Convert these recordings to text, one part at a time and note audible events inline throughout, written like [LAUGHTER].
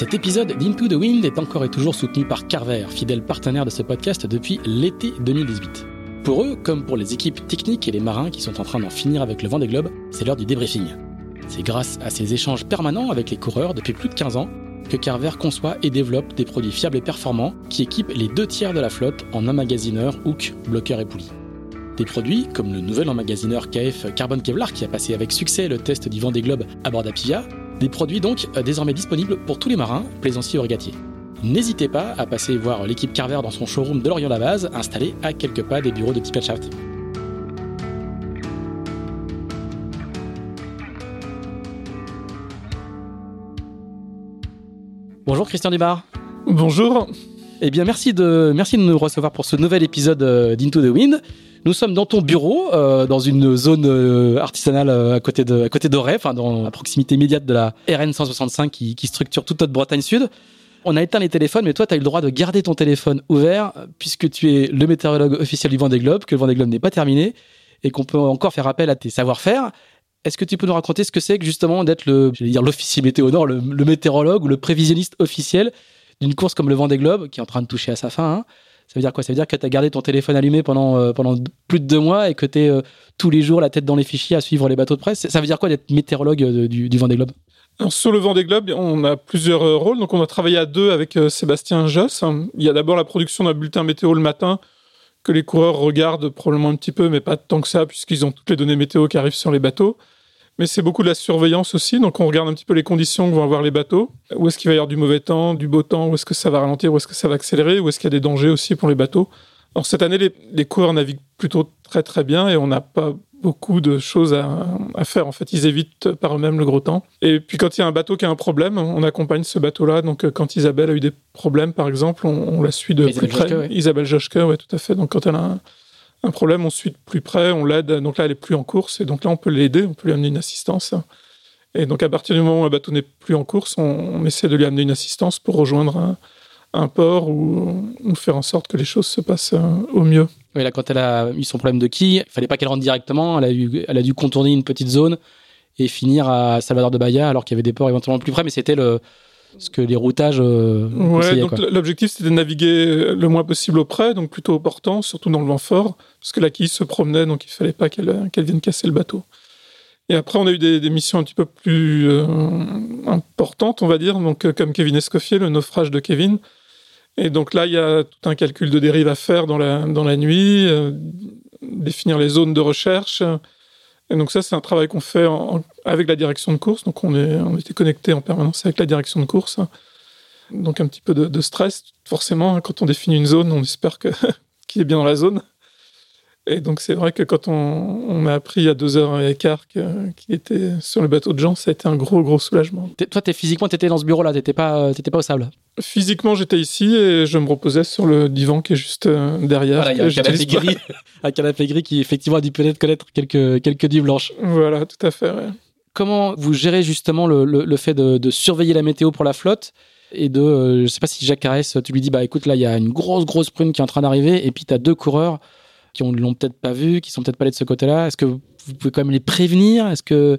Cet épisode d'Into the Wind est encore et toujours soutenu par Carver, fidèle partenaire de ce podcast depuis l'été 2018. Pour eux, comme pour les équipes techniques et les marins qui sont en train d'en finir avec le vent des globes, c'est l'heure du débriefing. C'est grâce à ces échanges permanents avec les coureurs depuis plus de 15 ans que Carver conçoit et développe des produits fiables et performants qui équipent les deux tiers de la flotte en emmagasineurs, hook, bloqueurs et poulies. Des produits comme le nouvel emmagasineur KF Carbon Kevlar qui a passé avec succès le test du vent des globes à bord d'Apivia, des produits donc euh, désormais disponibles pour tous les marins, plaisanciers ou régatiers. N'hésitez pas à passer voir l'équipe Carver dans son showroom de Lorient-la-Base, installé à quelques pas des bureaux de Shaft. Bonjour Christian Dubar. Bonjour. Eh bien, merci de, merci de nous recevoir pour ce nouvel épisode euh, d'Into the Wind. Nous sommes dans ton bureau, euh, dans une zone euh, artisanale à côté de, à côté d'Auray, dans la proximité immédiate de la RN 165 qui, structure toute notre Bretagne Sud. On a éteint les téléphones, mais toi, tu as eu le droit de garder ton téléphone ouvert puisque tu es le météorologue officiel du Vendée Globe, que le Vendée Globe n'est pas terminé et qu'on peut encore faire appel à tes savoir-faire. Est-ce que tu peux nous raconter ce que c'est justement d'être l'officier météo nord, le, météorologue ou le prévisionniste officiel d'une course comme le Vendée Globe qui est en train de toucher à sa fin hein ça veut dire quoi? Ça veut dire que tu as gardé ton téléphone allumé pendant, euh, pendant plus de deux mois et que tu es euh, tous les jours la tête dans les fichiers à suivre les bateaux de presse? Ça veut dire quoi d'être météorologue euh, du, du Vendée Globe? Sur le Vendée Globe, on a plusieurs rôles. Donc, on a travaillé à deux avec Sébastien Joss. Il y a d'abord la production d'un bulletin météo le matin que les coureurs regardent probablement un petit peu, mais pas tant que ça, puisqu'ils ont toutes les données météo qui arrivent sur les bateaux mais c'est beaucoup de la surveillance aussi. Donc on regarde un petit peu les conditions que vont avoir les bateaux. Où est-ce qu'il va y avoir du mauvais temps, du beau temps, où est-ce que ça va ralentir, où est-ce que ça va accélérer, où est-ce qu'il y a des dangers aussi pour les bateaux? Alors cette année, les, coureurs naviguent plutôt très très bien et on n'a pas beaucoup de choses à, faire. En fait, ils évitent par eux-mêmes le gros temps. Et puis quand il y a un bateau qui a un problème, on accompagne ce bateau-là. Donc euh, quand Isabelle a eu des problèmes, par exemple, on, la suit de plus près. Isabelle Joschke, oui, tout à fait. Donc quand elle a un, un problème, on suit de plus près, on l'aide. Donc là, elle est plus en course, et donc là, on peut l'aider, on peut lui amener une assistance. Et donc, à partir du moment où un bateau n'est plus en course, on, essaie de lui amener une assistance pour rejoindre un, port ou, faire en sorte que les choses se passent euh, au mieux. Oui, là, quand elle a eu son problème de quille, il fallait pas qu'elle rentre directement. Elle a, elle a dû contourner une petite zone et finir à Salvador de Bahia, alors qu'il y avait des ports éventuellement plus près, mais c'était le, ce que les routages. Euh, ouais, donc l'objectif c'était de naviguer le moins possible auprès, donc plutôt au portant, surtout dans le vent fort, parce que la quille se promenait, donc il fallait pas qu'elle vienne casser le bateau. Et après, on a eu des, missions un petit peu plus euh, importantes, on va dire, donc euh, comme Kevin Escoffier, le naufrage de Kevin. Et donc là, il y a tout un calcul de dérive à faire dans la, dans la nuit, définir les zones de recherche. Et donc ça, c'est un travail qu'on fait avec la direction de course. Donc on, est, on était connecté en permanence avec la direction de course. Donc un petit peu de, stress, forcément. Hein. Quand on définit une zone, on espère [LAUGHS] qu'il est bien dans la zone. Et donc c'est vrai que quand on, on a appris à deux heures et quart qu'il était sur le bateau de Jean, ça a été un gros gros soulagement. Toi, es, physiquement, tu étais dans ce bureau-là, tu pas, pas au sable Physiquement, j'étais ici et je me reposais sur le divan qui est juste euh, derrière. Voilà, il y a un canapé gris, [LAUGHS] un canapé gris qui effectivement a dû peut-être connaître quelques quelques nuits blanches. Voilà, tout à fait. Comment vous gérez justement le, le, fait de, de, surveiller la météo pour la flotte et de, euh, je sais pas si Jacques Carès, tu lui dis bah écoute là il y a une grosse grosse prune qui est en train d'arriver et puis tu as deux coureurs qui ne l'ont peut-être pas vu, qui sont peut-être pas allés de ce côté-là Est-ce que vous pouvez quand même les prévenir? Est-ce que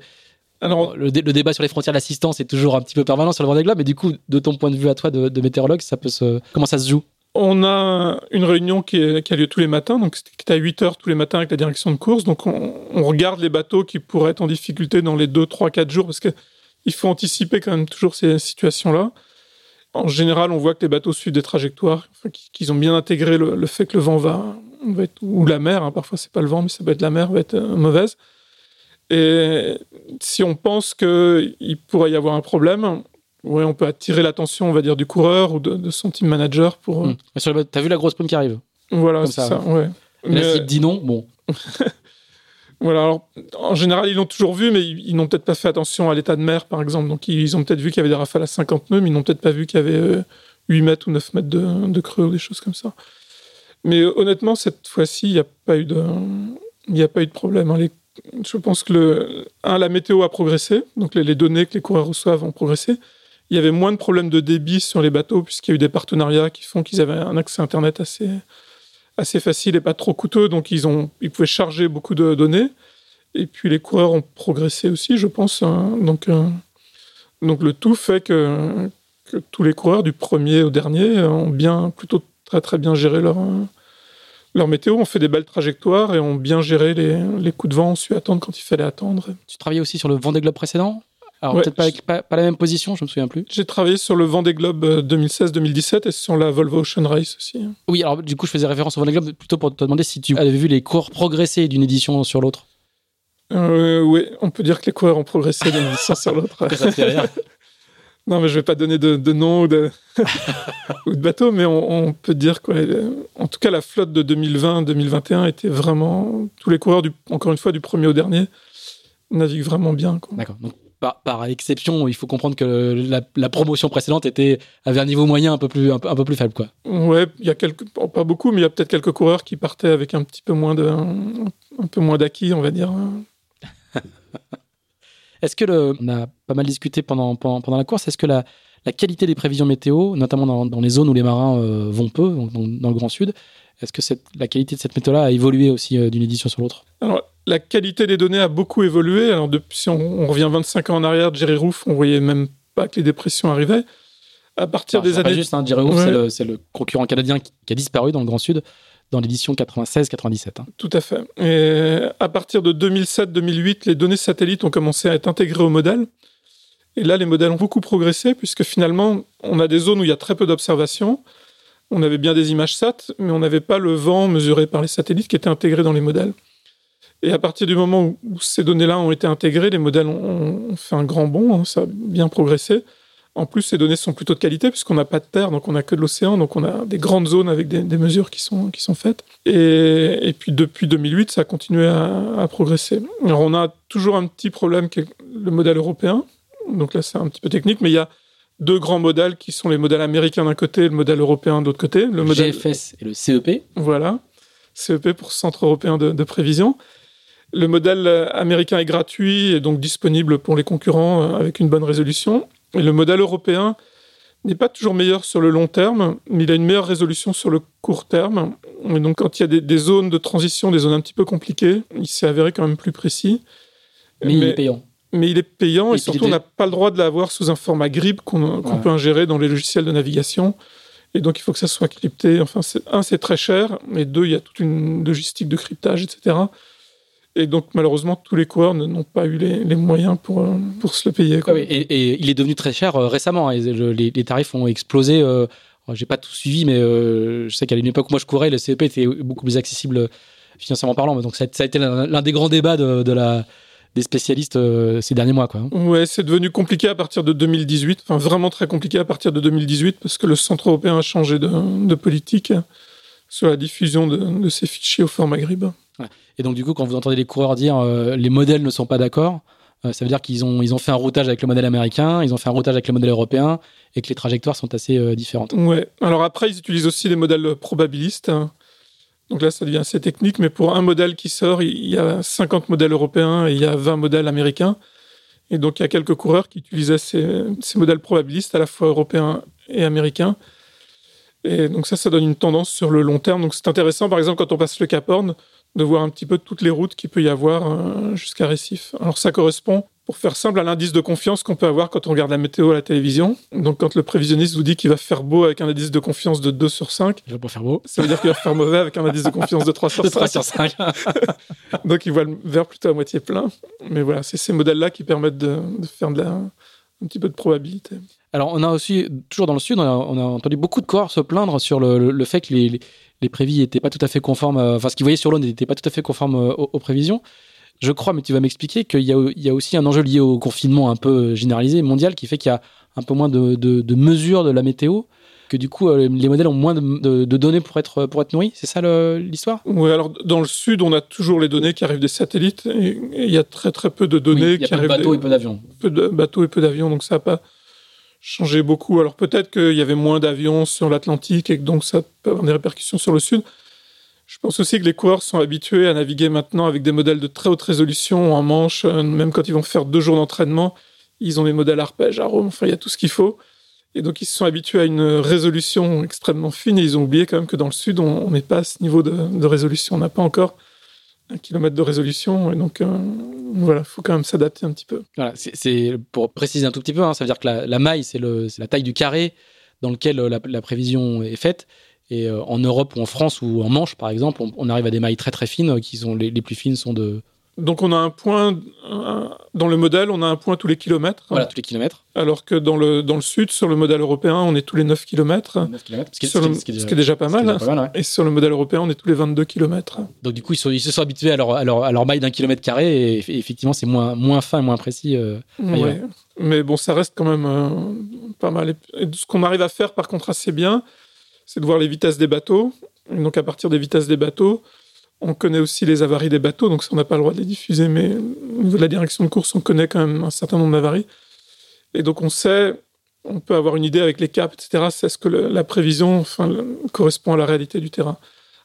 alors, le, débat sur les frontières d'assistance est toujours un petit peu permanent sur le Vendée Globe, mais du coup, de ton point de vue à toi de, météorologue, ça peut se, comment ça se joue? On a une réunion qui, a lieu tous les matins, donc c'est à 8 heures tous les matins avec la direction de course. Donc on, regarde les bateaux qui pourraient être en difficulté dans les 2, 3, 4 jours, parce qu'il faut anticiper quand même toujours ces situations-là. En général, on voit que les bateaux suivent des trajectoires, qu'ils ont bien intégré le, fait que le vent va, être, ou la mer, hein, parfois c'est pas le vent, mais ça peut être la mer, va être euh, mauvaise. Et si on pense qu'il pourrait y avoir un problème, ouais, on peut attirer l'attention, on va dire, du coureur ou de, son team manager pour. Mmh. T'as vu la grosse prime qui arrive? Voilà, c'est ça. ouais. Mais là, s'il dit non, bon. [LAUGHS] Voilà, alors, en général, ils l'ont toujours vu, mais ils, n'ont peut-être pas fait attention à l'état de mer, par exemple. Donc, ils, ont peut-être vu qu'il y avait des rafales à 50 nœuds, mais ils n'ont peut-être pas vu qu'il y avait 8 mètres ou 9 mètres de, creux ou des choses comme ça. Mais honnêtement, cette fois-ci, il n'y a pas eu de, problème. Hein. je pense que un, la météo a progressé, donc les, données que les coureurs reçoivent ont progressé. Il y avait moins de problèmes de débit sur les bateaux puisqu'il y a eu des partenariats qui font qu'ils avaient un accès Internet assez, facile et pas trop coûteux, donc ils, pouvaient charger beaucoup de données. Et puis les coureurs ont progressé aussi, je pense. Hein. Donc, euh, donc le tout fait que, que, tous les coureurs, du premier au dernier, ont bien, plutôt très très bien géré leur, leur météo, ont fait des belles trajectoires et ont bien géré les, les coups de vent, ont su attendre quand il fallait attendre. Tu travaillais aussi sur le Vendée Globe précédent? Alors peut-être pas, pas, la même position, je me souviens plus. J'ai travaillé sur le Vendée Globe 2016-2017 euh, et sur la Volvo Ocean Race aussi. Oui, alors du coup je faisais référence au Vendée Globe plutôt pour te demander si tu avais vu les coureurs progresser d'une édition sur l'autre. Euh, oui, on peut dire que les coureurs ont progressé d'une édition sur l'autre. [LAUGHS] non, mais je vais pas donner de, nom ou de, [LAUGHS] ou de bateau, mais on, peut dire quoi. En tout cas, la flotte de 2020-2021 était vraiment tous les coureurs du, encore une fois, du premier au dernier naviguent vraiment bien. D'accord. Donc par, exception, il faut comprendre que la, promotion précédente était avait un niveau moyen un peu plus un, peu plus faible, quoi. Ouais, il y a quelques, pas beaucoup, mais il y a peut-être quelques coureurs qui partaient avec un petit peu moins de, un, peu moins d'acquis, on va dire. [LAUGHS] est-ce que le, on a pas mal discuté pendant pendant, la course. Est-ce que la, la qualité des prévisions météo, notamment dans, les zones où les marins euh, vont peu, dans, le Grand Sud, est-ce que la qualité de cette méthode-là a évolué aussi euh, d'une édition sur l'autre? Alors, la qualité des données a beaucoup évolué. Alors, depuis, si on, revient 25 ans en arrière, Jerry Roof, on voyait même pas que les dépressions arrivaient. À partir des années. juste, hein, Jerry Roof, c'est le, concurrent canadien qui, a disparu dans le Grand Sud dans l'édition 96-97. Hein. Tout à fait. Et à partir de 2007-2008, les données satellites ont commencé à être intégrées au modèle. Et là, les modèles ont beaucoup progressé, puisque finalement, on a des zones où il y a très peu d'observations. On avait bien des images SAT, mais on n'avait pas le vent mesuré par les satellites qui étaient intégrés dans les modèles. Et à partir du moment où, ces données-là ont été intégrées, les modèles ont, fait un grand bond, hein, ça a bien progressé. En plus, ces données sont plutôt de qualité puisqu'on n'a pas de terre, donc on n'a que de l'océan, donc on a des grandes zones avec des, mesures qui sont, qui sont faites. Et, puis depuis 2008, ça a continué à, progresser. Alors on a toujours un petit problème qui est le modèle européen. Donc là, c'est un petit peu technique, mais il y a deux grands modèles qui sont les modèles américains d'un côté et le modèle européen de l'autre côté. Le modèle GFS et le CEP. Voilà. CEP pour Centre européen de prévision. Le modèle américain est gratuit et donc disponible pour les concurrents euh, avec une bonne résolution. Et le modèle européen n'est pas toujours meilleur sur le long terme, mais il a une meilleure résolution sur le court terme. Et donc quand il y a des, zones de transition, des zones un petit peu compliquées, il s'est avéré quand même plus précis. Mais, il est payant. Mais il est payant et, surtout on n'a pas le droit de l'avoir sous un format GRIP qu'on peut ingérer dans les logiciels de navigation. Et donc il faut que ça soit crypté. Enfin, un, c'est très cher, et deux, il y a toute une logistique de cryptage, etc. Et donc, malheureusement, tous les coureurs n'ont pas eu les, moyens pour, euh, pour se le payer. Ah et, il est devenu très cher euh, récemment. Hein, les, tarifs ont explosé. Euh, J'ai pas tout suivi, mais je sais qu'à une époque où moi je courais, le CEP était beaucoup plus accessible financièrement parlant. Donc, ça, a été l'un des grands débats de, la, des spécialistes ces derniers mois. Quoi. Hein. Ouais, c'est devenu compliqué à partir de 2018. Enfin, vraiment très compliqué à partir de 2018 parce que le Centre européen a changé de, de politique sur la diffusion de, de ces fichiers au format GRIB. [LAUGHS] Et donc, du coup, quand vous entendez les coureurs dire euh, les modèles ne sont pas d'accord, euh, ça veut dire qu'ils ont, ils ont fait un routage avec le modèle américain, ils ont fait un routage avec le modèle européen et que les trajectoires sont assez euh, différentes. Ouais. Alors après, ils utilisent aussi les modèles probabilistes. Donc là, ça devient assez technique, mais pour un modèle qui sort, il y a 50 modèles européens et il y a 20 modèles américains. Et donc, il y a quelques coureurs qui utilisaient ces, ces modèles probabilistes, à la fois européens et américains. Et donc ça, ça donne une tendance sur le long terme. Donc c'est intéressant, par exemple, quand on passe le Cap Horn, de voir un petit peu toutes les routes qu'il peut y avoir euh, jusqu'à Récif. Alors ça correspond, pour faire simple, à l'indice de confiance qu'on peut avoir quand on regarde la météo à la télévision. Donc quand le prévisionniste vous dit qu'il va faire beau avec un indice de confiance de 2 sur 5, il va pas faire beau. Ça veut dire qu'il va faire mauvais avec un indice de confiance de 3 sur [LAUGHS] 5. 3 sur 5. [LAUGHS] Donc il voit le verre plutôt à moitié plein. Mais voilà, c'est ces modèles-là qui permettent de, faire de la, un petit peu de probabilité. Alors, on a aussi, toujours dans le Sud, on a, entendu beaucoup de corps se plaindre sur le, fait que les, les prévis n'étaient pas tout à fait conformes, enfin ce qu'ils voyaient sur l'eau n'était pas tout à fait conforme euh, aux, prévisions. Je crois, mais tu vas m'expliquer qu'il y, a aussi un enjeu lié au confinement un peu généralisé, mondial, qui fait qu'il y a un peu moins de, mesures de la météo. que du coup euh, les modèles ont moins de, de, données pour être pour être nourris. C'est ça l'histoire? Oui, alors dans le sud, on a toujours les données qui arrivent des satellites et il y a très très peu de données qui arrivent. Peu de bateaux et peu d'avions. Peu de bateaux et peu d'avions, donc ça n'a pas changé beaucoup. Alors peut-être qu'il y avait moins d'avions sur l'Atlantique et que donc ça peut avoir des répercussions sur le sud. Je pense aussi que les coureurs sont habitués à naviguer maintenant avec des modèles de très haute résolution en manche, euh, même quand ils vont faire deux jours d'entraînement, ils ont des modèles arpèges, arômes, enfin il y a tout ce qu'il faut. Et donc ils se sont habitués à une résolution extrêmement fine et ils ont oublié quand même que dans le sud, on n'est pas à ce niveau de, résolution. On n'a pas encore un kilomètre de résolution. Et donc euh, voilà, il faut quand même s'adapter un petit peu. Voilà, c'est pour préciser un tout petit peu, hein, ça veut dire que la, maille, c'est la taille du carré dans lequel euh, la prévision est faite. Et euh, en Europe ou en France ou en Manche, par exemple, on, arrive à des mailles très très fines, qui sont les, plus fines sont de. Donc on a un point dans le modèle, on a un point tous les kilomètres. Voilà, tous les kilomètres. Alors que dans le dans le sud, sur le modèle européen, on est tous les 9 kilomètres. 9 kilomètres, ce qui est, déjà, pas mal. Et sur le modèle européen, on est tous les 22 kilomètres. Donc du coup, ils, ils, se sont habitués à leur, à leur, à leur maille d'un kilomètre carré et, effectivement, c'est moins moins fin et moins précis. Euh, Mais bon, ça reste quand même pas mal. Et ce qu'on arrive à faire, par contre, assez bien, c'est de voir les vitesses des bateaux. donc à partir des vitesses des bateaux, on connaît aussi les avaries des bateaux, donc ça on n'a pas le droit de les diffuser, mais au niveau de la direction de course, on connaît quand même un certain nombre d'avaries. Et donc on sait, on peut avoir une idée avec les caps, etc. C'est ce que la prévision enfin, correspond à la réalité du terrain.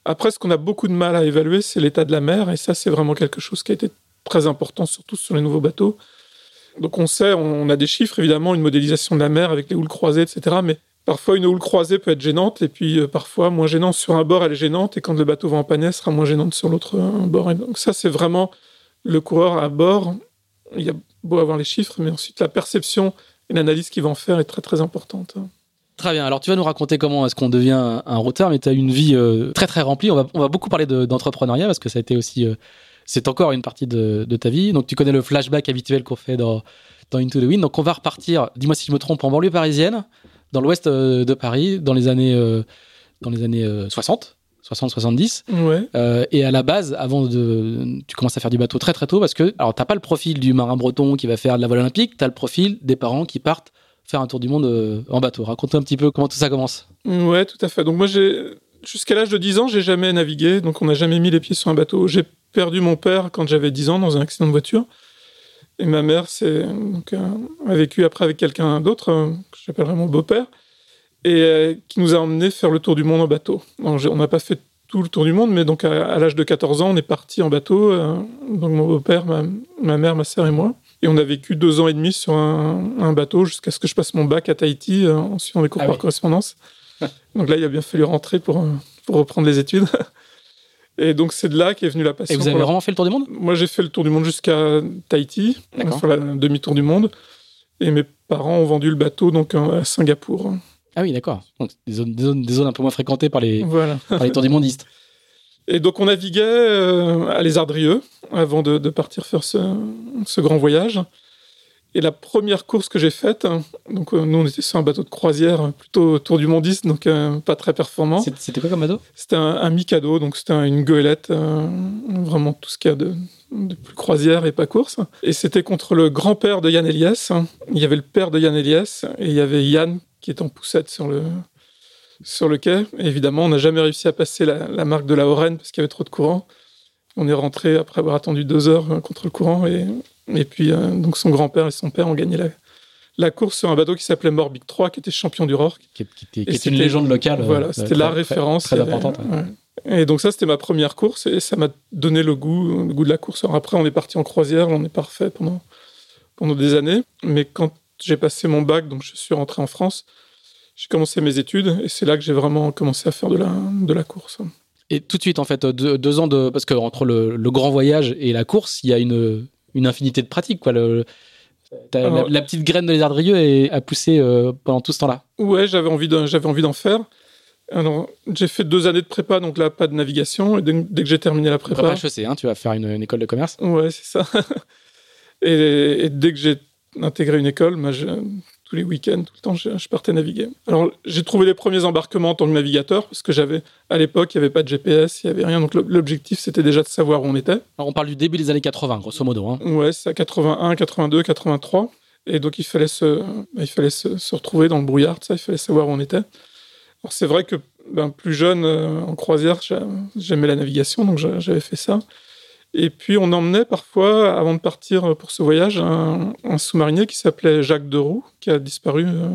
Après, ce qu'on a beaucoup de mal à évaluer, c'est l'état de la mer, et ça c'est vraiment quelque chose qui a été très important, surtout sur les nouveaux bateaux. Donc on sait, on a des chiffres, évidemment, une modélisation de la mer avec les houles croisées, etc. Mais Parfois, une houle croisée peut être gênante, et puis euh, parfois moins gênante sur un bord, elle est gênante, et quand le bateau va en panne, elle sera moins gênante sur l'autre euh, bord. Donc ça, c'est vraiment le coureur à bord. Il y a beau avoir les chiffres, mais ensuite la perception et l'analyse qu'il va en faire est très très importante. Très bien. Alors, tu vas nous raconter comment est-ce qu'on devient un routeur, mais tu as une vie euh, très très remplie. On va, on va beaucoup parler d'entrepreneuriat parce que ça a été aussi, c'est encore une partie de, de, ta vie. Donc, tu connais le flashback habituel qu'on fait dans, dans Into the Wind. Donc, on va repartir, dis-moi si je me trompe, en banlieue parisienne dans l'ouest euh, de Paris dans les années, euh, dans les années 60. 60-70. Ouais. et à la base, avant de, tu commences à faire du bateau très très tôt parce que, alors t'as pas le profil du marin breton qui va faire de la voile olympique, tu as le profil des parents qui partent faire un tour du monde en bateau. Raconte un petit peu comment tout ça commence. Ouais, tout à fait. Donc moi, j'ai jusqu'à l'âge de 10 ans, j'ai jamais navigué, donc on n'a jamais mis les pieds sur un bateau. J'ai perdu mon père quand j'avais 10 ans dans un accident de voiture. Et ma mère c'est, donc, euh, a vécu après avec quelqu'un d'autre, euh, que j'appellerais mon beau-père, et euh, qui nous a emmenés faire le tour du monde en bateau. on n'a pas fait tout le tour du monde, mais donc à, l'âge de 14 ans, on est parti en bateau, donc mon beau-père, ma, mère, ma sœur et moi. Et on a vécu deux ans et demi sur un, bateau jusqu'à ce que je passe mon bac à Tahiti en suivant des cours ah par correspondance. [LAUGHS] donc là, il a bien fallu rentrer pour, pour reprendre les études. [LAUGHS] Et donc c'est de là qu'est venue la passion. Et vous avez vraiment fait le tour du monde? Moi j'ai fait le tour du monde jusqu'à Tahiti, fait la demi-tour du monde. Et mes parents ont vendu le bateau donc à Singapour. Ah oui, d'accord. Donc des zones, des zones, un peu moins fréquentées par les, par les tours du mondistes. Et donc on naviguait euh, à Les Ardrieux avant de, partir faire ce, ce grand voyage. Et la première course que j'ai faite, donc euh, nous on était sur un bateau de croisière plutôt autour du mondiste, donc euh, pas très performant. C'était quoi comme bateau? C'était un, un Mikado, donc c'était une goélette, euh, vraiment tout ce qu'il y a de, plus croisière et pas course. Et c'était contre le grand-père de Yann Elias. Il y avait le père de Yann Elias et il y avait Yann qui est en poussette sur le, sur le quai. Et évidemment, on n'a jamais réussi à passer la, la marque de la Horaine parce qu'il y avait trop de courant. On est rentré après avoir attendu deux heures contre le courant et et puis, euh, donc son grand-père et son père ont gagné la, la course sur un bateau qui s'appelait Morbic 3, qui était champion du Rorque. Qui, qui, était, une légende locale. Voilà, euh, c'était la référence. Très, importante. Et donc ça, c'était ma première course et ça m'a donné le goût, le goût de la course. Alors après, on est parti en croisière, on est parfait pendant, pendant des années. Mais quand j'ai passé mon bac, donc je suis rentré en France, j'ai commencé mes études et c'est là que j'ai vraiment commencé à faire de la, de la course. Et tout de suite, en fait, deux, ans de. Parce que entre le, le, grand voyage et la course, il y a une, une infinité de pratiques. Quoi. Le, la, petite graine de lézardrieux a poussé euh, pendant tout ce temps-là. Ouais, j'avais envie d'en faire. Alors, j'ai fait deux années de prépa, donc là, pas de navigation. Et dès, que j'ai terminé la prépa. Prépa HEC, hein, tu vas faire une, école de commerce Ouais, c'est ça. [LAUGHS] et, dès que j'ai intégré une école, moi, je, tous les week-ends, tout le temps, je, partais naviguer. Alors, j'ai trouvé les premiers embarquements en tant que navigateur, parce que j'avais, à l'époque, il n'y avait pas de GPS, il n'y avait rien. Donc, l'objectif, c'était déjà de savoir où on était. Alors, on parle du début des années 80, grosso modo. Hein. Ouais, c'est à 81, 82, 83. Et donc, il fallait se, bah, il fallait se, retrouver dans le brouillard, ça, il fallait savoir où on était. Alors c'est vrai que ben, plus jeune, euh, en croisière, j'aimais la navigation, donc j'avais fait ça. Et puis on emmenait parfois, avant de partir pour ce voyage, un, sous-marinier qui s'appelait Jacques Deroux, qui a disparu euh,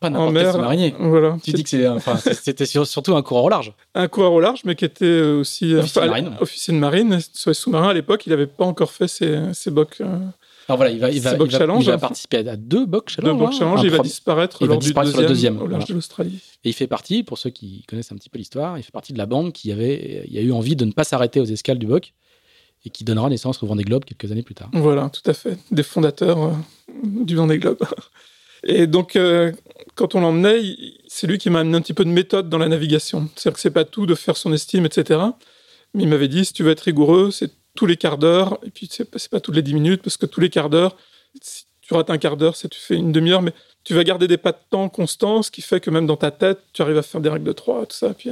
pas en mer. sous-marinier. Voilà. Tu dis que enfin, c'était surtout un coureur au large. Un coureur au large, mais qui était aussi officier, de, marine. officier de marine. Sous-marins, à l'époque, il n'avait pas encore fait ses, ses bocs. Euh, alors voilà, il va, il va, il va, il va participer à deux Box Challenge. Deux Box hein. Challenge, il va disparaître il lors va disparaître du deuxième, au large de l'Australie. Et il fait partie, pour ceux qui connaissent un petit peu l'histoire, il fait partie de la bande qui avait, il a eu envie de ne pas s'arrêter aux escales du Boc et qui donnera naissance au Vendée Globe quelques années plus tard. Voilà, tout à fait, des fondateurs euh, du Vendée Globe. [LAUGHS] Et donc, euh, quand on l'emmenait, c'est lui qui m'a amené un petit peu de méthode dans la navigation. C'est-à-dire que c'est pas tout de faire son estime, etc. Mais il m'avait dit, si tu veux être rigoureux, c'est tous les quarts d'heure, et puis c'est pas, pas toutes les dix minutes, parce que tous les quarts d'heure, si tu rates un quart d'heure, c'est tu fais une demi-heure, mais tu vas garder des pas de temps constants, ce qui fait que même dans ta tête, tu arrives à faire des règles de trois, tout ça. Puis,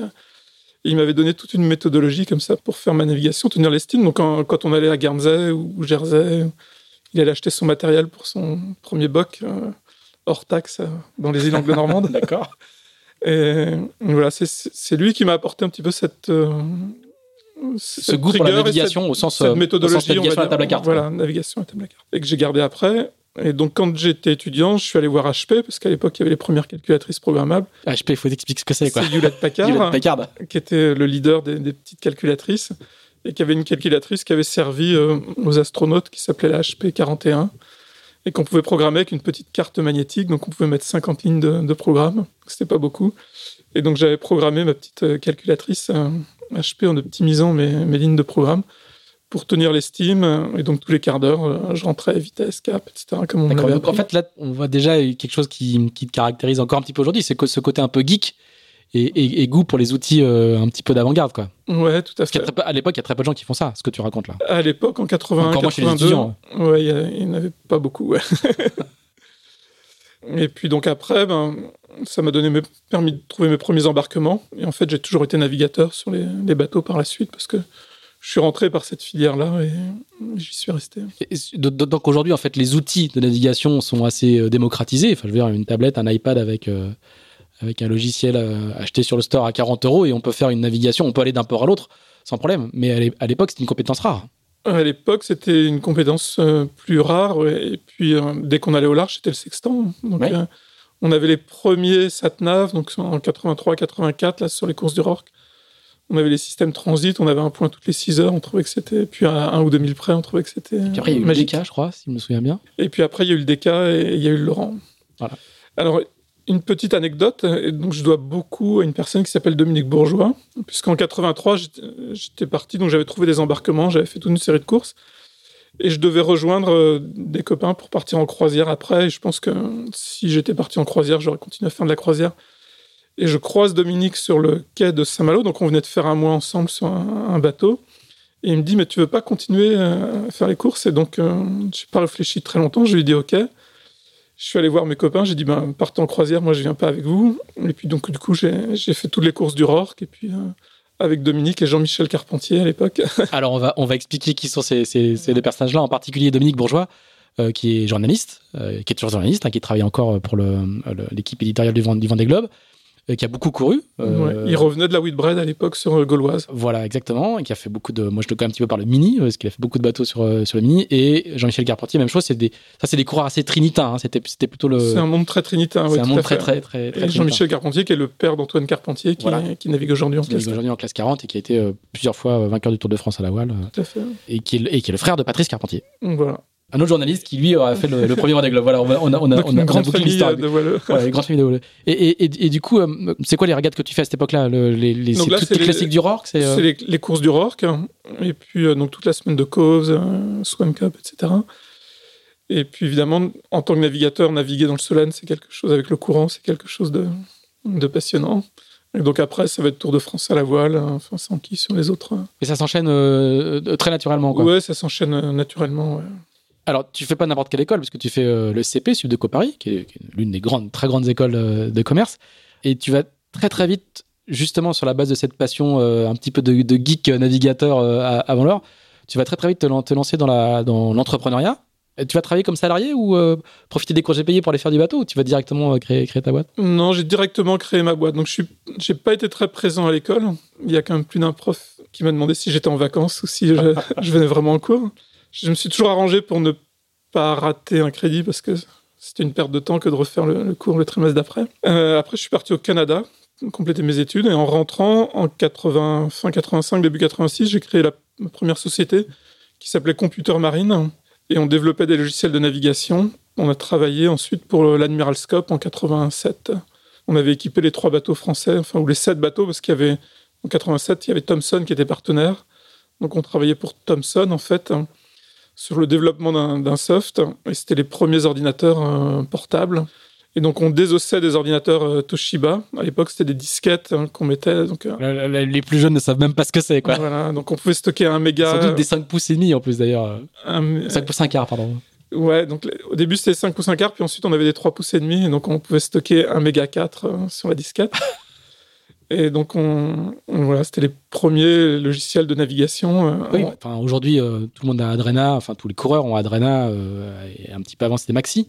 euh, il m'avait donné toute une méthodologie comme ça pour faire ma navigation, tenir l'estime. Donc quand, on allait à Guernsey ou Jersey, il allait acheter son matériel pour son premier boc euh, hors taxe euh, dans les îles anglo-normandes. [LAUGHS] D'accord. Et voilà, c'est lui qui m'a apporté un petit peu cette, ce goût pour la navigation au sens, cette méthodologie, au sens navigation à table à carte. Voilà, navigation à table à carte. Et que j'ai gardé après. Et donc, quand j'étais étudiant, je suis allé voir HP, parce qu'à l'époque, il y avait les premières calculatrices programmables. HP, il faut expliquer ce que c'est, quoi. C'est Hewlett Packard, Hewlett qui était le leader des, petites calculatrices, et qui avait une calculatrice qui avait servi euh, aux astronautes, qui s'appelait la HP 41, et qu'on pouvait programmer avec une petite carte magnétique, donc on pouvait mettre 50 lignes de, de programme, c'était pas beaucoup. Et donc, j'avais programmé ma petite euh, calculatrice HP euh, en optimisant mes, mes lignes de programme pour tenir l'estime. Et donc, tous les quarts d'heure, euh, je rentrais vitesse, cap, etc. Comme on donc, en fait, là, on voit déjà quelque chose qui, qui te caractérise encore un petit peu aujourd'hui. C'est ce côté un peu geek et, et, goût pour les outils euh, un petit peu d'avant-garde, quoi. Ouais, tout à fait. à l'époque, il y a très peu de gens qui font ça, ce que tu racontes là. À l'époque, en 81, Encore 82, ouais, il n'y en avait pas beaucoup, ouais. [LAUGHS] et puis donc après, ben, ça m'a donné permis de trouver mes premiers embarquements. Et en fait, j'ai toujours été navigateur sur les, les bateaux par la suite parce que je suis rentré par cette filière-là et j'y suis resté. Donc aujourd'hui, en fait, les outils de navigation sont assez euh, démocratisés. Enfin, je veux dire, une tablette, un iPad avec, euh, avec un logiciel euh, acheté sur le store à 40 euros et on peut faire une navigation, on peut aller d'un port à l'autre sans problème. Mais à l'époque, c'était une compétence rare. À l'époque, c'était une compétence plus rare. Et puis, dès qu'on allait au large, c'était le sextant. Donc, on avait les premiers satnav, donc en 83-84, là, sur les courses du Rorque on avait les systèmes transit, on avait un point toutes les 6 heures, on trouvait que c'était, puis à 1 ou 2000 près, on trouvait que c'était. Puis après, il y a eu le DK, je crois, si je me souviens bien. Et puis après, il y a eu le DK et il y a eu le Laurent. Voilà. Alors, une petite anecdote, et donc je dois beaucoup à une personne qui s'appelle Dominique Bourgeois, puisqu'en 83, j'étais parti, donc j'avais trouvé des embarquements, j'avais fait toute une série de courses, et je devais rejoindre euh, des copains pour partir en croisière après, et je pense que si j'étais parti en croisière, j'aurais continué à faire de la croisière et je croise Dominique sur le quai de Saint-Malo. Donc, on venait de faire un mois ensemble sur un, bateau. Et il me dit, mais tu veux pas continuer à faire les courses? Et donc, euh, je n'ai pas réfléchi très longtemps. Je lui dit, OK. Je suis allé voir mes copains. J'ai dit, ben, partez en croisière, moi, je viens pas avec vous. Et puis, donc, du coup, j'ai fait toutes les courses du Rorque. Et puis, euh, avec Dominique et Jean-Michel Carpentier à l'époque. [LAUGHS] Alors, on va, expliquer qui sont ces, deux personnages-là, en particulier Dominique Bourgeois. Euh, qui est journaliste, qui est toujours journaliste, hein, qui travaille encore pour l'équipe éditoriale du, du Vendée Globe, euh, qui a beaucoup couru. Euh, il revenait de la Whitbread à l'époque sur euh, Gauloise. Voilà, exactement, et qui a fait beaucoup de. Moi, je le connais un petit peu par le Mini, parce qu'il a fait beaucoup de bateaux sur, sur le Mini. Et Jean-Michel Carpentier, même chose. C'est des, ça, c'est des coureurs assez trinitains. Hein. C'était, c'était plutôt le. C'est un monde très trinitain. C'est un monde très, très, très, très, Jean-Michel Carpentier, qui est le père d'Antoine Carpentier, qui, qui navigue aujourd'hui en aujourd'hui en classe 40 et qui a été plusieurs fois vainqueur du Tour de France à la voile. Tout à fait. Et qui est, et qui est le frère de Patrice Carpentier. Voilà un autre journaliste qui lui a fait le, premier Globe. Voilà, on a, on a, on a, on a, une grande famille de voileux. Voilà, une grande famille de voileux. Et, et, et, et, du coup, euh, c'est quoi les régates que tu fais à cette époque-là les, les, là, toutes les, classiques du Rorque C'est euh... les, les, courses du Rorque. Et puis, euh, donc toute la semaine de Coves, Swim Cup, etc. Et puis, évidemment, en tant que navigateur, naviguer dans le Solène, c'est quelque chose avec le courant, c'est quelque chose de, de passionnant. Et donc après, ça va être Tour de France à la voile, enfin sans qui sur les autres. Et ça s'enchaîne très naturellement, quoi. Ouais, ça s'enchaîne naturellement. Ouais. Alors, tu fais pas n'importe quelle école, parce que tu fais euh, le CP, Sud de Paris, qui est, l'une des grandes, très grandes écoles euh, de commerce, et tu vas très très vite, justement sur la base de cette passion euh, un petit peu de, geek navigateur avant l'heure, tu vas très très vite te, lancer dans l'entrepreneuriat. Tu vas travailler comme salarié ou profiter des congés payés pour aller faire du bateau ou tu vas directement créer, créer ta boîte? Non, j'ai directement créé ma boîte. Donc, je n'ai pas été très présent à l'école. Il y a quand même plus d'un prof qui m'a demandé si j'étais en vacances ou si je, [LAUGHS] je, venais vraiment en cours. Je me suis toujours arrangé pour ne pas rater un crédit parce que c'était une perte de temps que de refaire le, cours le trimestre d'après. Euh, après, je suis parti au Canada compléter mes études et en rentrant en 80, fin 85, début 86, j'ai créé la première société qui s'appelait Computer Marine et on développait des logiciels de navigation. On a travaillé ensuite pour l'Admiral Scope en 87. On avait équipé les trois bateaux français, enfin, ou les sept bateaux, parce qu'il y avait, en 87, il y avait Thomson qui était partenaire. Donc on travaillait pour Thomson, en fait, sur le développement d'un soft. Et c'était les premiers ordinateurs euh, portables. Et donc, on désossait des ordinateurs euh, Toshiba. À l'époque, c'était des disquettes hein, qu'on mettait. Donc, euh, les plus jeunes ne savent même pas ce que c'est, quoi. Voilà. Donc, on pouvait stocker un méga. Sans doute des 5 pouces et demi, en plus, d'ailleurs. 5 pouces 1 quart, pardon. Ouais, donc au début c'était 5 pouces 1 quart, puis ensuite on avait des 3 pouces et demi, et donc on pouvait stocker un méga 4 euh, sur la disquette. Et donc on, voilà, c'était les premiers logiciels de navigation. oui, enfin aujourd'hui tout le monde a Adrena, enfin tous les coureurs ont Adrena, et un petit peu avant c'était Maxi.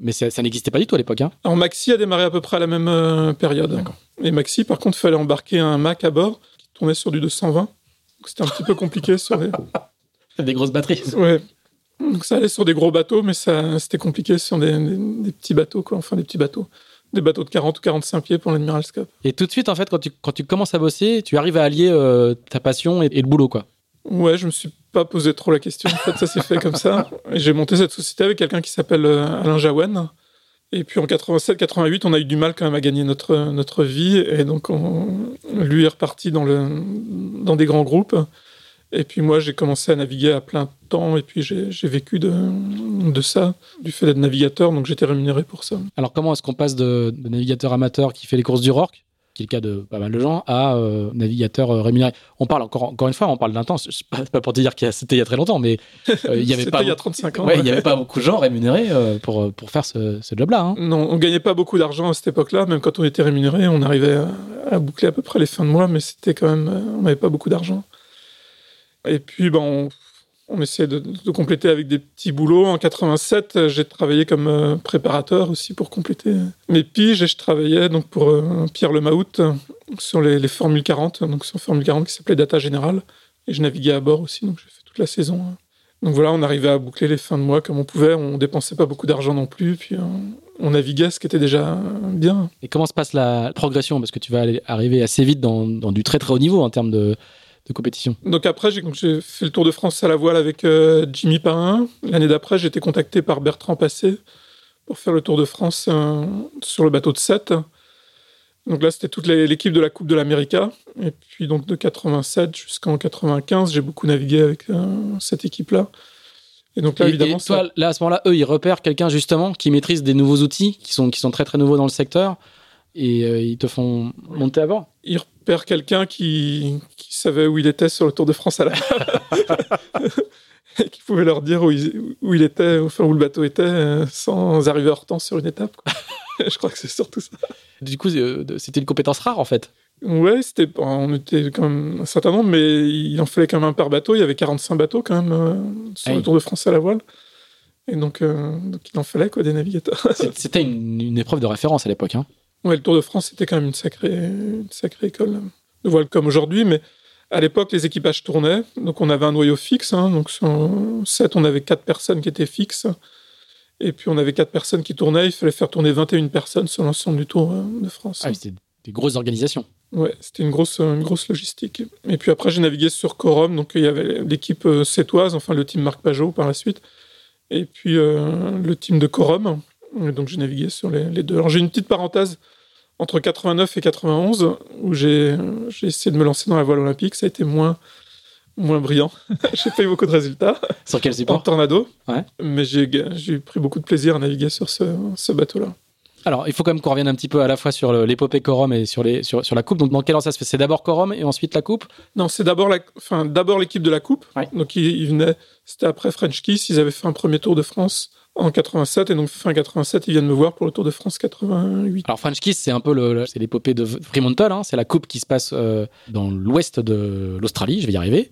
Mais ça, n'existait pas du tout à l'époque. Hein. Alors Maxi a démarré à peu près à la même euh, période. Et Maxi, par contre, il fallait embarquer un Mac à bord qui tournait sur du 220. C'était un petit peu compliqué sur les... [LAUGHS] des grosses batteries. Ouais. Donc ça allait sur des gros bateaux, mais ça, c'était compliqué sur des, petits bateaux, quoi. Enfin, des petits bateaux. Des bateaux de 40 ou 45 pieds pour l'Admiral Scope. Et tout de suite, en fait, quand tu, quand tu commences à bosser, tu arrives à allier euh, ta passion et, et, le boulot, quoi. Ouais, je me suis pas posé trop la question. En fait, ça s'est fait comme ça. [LAUGHS] J'ai monté cette société avec quelqu'un qui s'appelle euh, Alain Jaouen. Et puis en 87-88, on a eu du mal quand même à gagner notre, notre vie. Et donc, on, lui est reparti dans, le, dans des grands groupes. Et puis moi, j'ai commencé à naviguer à plein temps. Et puis j'ai vécu de, de ça, du fait d'être navigateur. Donc j'étais rémunéré pour ça. Alors, comment est-ce qu'on passe de, de navigateur amateur qui fait les courses du Rock qui est le cas de pas mal de gens, à euh, navigateur euh, rémunéré? On parle encore, encore une fois, on parle d'un temps, c'est pas, pas pour te dire que c'était il y a très longtemps, mais euh, [LAUGHS] il y avait pas. il y a 35 ans. Ouais, il n'y avait pas beaucoup de gens rémunérés pour, pour faire ce, ce job-là. Hein. Non, on gagnait pas beaucoup d'argent à cette époque-là. Même quand on était rémunéré, on arrivait à, boucler à peu près les fins de mois, mais c'était quand même, on n'avait pas beaucoup d'argent. Et puis, ben, on essayait de, compléter avec des petits boulots. En 87, j'ai travaillé comme euh, préparateur aussi pour compléter mes piges et je travaillais donc pour euh, Pierre Lemahout sur les, les Formules 40, donc sur Formule 40 qui s'appelait Data Général. Et je naviguais à bord aussi, donc j'ai fait toute la saison. Donc voilà, on arrivait à boucler les fins de mois comme on pouvait. On dépensait pas beaucoup d'argent non plus, puis euh, on naviguait, ce qui était déjà bien. Et comment se passe la progression? Parce que tu vas arriver assez vite dans du très très haut niveau en termes de, de compétition. Donc après, j'ai fait le Tour de France à la voile avec euh, Jimmy Pain. L'année d'après, j'ai été contacté par Bertrand Passé pour faire le Tour de France euh, sur le bateau de 7. Donc là, c'était toute l'équipe de la Coupe de l'América. Et puis donc de 87 jusqu'en 95, j'ai beaucoup navigué avec euh, cette équipe-là. Et donc là, évidemment, toi, là, à ce moment-là, eux, ils repèrent quelqu'un justement qui maîtrise des nouveaux outils qui sont, qui sont très très nouveaux dans le secteur et ils te font monter à bord? Ils quelqu'un qui, savait où il était sur le Tour de France à la [LAUGHS] et qui pouvait leur dire où il, était, enfin où le bateau était, euh, sans arriver en temps sur une étape. [LAUGHS] je crois que c'est surtout ça. Du coup, euh, c'était une compétence rare en fait. Ouais, c'était, on était quand même un certain nombre, mais il en fallait quand même un par bateau. Il y avait 45 bateaux quand même euh, sur le Tour de France à la voile. Et donc, il en fallait quoi, des navigateurs. c'était une, épreuve de référence à l'époque. Hein. Ouais, le Tour de France, c'était quand même une sacrée, une sacrée école de voile comme aujourd'hui, mais à l'époque, les équipages tournaient, donc on avait un noyau fixe. Hein, donc sur 7, on avait 4 personnes qui étaient fixes. Et puis on avait 4 personnes qui tournaient. Il fallait faire tourner 21 personnes sur l'ensemble du Tour euh, de France. Ah, c'était des grosses organisations. Ouais, c'était une grosse, une grosse logistique. Et puis après, j'ai navigué sur Corum. Donc il y avait l'équipe euh, sétoise, enfin le team Marc Pajot par la suite. Et puis euh, le team de Corum. Donc j'ai navigué sur les, les deux. Alors j'ai une petite parenthèse entre 89 et 91 où j'ai essayé de me lancer dans la voile olympique. Ça a été moins, moins brillant. [LAUGHS] j'ai fait beaucoup de résultats. Sur quel support? En tornado. Ouais. Mais j'ai pris beaucoup de plaisir à naviguer sur ce, ce bateau-là. Alors, il faut quand même qu'on revienne un petit peu à la fois sur l'épopée Corum et sur, les, sur, sur, la coupe. Donc, dans quel ordre ça se fait? C'est d'abord Corum et ensuite la coupe? Non, c'est d'abord enfin, l'équipe de la coupe. Donc, ils, venaient, c'était après French Kiss, ils avaient fait un premier tour de France en 87 et donc fin 87 ils viennent me voir pour le Tour de France 88. Alors French Kiss c'est un peu le, c'est l'épopée de Fremantle, hein, c'est la coupe qui se passe euh, dans l'ouest de l'Australie, je vais y arriver.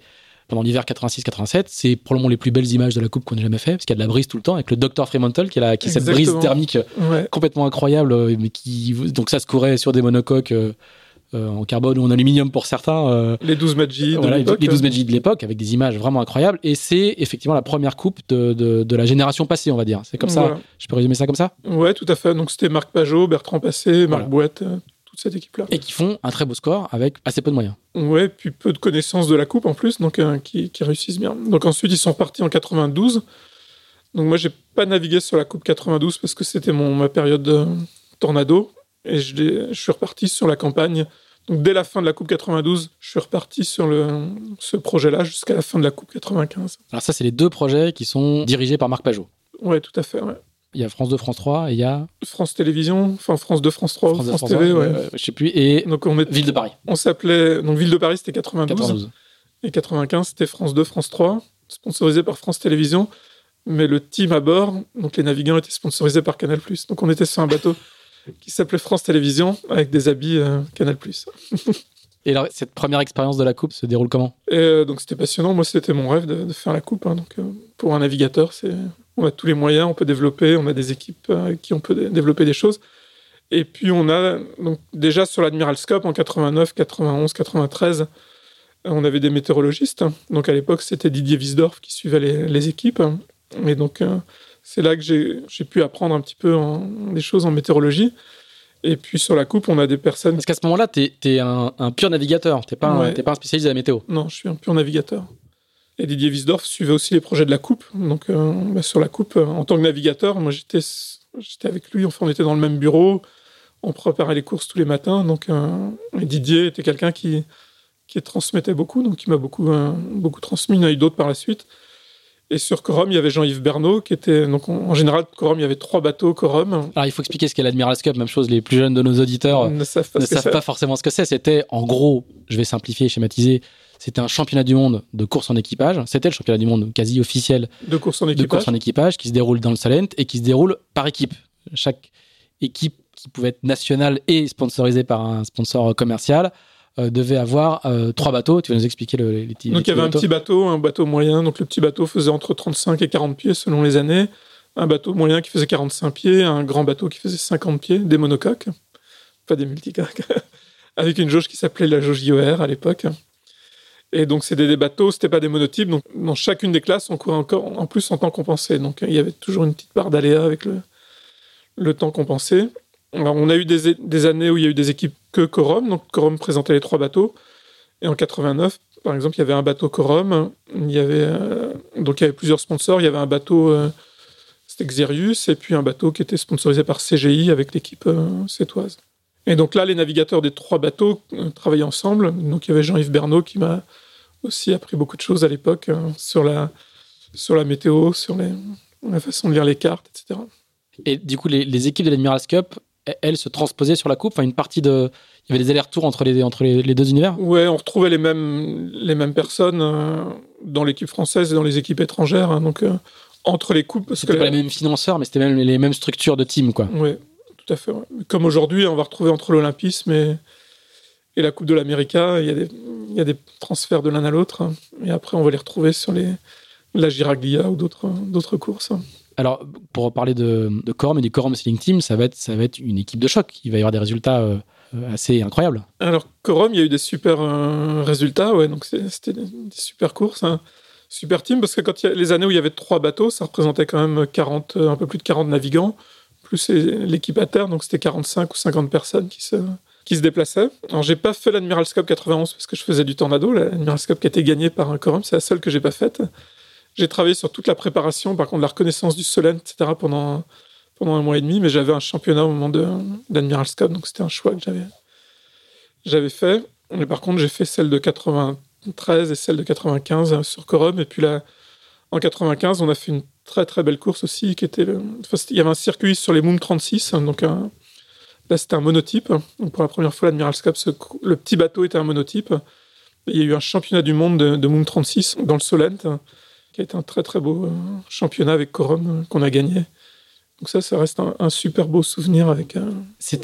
pendant l'hiver 86-87. C'est probablement les plus belles images de la coupe qu'on ait jamais fait, parce qu'il y a de la brise tout le temps, avec le Dr Fremantle qui, est, qui est cette brise thermique Ouais. complètement incroyable, euh, mais qui donc ça se courait sur des monocoques euh, en carbone ou en aluminium pour certains. euh, Les 12 Magic de voilà, l'époque. les 12 Magic de l'époque avec des images vraiment incroyables et c'est effectivement la première coupe de, de, de la génération passée on va dire c'est comme ça je peux résumer ça comme ça? Ouais, tout à fait. Donc c'était Marc Pajot, Bertrand Passé, Marc Voilà. Bouette, euh, toute cette équipe-là. et qui font un très beau score avec assez peu de moyens Ouais, puis peu de connaissances de la coupe en plus, donc euh, qui, qui réussissent bien. Donc ensuite, ils sont partis en 92. Donc moi, j'ai pas navigué sur la coupe 92 parce que c'était mon ma période de tornado et je suis reparti sur la campagne. Donc dès la fin de la coupe 92, je suis reparti sur le, ce projet-là jusqu'à la fin de la coupe 95. alors ça c'est les deux projets qui sont dirigés par Marc Pajot Ouais, tout à fait. ouais. il y a France 2 France 3 et il y a France Télévisions, enfin France 2, France 3, France, 2, France, France TV, 3, ouais. euh, je sais plus et Donc on, Ville de Paris on s'appelait donc Ville de Paris, c'était 92. 92 Et 95, c'était France 2, France 3, sponsorisé par France Télévisions. Mais le team à bord, donc les navigants, étaient sponsorisés par Canal+. Donc on était sur un bateau [LAUGHS] qui s'appelait France Télévisions avec des habits euh, Canal+. et alors cette première expérience de la coupe se déroule comment? Et euh, donc c'était passionnant. Moi, c'était mon rêve de, de faire la coupe. hein. Donc euh, pour un navigateur, c'est on a tous les moyens, on peut développer, on a des équipes euh, avec qui on peut dé- développer des choses. Et puis on a donc déjà sur l'Admiral Scope en 89, 91, 93, euh, on avait des météorologistes. Donc à l'époque, c'était Didier Wiesdorf qui suivait les, les équipes. Et donc euh, c'est là que j'ai pu apprendre un petit peu en- des choses en météorologie. Et puis sur la coupe, on a des personnes. parce qu'à ce moment-là t'es es un, un pur navigateur pas, Ouais. t'es pas un spécialiste de la météo Non, je suis un pur navigateur. Et Didier Wiesdorf suivait aussi les projets de la coupe. Donc, euh, bah, sur la coupe, euh, en tant que navigateur, moi, j'étais avec lui. Enfin, on était dans le même bureau. On préparait les courses tous les matins. Donc, euh, et Didier était quelqu'un qui, qui transmettait beaucoup. Donc, il m'a beaucoup, euh, beaucoup transmis. Il y en a eu d'autres par la suite. Et sur Corum, il y avait Jean-Yves Bernot, qui était. Donc, en, général, Corum, il y avait trois bateaux Corum. alors il faut expliquer ce qu'est l'Admiral Cup même chose les plus jeunes de nos auditeurs ne savent pas ne savent forcément ce que c'est. C'était, en gros, je vais simplifier, schématiser, c'était un championnat du monde de course en équipage. C'était le championnat du monde quasi officiel De course en de équipage. course en équipage qui se déroule dans le Salent et qui se déroule par équipe. Chaque équipe qui pouvait être nationale et sponsorisée par un sponsor commercial euh, devait avoir euh, trois bateaux. Tu vas nous expliquer le, les, types Donc il y avait un bateaux. petit bateau, un bateau moyen. Donc le petit bateau faisait entre 35 et 40 pieds selon les années. Un bateau moyen qui faisait 45 pieds, un grand bateau qui faisait 50 pieds, des monocoques, pas des multicoques, [LAUGHS] avec une jauge qui s'appelait la jauge IOR à l'époque. Et donc c'était des bateaux, c'était pas des monotypes. Donc dans chacune des classes, on courait encore en plus en temps compensé. Donc il y avait toujours une petite part d'aléa avec le, le temps compensé. Alors, on a eu des, des années où il y a eu des équipes que Corum. Donc Corum présentait les trois bateaux. Et en 89, par exemple, il y avait un bateau Corum. Il y avait euh, donc il y avait plusieurs sponsors. Il y avait un bateau, euh, c'était Xerius, et puis un bateau qui était sponsorisé par CGI avec l'équipe euh, sétoise. Et donc là, les navigateurs des trois bateaux euh, travaillaient ensemble. Donc il y avait Jean-Yves Bernot qui m'a aussi appris beaucoup de choses à l'époque sur la sur la météo, sur la façon de lire les cartes, etc. Et du coup, les, les équipes de l'Admiral's Cup, e- elles se transposaient sur la coupe. Enfin, une partie de. Il y avait des allers-retours entre les, entre les, les deux univers. Ouais, on retrouvait les mêmes, les mêmes personnes euh, dans l'équipe française et dans les équipes étrangères. hein, donc, euh, entre les coupes. C'était pas les mêmes financeurs, mais c'était même les mêmes structures de team, quoi. Ouais, tout à fait. ouais. Comme aujourd'hui, on va retrouver entre l'Olympisme et, et la Coupe de l'América, il y, a des, il y a des transferts de l'un à l'autre. hein. Et après, on va les retrouver sur les, la Giraglia ou d'autres d'autres courses. Alors, pour parler de, de Corum et du Corum Sailing Team, ça va, être, ça va être une équipe de choc. Il va y avoir des résultats euh, assez incroyables. Alors, Corum, il y a eu des super euh, résultats, ouais, donc c'était des, super courses, hein. super team, parce que quand il y a les années où il y avait trois bateaux, ça représentait quand même 40, euh, un peu plus de 40 navigants, plus l'équipe à terre, donc c'était 45 ou 50 personnes qui se, qui se déplaçaient. Alors, j'ai pas fait l'Admiral's Cup 91 parce que je faisais du tornado, l'Admiral's Cup qui a été gagnée par un Corum, c'est la seule que j'ai pas faite. J'ai travaillé sur toute la préparation, par contre, la reconnaissance du Solent, etc., pendant, pendant un mois et demi, mais j'avais un championnat au moment de l'Admiral's Cup, donc c'était un choix que j'avais fait. Mais par contre, j'ai fait celle de 93 et celle de 95 sur Corum. Et puis là, en 95, on a fait une très très belle course aussi, qui était il y avait un circuit sur les Moom 36, donc un- là c'était un monotype. Donc pour la première fois, l'Admiral's Cup, le petit bateau était un monotype. Il y a eu un championnat du monde de, de Moom 36 dans le Solent, qui a été un très très beau euh, championnat avec Corum euh, qu'on a gagné. Donc ça, ça reste un, super beau souvenir avec, euh,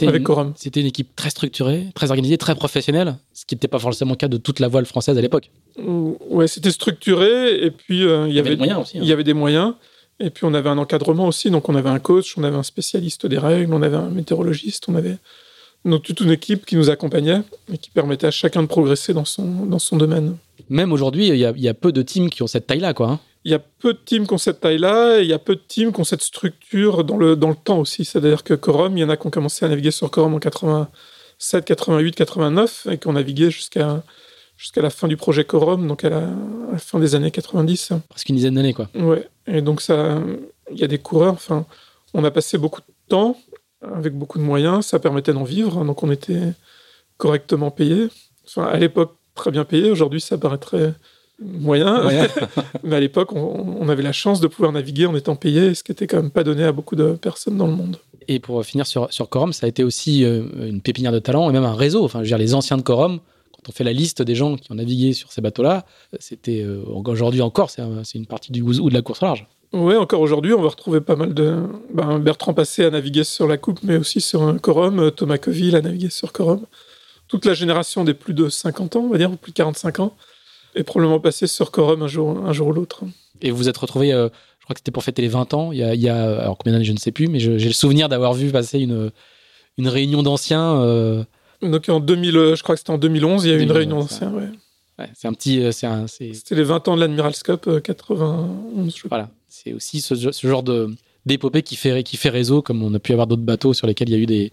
avec Corum. C'était une équipe très structurée, très organisée, très professionnelle, ce qui n'était pas forcément le cas de toute la voile française à l'époque. Ouais, c'était structuré et puis euh, il y, avait, des moyens aussi. Il y hein. avait des moyens. Et puis on avait un encadrement aussi, donc on avait un coach, on avait un spécialiste des règles, on avait un météorologiste, on avait donc toute une équipe qui nous accompagnait et qui permettait à chacun de progresser dans son, dans son domaine. Même aujourd'hui, il y, y, a peu de teams qui ont cette taille-là, quoi. Hein. Il y a peu de teams qui ont cette taille-là, et il y a peu de teams qui ont cette structure dans le, dans le temps aussi. C'est-à-dire que Corum, il y en a qui ont commencé à naviguer sur Corum en 87, 88, 89, et qui ont navigué jusqu'à jusqu'à la fin du projet Corum, donc à la, fin des années 90. Presque une dizaine d'années, quoi. Ouais, et donc ça, il y a des coureurs, enfin, on a passé beaucoup de temps avec beaucoup de moyens, ça permettait d'en vivre, donc on était correctement payé. Enfin, à l'époque, très bien payé, aujourd'hui ça paraîtrait moyen. [LAUGHS] [LAUGHS] Mais à l'époque, on, avait la chance de pouvoir naviguer en étant payé, ce qui était quand même pas donné à beaucoup de personnes dans le monde. Et pour finir sur, sur Corum, ça a été aussi euh, une pépinière de talent et même un réseau. Enfin, je veux dire, les anciens de Corum, quand on fait la liste des gens qui ont navigué sur ces bateaux-là, c'était euh, aujourd'hui encore, c'est une partie du ou de la course large. Oui, encore aujourd'hui, on va retrouver pas mal de. Ben, Bertrand Passé a navigué sur la Coupe, mais aussi sur un Corum. Thomas Coville a navigué sur Corum. Toute la génération des plus de 50 ans, on va dire, ou plus de 45 ans, est probablement passé sur Corum un jour, un jour ou l'autre. Et vous vous êtes retrouvé, euh, je crois que c'était pour fêter les 20 ans, il y a, il y a alors combien d'années, je ne sais plus, mais j'ai le souvenir d'avoir vu passer une, une réunion d'anciens. Euh, Donc en 2000, euh, je crois que c'était en 2011, il y a eu une réunion d'anciens, ouais. ouais c'est un petit. C'était les 20 ans de l'Admiralscope 91, je Voilà, c'est aussi ce, ce, genre d'épopée qui fait, qui fait réseau, comme on a pu avoir d'autres bateaux sur lesquels il y a eu des,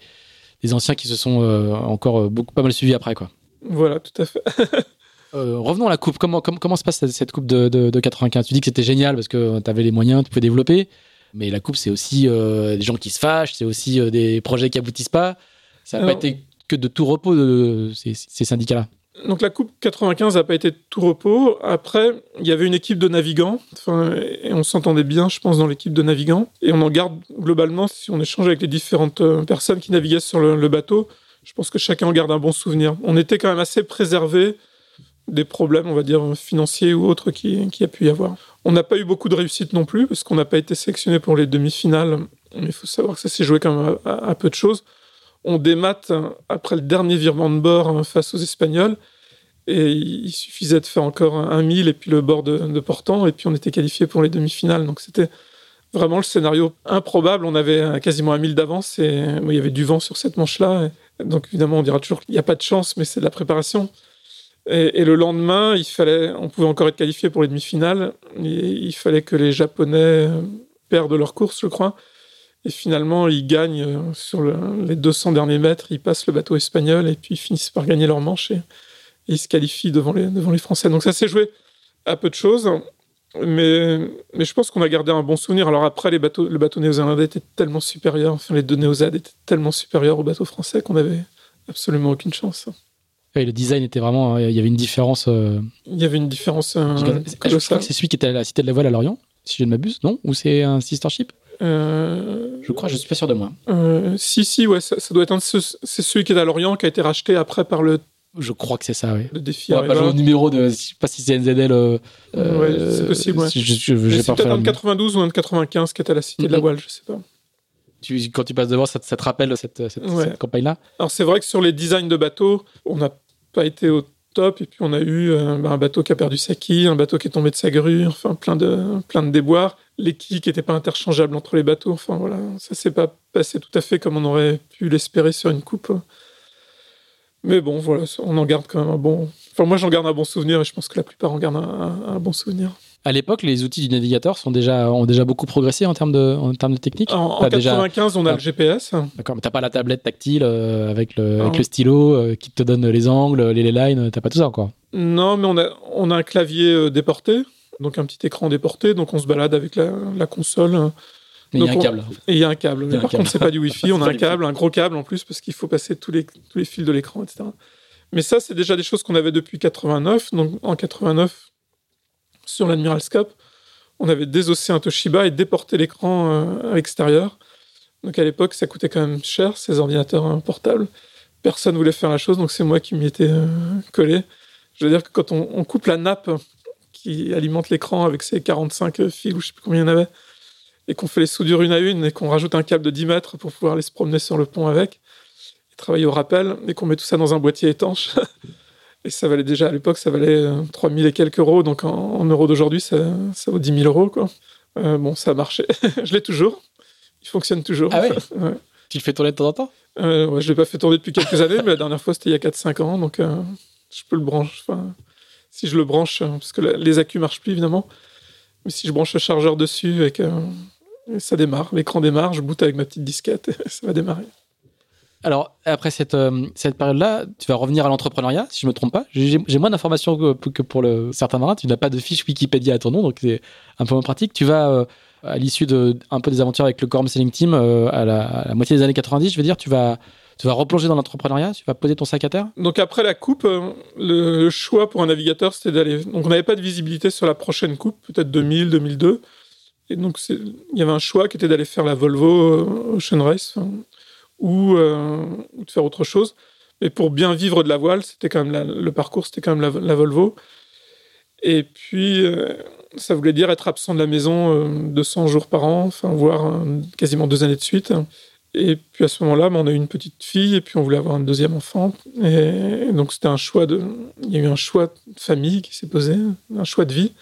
des anciens qui se sont encore beaucoup pas mal suivis après, quoi. Voilà, tout à fait. [LAUGHS] Euh, revenons à la coupe. Comment, comment, comment se passe cette coupe de, de, 95 Tu dis que c'était génial parce que tu avais les moyens, tu pouvais développer. Mais la coupe, c'est aussi euh, des gens qui se fâchent, c'est aussi euh, des projets qui aboutissent pas. Ça n'a pas été que de tout repos de ces, ces syndicats-là. Donc la Coupe 95 n'a pas été tout repos. Après, il y avait une équipe de navigants, et on s'entendait bien, je pense, dans l'équipe de navigants. Et on en garde globalement, si on échange avec les différentes personnes qui naviguaient sur le, bateau, je pense que chacun en garde un bon souvenir. On était quand même assez préservés des problèmes, on va dire, financiers ou autres qui, qui a pu y avoir. On n'a pas eu beaucoup de réussite non plus, parce qu'on n'a pas été sélectionné pour les demi-finales. Mais il faut savoir que ça s'est joué quand même à, peu de choses. On démate après le dernier virement de bord hein, face aux Espagnols. Et il suffisait de faire encore un mille et puis le bord de, portant, et puis on était qualifié pour les demi-finales. Donc c'était vraiment le scénario improbable. On avait quasiment un mille d'avance et il y avait du vent sur cette manche-là. Donc évidemment, on dira toujours qu'il n'y a pas de chance, mais c'est de la préparation. Et, le lendemain, il fallait, on pouvait encore être qualifié pour les demi-finales. Il fallait que les Japonais perdent leur course, je crois. Et finalement, ils gagnent euh, sur les 200 derniers mètres. Ils passent le bateau espagnol et puis ils finissent par gagner leur manche et, ils se qualifient devant les, devant les Français. Donc ça s'est joué à peu de choses. Mais, mais je pense qu'on a gardé un bon souvenir. Alors après, les bateaux, le bateau néo-zélandais était tellement supérieur, enfin les deux néo-zélandais étaient tellement supérieurs au bateau français qu'on n'avait absolument aucune chance le design était vraiment. Il y avait une différence. Euh, il y avait une différence. Euh, je, crois que c'est celui qui était à la Cité de la Voile à Lorient, si je ne m'abuse, non? Ou c'est un sister ship? Euh, Je crois, je suis pas sûr de moi. si, si, ouais, ça, doit être un C'est celui qui est à Lorient, qui a été racheté après par le. Je crois que c'est ça, oui. Le défi. Ouais, pas le numéro de. Je sais pas si c'est NZL. ouais, c'est possible, ouais. C'est peut-être un de 92 ou un de 95 qui est à la Cité de la Voile, je sais pas. Tu, quand tu passes devant, ça, ça te rappelle cette, cette, campagne-là? Alors c'est vrai que sur les designs de bateaux, on n'a pas été au et puis on a eu euh, bah, un bateau qui a perdu sa quille, un bateau qui est tombé de sa grue, enfin plein de, plein de déboires, les quilles qui n'étaient pas interchangeables entre les bateaux, enfin voilà, ça s'est pas passé tout à fait comme on aurait pu l'espérer sur une coupe. Mais bon, voilà, on en garde quand même un bon. Enfin, moi, j'en garde un bon souvenir et je pense que la plupart en gardent un bon souvenir. À l'époque, les outils du navigateur sont déjà, ont déjà beaucoup progressé en termes de, en termes de technique. En, 95, on a le GPS. D'accord, mais t'as pas la tablette tactile euh, avec, le, avec, le, stylo euh, qui te donne les angles, les, les lines, t'as pas tout ça, quoi. Non, mais on a, on a un clavier euh, déporté, donc un petit écran déporté, donc on se balade avec la, la console. Mais il y a un câble. Et il y a un câble. Mais par contre, c'est pas du Wi-Fi, [LAUGHS] on a un câble, un gros câble en plus, parce qu'il faut passer tous les, tous les fils de l'écran, etc. Mais ça, c'est déjà des choses qu'on avait depuis 89. Donc en 89, sur l'Admiralscope, on avait désossé un Toshiba et déporté l'écran euh, à l'extérieur. Donc à l'époque, ça coûtait quand même cher, ces ordinateurs euh, portables. Personne voulait faire la chose, donc c'est moi qui m'y étais euh, collé. Je veux dire que quand on, coupe la nappe qui alimente l'écran avec ses 45 fils, ou je sais plus combien il y en avait, et qu'on fait les soudures une à une et qu'on rajoute un câble de 10 mètres pour pouvoir aller se promener sur le pont avec, et travailler au rappel, et qu'on met tout ça dans un boîtier étanche. [LAUGHS] et ça valait déjà à l'époque, ça valait 3000 et quelques euros, donc en, euros d'aujourd'hui, ça, ça, vaut 10 000 euros. Quoi. bon, ça a marché. [LAUGHS] je l'ai toujours. Il fonctionne toujours. Ah [LAUGHS] ouais. Tu le fais tourner de temps en temps? Euh, ouais, Je ne l'ai pas fait tourner depuis quelques [LAUGHS] années, mais la dernière fois, c'était il y a 4-5 ans. Donc, euh, je peux le brancher. si je le branche, euh, parce que les accus marchent plus, évidemment. Mais si je branche le chargeur dessus et que ça démarre, l'écran démarre, je boot avec ma petite disquette et ça va démarrer. Alors, après cette, cette période-là, tu vas revenir à l'entrepreneuriat, si je ne me trompe pas. J'ai moins d'informations que, pour le, certains marins. Tu n'as pas de fiche Wikipédia à ton nom, donc c'est un peu moins pratique. Tu vas à l'issue de un peu des aventures avec le Quorum Selling Team euh, à, la, moitié des années 90, je veux dire, tu vas replonger dans l'entrepreneuriat, tu vas poser ton sac à terre Donc après la coupe, euh, le choix pour un navigateur, c'était d'aller. Donc on n'avait pas de visibilité sur la prochaine coupe, peut-être 2000, 2002. Et donc il y avait un choix qui était d'aller faire la Volvo euh, Ocean Race ou, ou, de faire autre chose. Mais pour bien vivre de la voile, c'était quand même le parcours, c'était quand même la, Volvo. Et puis ça voulait dire être absent de la maison 200 euh, jours par an, enfin, voire euh, quasiment deux années de suite. Et puis à ce moment-là, ben, on a eu une petite fille et puis on voulait avoir un deuxième enfant. Et donc c'était un choix de, il y a eu un choix de famille qui s'est posé, un choix de vie.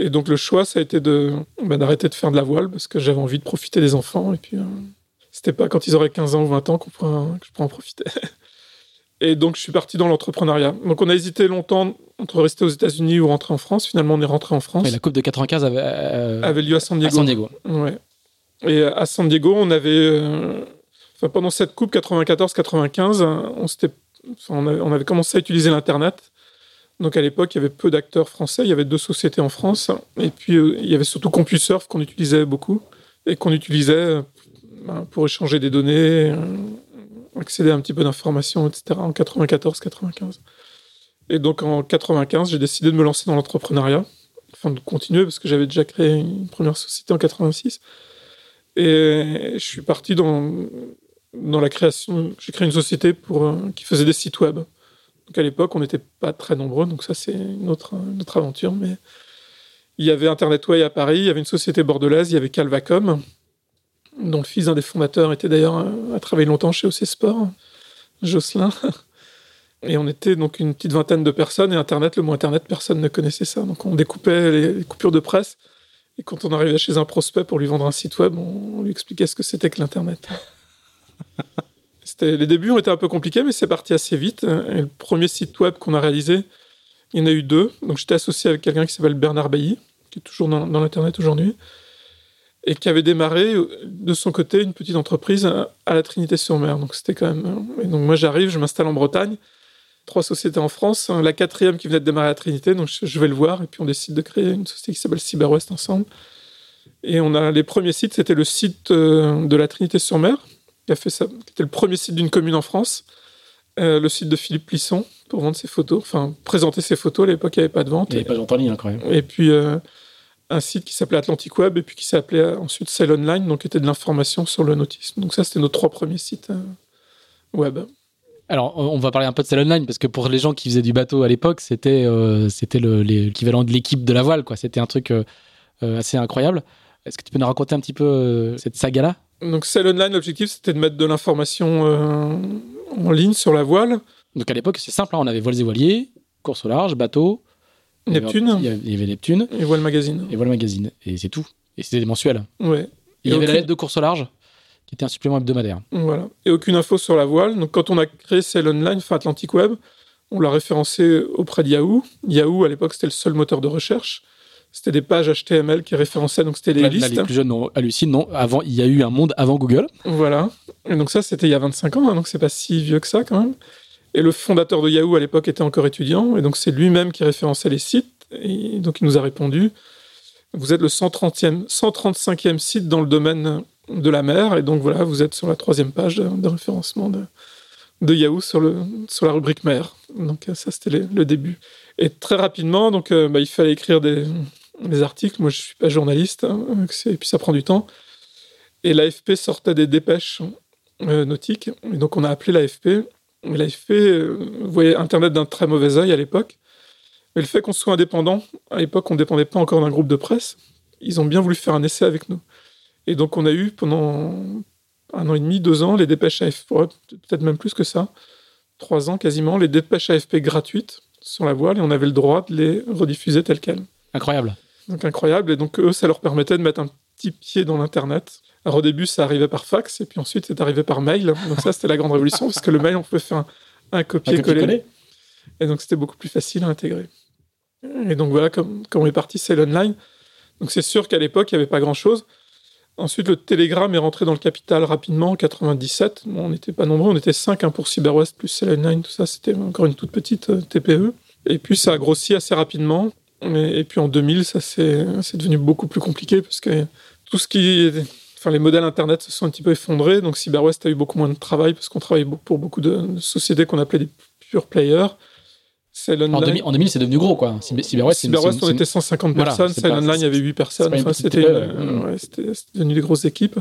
Et donc le choix, ça a été de ben, d'arrêter de faire de la voile parce que j'avais envie de profiter des enfants. Et puis euh, c'était pas quand ils auraient 15 ans ou 20 ans qu'on que je pourrais en profiter. [LAUGHS] Et donc, je suis parti dans l'entrepreneuriat. Donc, on a hésité longtemps entre rester aux États-Unis ou rentrer en France. Finalement, on est rentré en France. Et la Coupe de 95 avait, euh, avait lieu à San Diego. À San Diego. Ouais. Et à San Diego, on avait. Euh, enfin, pendant cette Coupe 94-95, on, on, on, avait commencé à utiliser l'Internet. Donc, à l'époque, il y avait peu d'acteurs français. Il y avait deux sociétés en France. Et puis, euh, il y avait surtout CompuServe qu'on utilisait beaucoup et qu'on utilisait ben, pour échanger des données accéder à un petit peu d'informations, etc. en 94-95. Et donc en 95, j'ai décidé de me lancer dans l'entrepreneuriat, enfin de continuer parce que j'avais déjà créé une première société en 86. Et je suis parti dans, dans la création. J'ai créé une société pour, euh, qui faisait des sites web. Donc à l'époque, on n'était pas très nombreux, donc ça c'est une autre, aventure. Mais il y avait Internet Way à Paris, il y avait une société bordelaise, il y avait Calvacom, dont le fils d'un des fondateurs était d'ailleurs euh, a travaillé longtemps chez OC Sport, Jocelyn. Et on était donc une petite vingtaine de personnes et Internet, le mot Internet, personne ne connaissait ça. Donc on découpait les coupures de presse et quand on arrivait chez un prospect pour lui vendre un site web, on lui expliquait ce que c'était que l'Internet. [LAUGHS] les débuts ont été un peu compliqués, mais c'est parti assez vite. Et le premier site web qu'on a réalisé, il y en a eu deux. Donc j'étais associé avec quelqu'un qui s'appelle Bernard Bailly, qui est toujours dans, dans l'Internet aujourd'hui et qui avait démarré euh, de son côté une petite entreprise à la Trinité-sur-Mer. Donc c'était quand même. Euh, et donc moi j'arrive, je m'installe en Bretagne, trois sociétés en France, la quatrième qui venait de démarrer à la Trinité, donc je vais le voir et puis on décide de créer une société qui s'appelle CyberWest ensemble. Et on a les premiers sites, c'était le site euh, de la Trinité-sur-Mer qui a fait ça, qui était le premier site d'une commune en France. le site de Philippe Plisson pour vendre ses photos, enfin présenter ses photos. À l'époque, il n'y avait pas de vente. Il n'y avait pas de vente en ligne hein, quand même. Et puis un site qui s'appelait Atlantic Web et puis qui s'appelait ensuite Sail Online, donc qui était de l'information sur le nautisme. Donc ça, c'était nos trois premiers sites euh, web. Alors, on va parler un peu de Sail Online parce que pour les gens qui faisaient du bateau à l'époque, c'était euh, c'était l'équivalent de l'équipe de la voile, quoi. C'était un truc euh, assez incroyable. Est-ce que tu peux nous raconter un petit peu cette saga-là? Donc Sail Online, l'objectif, c'était de mettre de l'information en ligne sur la voile. Donc à l'époque, c'est simple, hein. on avait voiles et voiliers, course au large, bateau, Neptune. Il y avait Neptune. Et Voile Magazine. Et Voile Magazine. Et c'est tout. Et c'était des mensuels. Ouais. il y avait la lettre de course au large, qui était un supplément hebdomadaire. Voilà. Et aucune info sur la voile. Donc quand on a créé Sail Online, enfin Atlantic Web, on l'a référencé auprès de Yahoo. Yahoo, à l'époque, c'était le seul moteur de recherche. C'était des pages HTML qui référençaient, donc c'était les listes. les plus jeunes non, hallucinent, non. Avant, il y a eu un monde avant Google. Voilà. Et donc ça, c'était il y a 25 ans, hein, donc c'est pas si vieux que ça quand même. Et le fondateur de Yahoo à l'époque était encore étudiant, et donc c'est lui-même qui référençait les sites. Et donc il nous a répondu Vous êtes le 130e, 135e site dans le domaine de la mer, et donc voilà, vous êtes sur la troisième page de, référencement de, Yahoo sur, le, sur la rubrique mer. Donc ça, c'était le, début. Et très rapidement, donc euh, bah, il fallait écrire des, articles. Moi, je suis pas journaliste, hein, et puis ça prend du temps. Et l'AFP sortait des dépêches euh, nautiques, et donc on a appelé l'AFP il a fait, euh, vous voyez, Internet d'un très mauvais œil à l'époque. Mais le fait qu'on soit indépendant, à l'époque, on ne dépendait pas encore d'un groupe de presse. Ils ont bien voulu faire un essai avec nous. Et donc, on a eu pendant un an et demi, deux ans, les dépêches AFP, peut-être même plus que ça, trois ans quasiment, les dépêches AFP gratuites sur la voile et on avait le droit de les rediffuser telles quelles. Incroyable. Donc incroyable. Et donc eux, ça leur permettait de mettre un petit pied dans l'Internet. Alors au début, ça arrivait par fax et puis ensuite, c'est arrivé par mail. Donc ça, c'était la grande révolution parce que le mail, on pouvait faire un, copier-coller. et donc c'était beaucoup plus facile à intégrer. Et donc voilà, comme, on est parti, c'est l'online. Donc c'est sûr qu'à l'époque, il n'y avait pas grand-chose. Ensuite, le Telegram est rentré dans le capital rapidement en 97. on n'était pas nombreux, on était 5 hein, pour CyberWest plus Cell9, tout ça, c'était encore une toute petite euh, TPE. Et puis ça a grossi assez rapidement. Et, puis en 2000, ça c'est devenu beaucoup plus compliqué parce que tout ce qui enfin les modèles internet se sont un petit peu effondrés. Donc CyberWest a eu beaucoup moins de travail parce qu'on travaillait pour beaucoup de sociétés qu'on appelait des pure players. En 2000, c'est devenu gros, quoi. CyberWest, Cyberwest on était 150 personnes. Cell Online, il y avait 8 personnes. Enfin, c'était devenu des grosses équipes.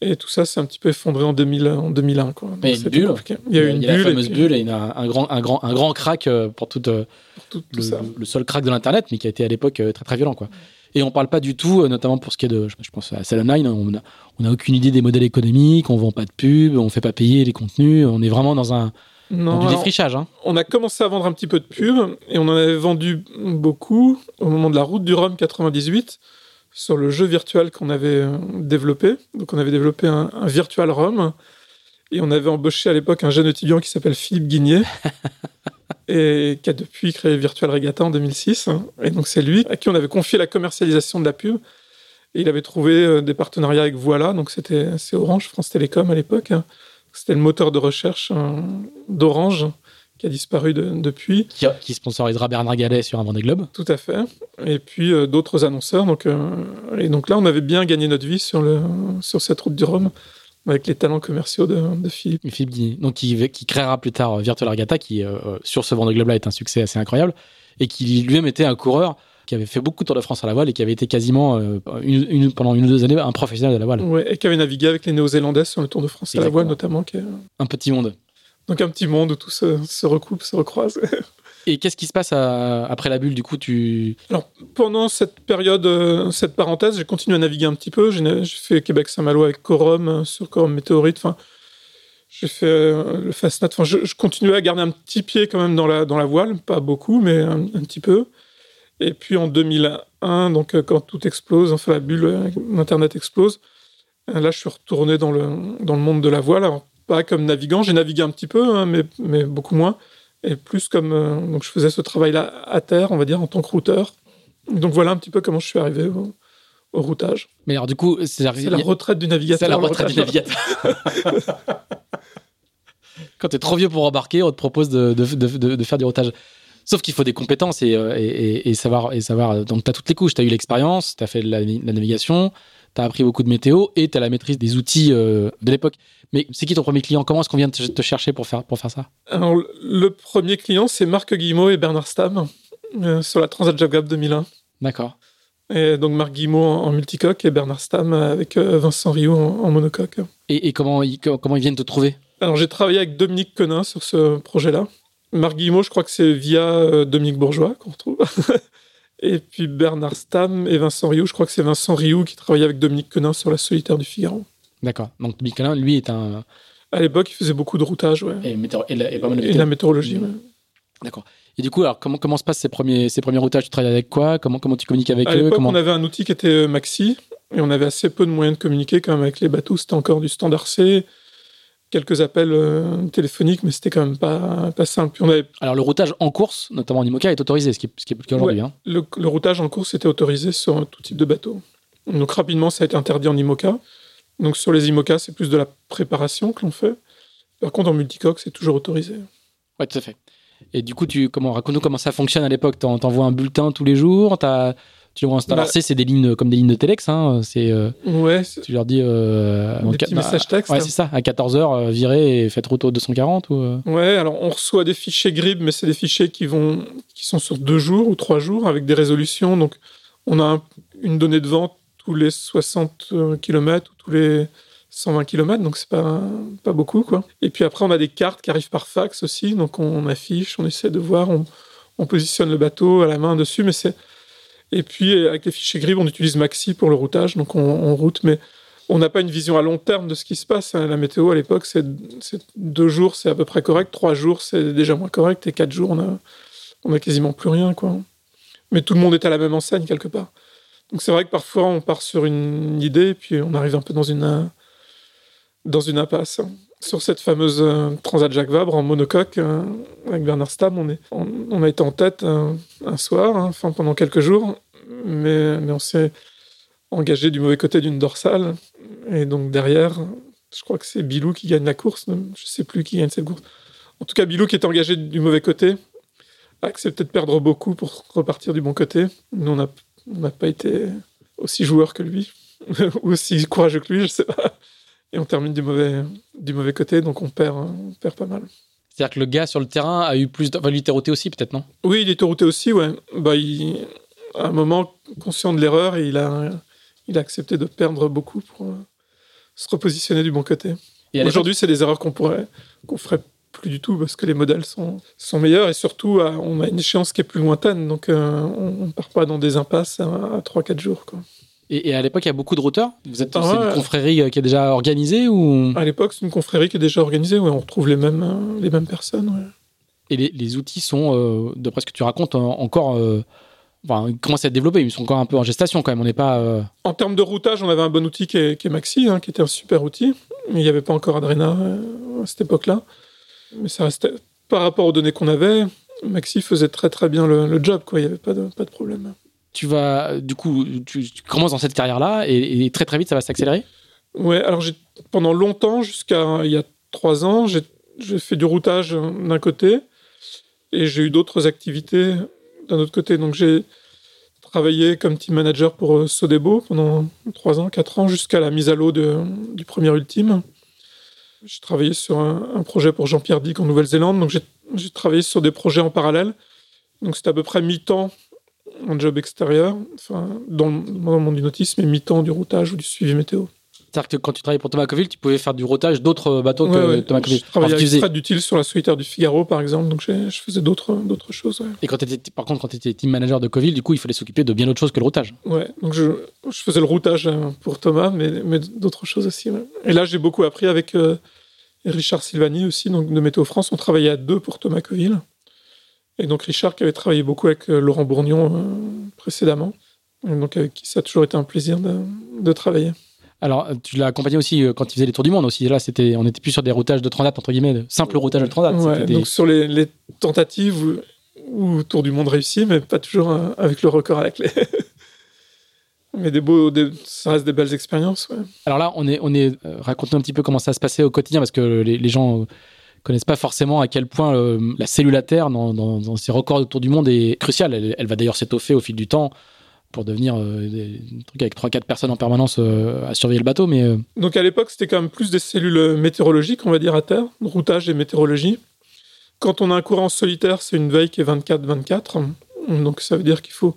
Et tout ça s'est un petit peu effondré en, 2000, en 2001. Quoi. Mais une bulle. Il y a eu une bulle. La fameuse bulle et un, grand, un, grand, un grand crack euh, pour tout, euh, tout, le, ça. le, seul crack de l'Internet, mais qui a été à l'époque euh, très très violent. Quoi. Et on parle pas du tout, notamment pour ce qui est de, je pense à Cell 9, on n'a on a aucune idée des modèles économiques, on vend pas de pub, on fait pas payer les contenus, on est vraiment dans un, non, du défrichage. Hein. On a commencé à vendre un petit peu de pub et on en avait vendu beaucoup au moment de la route du Rhum 98 sur le jeu virtuel qu'on avait euh, développé. Donc on avait développé un, virtual Rhum et on avait embauché à l'époque un jeune étudiant qui s'appelle Philippe Guigné [LAUGHS] et qui a depuis créé Virtual Regatta en 2006. Et donc c'est lui à qui on avait confié la commercialisation de la pub. Et il avait trouvé euh, des partenariats avec Voilà, donc c'était c'est Orange, France Télécom à l'époque. C'était le moteur de recherche euh, d'Orange qui a disparu depuis. Qui, sponsorisera Bernard Gallet sur un Vendée Globe. Tout à fait. Et puis euh, d'autres annonceurs. Donc, euh, et donc là, on avait bien gagné notre vie sur, le, sur cette route du Rhum avec les talents commerciaux de, Philippe. Philippe Guigny. Donc qui, qui, créera plus tard Virtual Regatta, qui sur ce Vendée Globe là est un succès assez incroyable et qui lui-même était un coureur qui avait fait beaucoup de Tour de France à la voile et qui avait été quasiment euh, une, pendant une ou deux années un professionnel de la voile. Ouais, et qui avait navigué avec les Néo-Zélandais sur le Tour de France à la voile notamment. Qui Un petit monde. Donc un petit monde où tout se, se recoupe, se recroise. [LAUGHS] Et qu'est-ce qui se passe après la bulle Du coup, tu. Alors, pendant cette période, euh, cette parenthèse, j'ai continué à naviguer un petit peu. J'ai fait Québec-Saint-Malo avec Corum, euh, sur Corum Météorite. Enfin, j'ai fait le Fastnet. Enfin, je, continuais à garder un petit pied quand même dans la, dans la voile. Pas beaucoup, mais un petit peu. Et puis en 2001, donc euh, quand tout explose, enfin la bulle, euh, Internet explose, euh, là je suis retourné dans le, dans le monde de la voile. Alors, pas comme navigant, j'ai navigué un petit peu, hein, mais, mais beaucoup moins. Et plus comme. donc je faisais ce travail-là à terre, on va dire, en tant que routeur. Donc voilà un petit peu comment je suis arrivé au, routage. Mais alors du coup, c'est la retraite du navigateur. C'est la retraite du navigateur. [LAUGHS] Quand tu es trop vieux pour embarquer, on te propose de, de, de, de faire du routage. Sauf qu'il faut des compétences et, euh, et, et, savoir. Et savoir donc, tu as toutes les couches. Tu as eu l'expérience, tu as fait la, la navigation, tu as appris beaucoup de météo et tu as la maîtrise des outils euh, de l'époque. Mais c'est qui ton premier client? Comment est-ce qu'on vient te, chercher pour faire, pour faire ça? Alors, le premier client, c'est Marc Guillemot et Bernard Stam euh, sur la Transat JobGap 2001. D'accord. Et donc Marc Guillemot en, multicoque et Bernard Stam avec Vincent Rio en, monocoque. Et, et, comment, ils, comment ils viennent te trouver? Alors j'ai travaillé avec Dominique Quenin sur ce projet-là. Marc Guillemot, je crois que c'est via euh, Dominique Bourgeois qu'on retrouve. [LAUGHS] et puis Bernard Stam et Vincent Rioux, je crois que c'est Vincent Rioux qui travaillait avec Dominique Quenin sur La Solitaire du Figaro. D'accord. Donc Dominique Quenin, lui, est un. À l'époque, il faisait beaucoup de routage, ouais. Et, la météorologie, ouais. D'accord. Et du coup, alors comment, comment se passent ces premiers, ces premiers routages? Tu travailles avec quoi? Comment, comment tu communiques avec à eux? comment... on avait un outil qui était euh, Maxi, et on avait assez peu de moyens de communiquer quand même avec les bateaux. C'était encore du standard C quelques appels euh, téléphoniques, mais c'était quand même pas, pas simple. on avait... Alors le routage en course, notamment en IMOCA, est autorisé, ce qui est, ce qui est plus qu'aujourd'hui. Hein. Le, routage en course était autorisé sur tout type de bateau. Donc rapidement, ça a été interdit en IMOCA. Donc sur les IMOCA, c'est plus de la préparation que l'on fait. Par contre, en multicoque, c'est toujours autorisé. Oui, tout à fait. Et du coup, tu, comment, raconte-nous comment ça fonctionne à l'époque. T'envoies un bulletin tous les jours, t'as tu vois, bah, c'est des lignes comme des lignes de Telex. Hein, c'est, euh, ouais, tu leur dis. Euh, des petits messages texte. Ouais, c'est ça. À 14h, euh, virez et faites route au 240 ou, euh Ouais, alors on reçoit des fichiers GRIB, mais c'est des fichiers qui, vont, qui sont sur deux jours ou trois jours avec des résolutions. Donc on a une donnée de vente tous les 60 km ou tous les 120 km, donc c'est pas, pas beaucoup. Quoi. Et puis après, on a des cartes qui arrivent par fax aussi. Donc on affiche, on essaie de voir, on, on positionne le bateau à la main dessus, mais c'est Et puis, avec les fichiers grid, on utilise Maxi pour le routage, donc on, route, mais on n'a pas une vision à long terme de ce qui se passe. Hein. La météo, à l'époque, c'est deux jours, c'est à peu près correct, trois jours, c'est déjà moins correct, et quatre jours, on a, on a quasiment plus rien, quoi. Mais tout le monde est à la même enseigne, quelque part. Donc c'est vrai que parfois, on part sur une idée, puis on arrive un peu dans une, dans une impasse. Sur cette fameuse euh, Transat Jacques Vabre en monocoque, euh, avec Bernard Stam, on, est, on, a été en tête un, soir, hein, pendant quelques jours, mais, on s'est engagé du mauvais côté d'une dorsale. Et donc derrière, je crois que c'est Bilou qui gagne la course, je sais plus qui gagne cette course. En tout cas, Bilou qui est engagé du mauvais côté, a accepté de perdre beaucoup pour repartir du bon côté. Nous, on n'a pas été aussi joueur que lui, [LAUGHS] ou aussi courageux que lui, je sais pas et on termine du mauvais, du mauvais côté, donc on perd, on perd pas mal. C'est-à-dire que le gars sur le terrain a eu plus. De... Enfin, lui, était routé aussi, peut-être, non? Oui, il était routé aussi, ouais. Bah, il... À un moment, conscient de l'erreur, il a... il a accepté de perdre beaucoup pour euh, se repositionner du bon côté. Aujourd'hui, c'est des erreurs qu'on pourrait. qu'on ferait plus du tout parce que les modèles sont, sont meilleurs et surtout, on a une échéance qui est plus lointaine, donc euh, on ne part pas dans des impasses à, à 3-4 jours. Quoi. Et, à l'époque, il y a beaucoup de routeurs Vous êtes, C'est une confrérie euh, qui est déjà organisée ou? À l'époque, c'est une confrérie qui est déjà organisée, on retrouve les mêmes, euh, les mêmes personnes. Et les, outils sont, euh, d'après ce que tu racontes, encore. enfin, ils commencent à être développés, ils sont encore un peu en gestation quand même. On n'est pas. En termes de routage, on avait un bon outil qui est, Maxi, hein, qui était un super outil. Mais il n'y avait pas encore Adrena à cette époque-là. Mais ça restait. Par rapport aux données qu'on avait, Maxi faisait très très bien le, job, quoi. Il n'y avait pas de, pas de problème tu vas, du coup, tu, commences dans cette carrière-là et, très très vite ça va s'accélérer? Ouais, alors pendant longtemps, jusqu'à il y a trois ans, j'ai fait du routage d'un côté et j'ai eu d'autres activités d'un autre côté. Donc j'ai travaillé comme team manager pour euh, Sodebo pendant trois ans, quatre ans, jusqu'à la mise à l'eau du premier ultime. J'ai travaillé sur un, projet pour Jean-Pierre Dick en Nouvelle-Zélande, donc j'ai travaillé sur des projets en parallèle. Donc c'était à peu près mi-temps un job extérieur, enfin, dans, le monde du nautisme, et mi-temps du routage ou du suivi météo. C'est-à-dire que quand tu travaillais pour Thomas Coville, tu pouvais faire du routage d'autres bateaux que Thomas Coville. Je travaillais avec faisais... d'utile sur la solitaire du Figaro, par exemple, donc je faisais d'autres choses. Et quand étais, par contre, quand tu étais team manager de Coville, du coup, il fallait s'occuper de bien d'autres choses que le routage. Ouais, donc je, je faisais le routage euh, pour Thomas, mais, mais d'autres choses aussi. Et là, j'ai beaucoup appris avec euh, Richard Silvani aussi, donc de Météo France. On travaillait à deux pour Thomas Coville. Et donc Richard qui avait travaillé beaucoup avec euh, Laurent Bourgnon euh, précédemment, donc avec qui ça a toujours été un plaisir de, travailler. Alors, tu l'as accompagné aussi euh, quand il faisait les tours du monde aussi. Là, c'était, on n'était plus sur des routages de transat entre guillemets, de simple routage de transat. Ouais, Donc sur les, tentatives où, tour du monde réussi, mais pas toujours avec le record à la clé. [LAUGHS] mais des beaux, ça reste des belles expériences. Alors là, on est, on est, raconte un petit peu comment ça se passait au quotidien parce que les, les gens connaissent pas forcément à quel point euh, la cellulaire dans, dans, dans, ces records autour du monde est cruciale. Elle, va d'ailleurs s'étoffer au fil du temps pour devenir euh, des, avec 3-4 personnes en permanence euh, à surveiller le bateau. Mais, Donc à l'époque, c'était quand même plus des cellules météorologiques, on va dire, à terre, routage et météorologie. Quand on a un courant solitaire, c'est une veille qui est 24-24. Donc ça veut dire qu'il faut...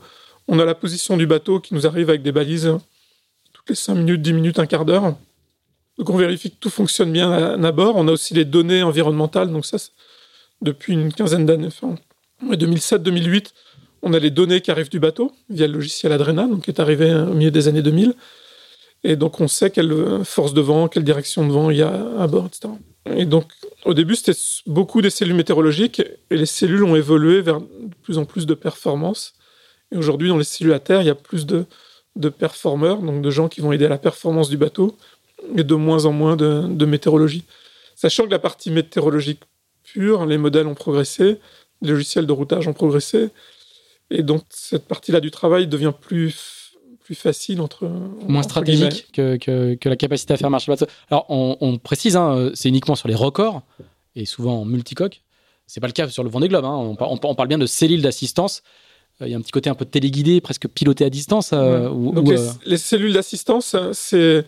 On a la position du bateau qui nous arrive avec des balises toutes les 5 minutes, 10 minutes, un quart d'heure. Donc on vérifie que tout fonctionne bien à, bord. On a aussi les données environnementales. Donc ça, depuis une quinzaine d'années, enfin, 2007-2008, on a les données qui arrivent du bateau via le logiciel Adrena, donc qui est arrivé au milieu des années 2000. Et donc on sait quelle force de vent, quelle direction de vent il y a à bord, etc. Et donc au début c'était beaucoup des cellules météorologiques et les cellules ont évolué vers de plus en plus de performance. Et aujourd'hui dans les cellules à terre il y a plus de, de performeurs, donc de gens qui vont aider à la performance du bateau, et de moins en moins de, météorologie. Sachant que la partie météorologique pure, les modèles ont progressé, les logiciels de routage ont progressé, et donc cette partie-là du travail devient plus, plus facile entre... Moins stratégique que, que, la capacité à faire marcher bateau. Alors on, précise, hein, c'est uniquement sur les records, et souvent en multicoque. C'est pas le cas sur le Vendée Globe. Hein. On, on, parle bien de cellules d'assistance. Euh, il y a un petit côté un peu téléguidé, presque piloté à distance. Euh, donc les, euh, les, cellules d'assistance, c'est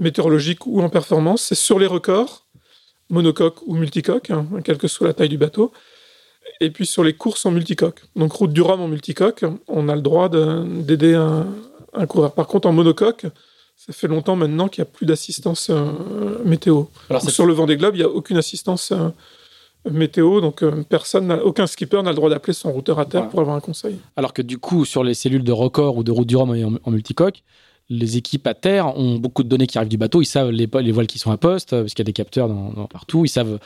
météorologique ou en performance, c'est sur les records, monocoque ou multicoque, hein, quelle que soit la taille du bateau. Et puis sur les courses en multicoque. Donc route du Rhum en multicoque, on a le droit d'aider un, un, coureur. Par contre, en monocoque, ça fait longtemps maintenant qu'il n'y a plus d'assistance euh, météo. Alors, sur le vent des globes, il n'y a aucune assistance euh, météo, donc euh, personne, aucun skipper n'a le droit d'appeler son routeur à terre Voilà. pour avoir un conseil. Alors que du coup, sur les cellules de record ou de route du Rhum en, en multicoque, les équipes à terre ont beaucoup de données qui arrivent du bateau. Ils savent les, les voiles qui sont à poste, euh, parce qu'il y a des capteurs dans, dans- partout. Ils savent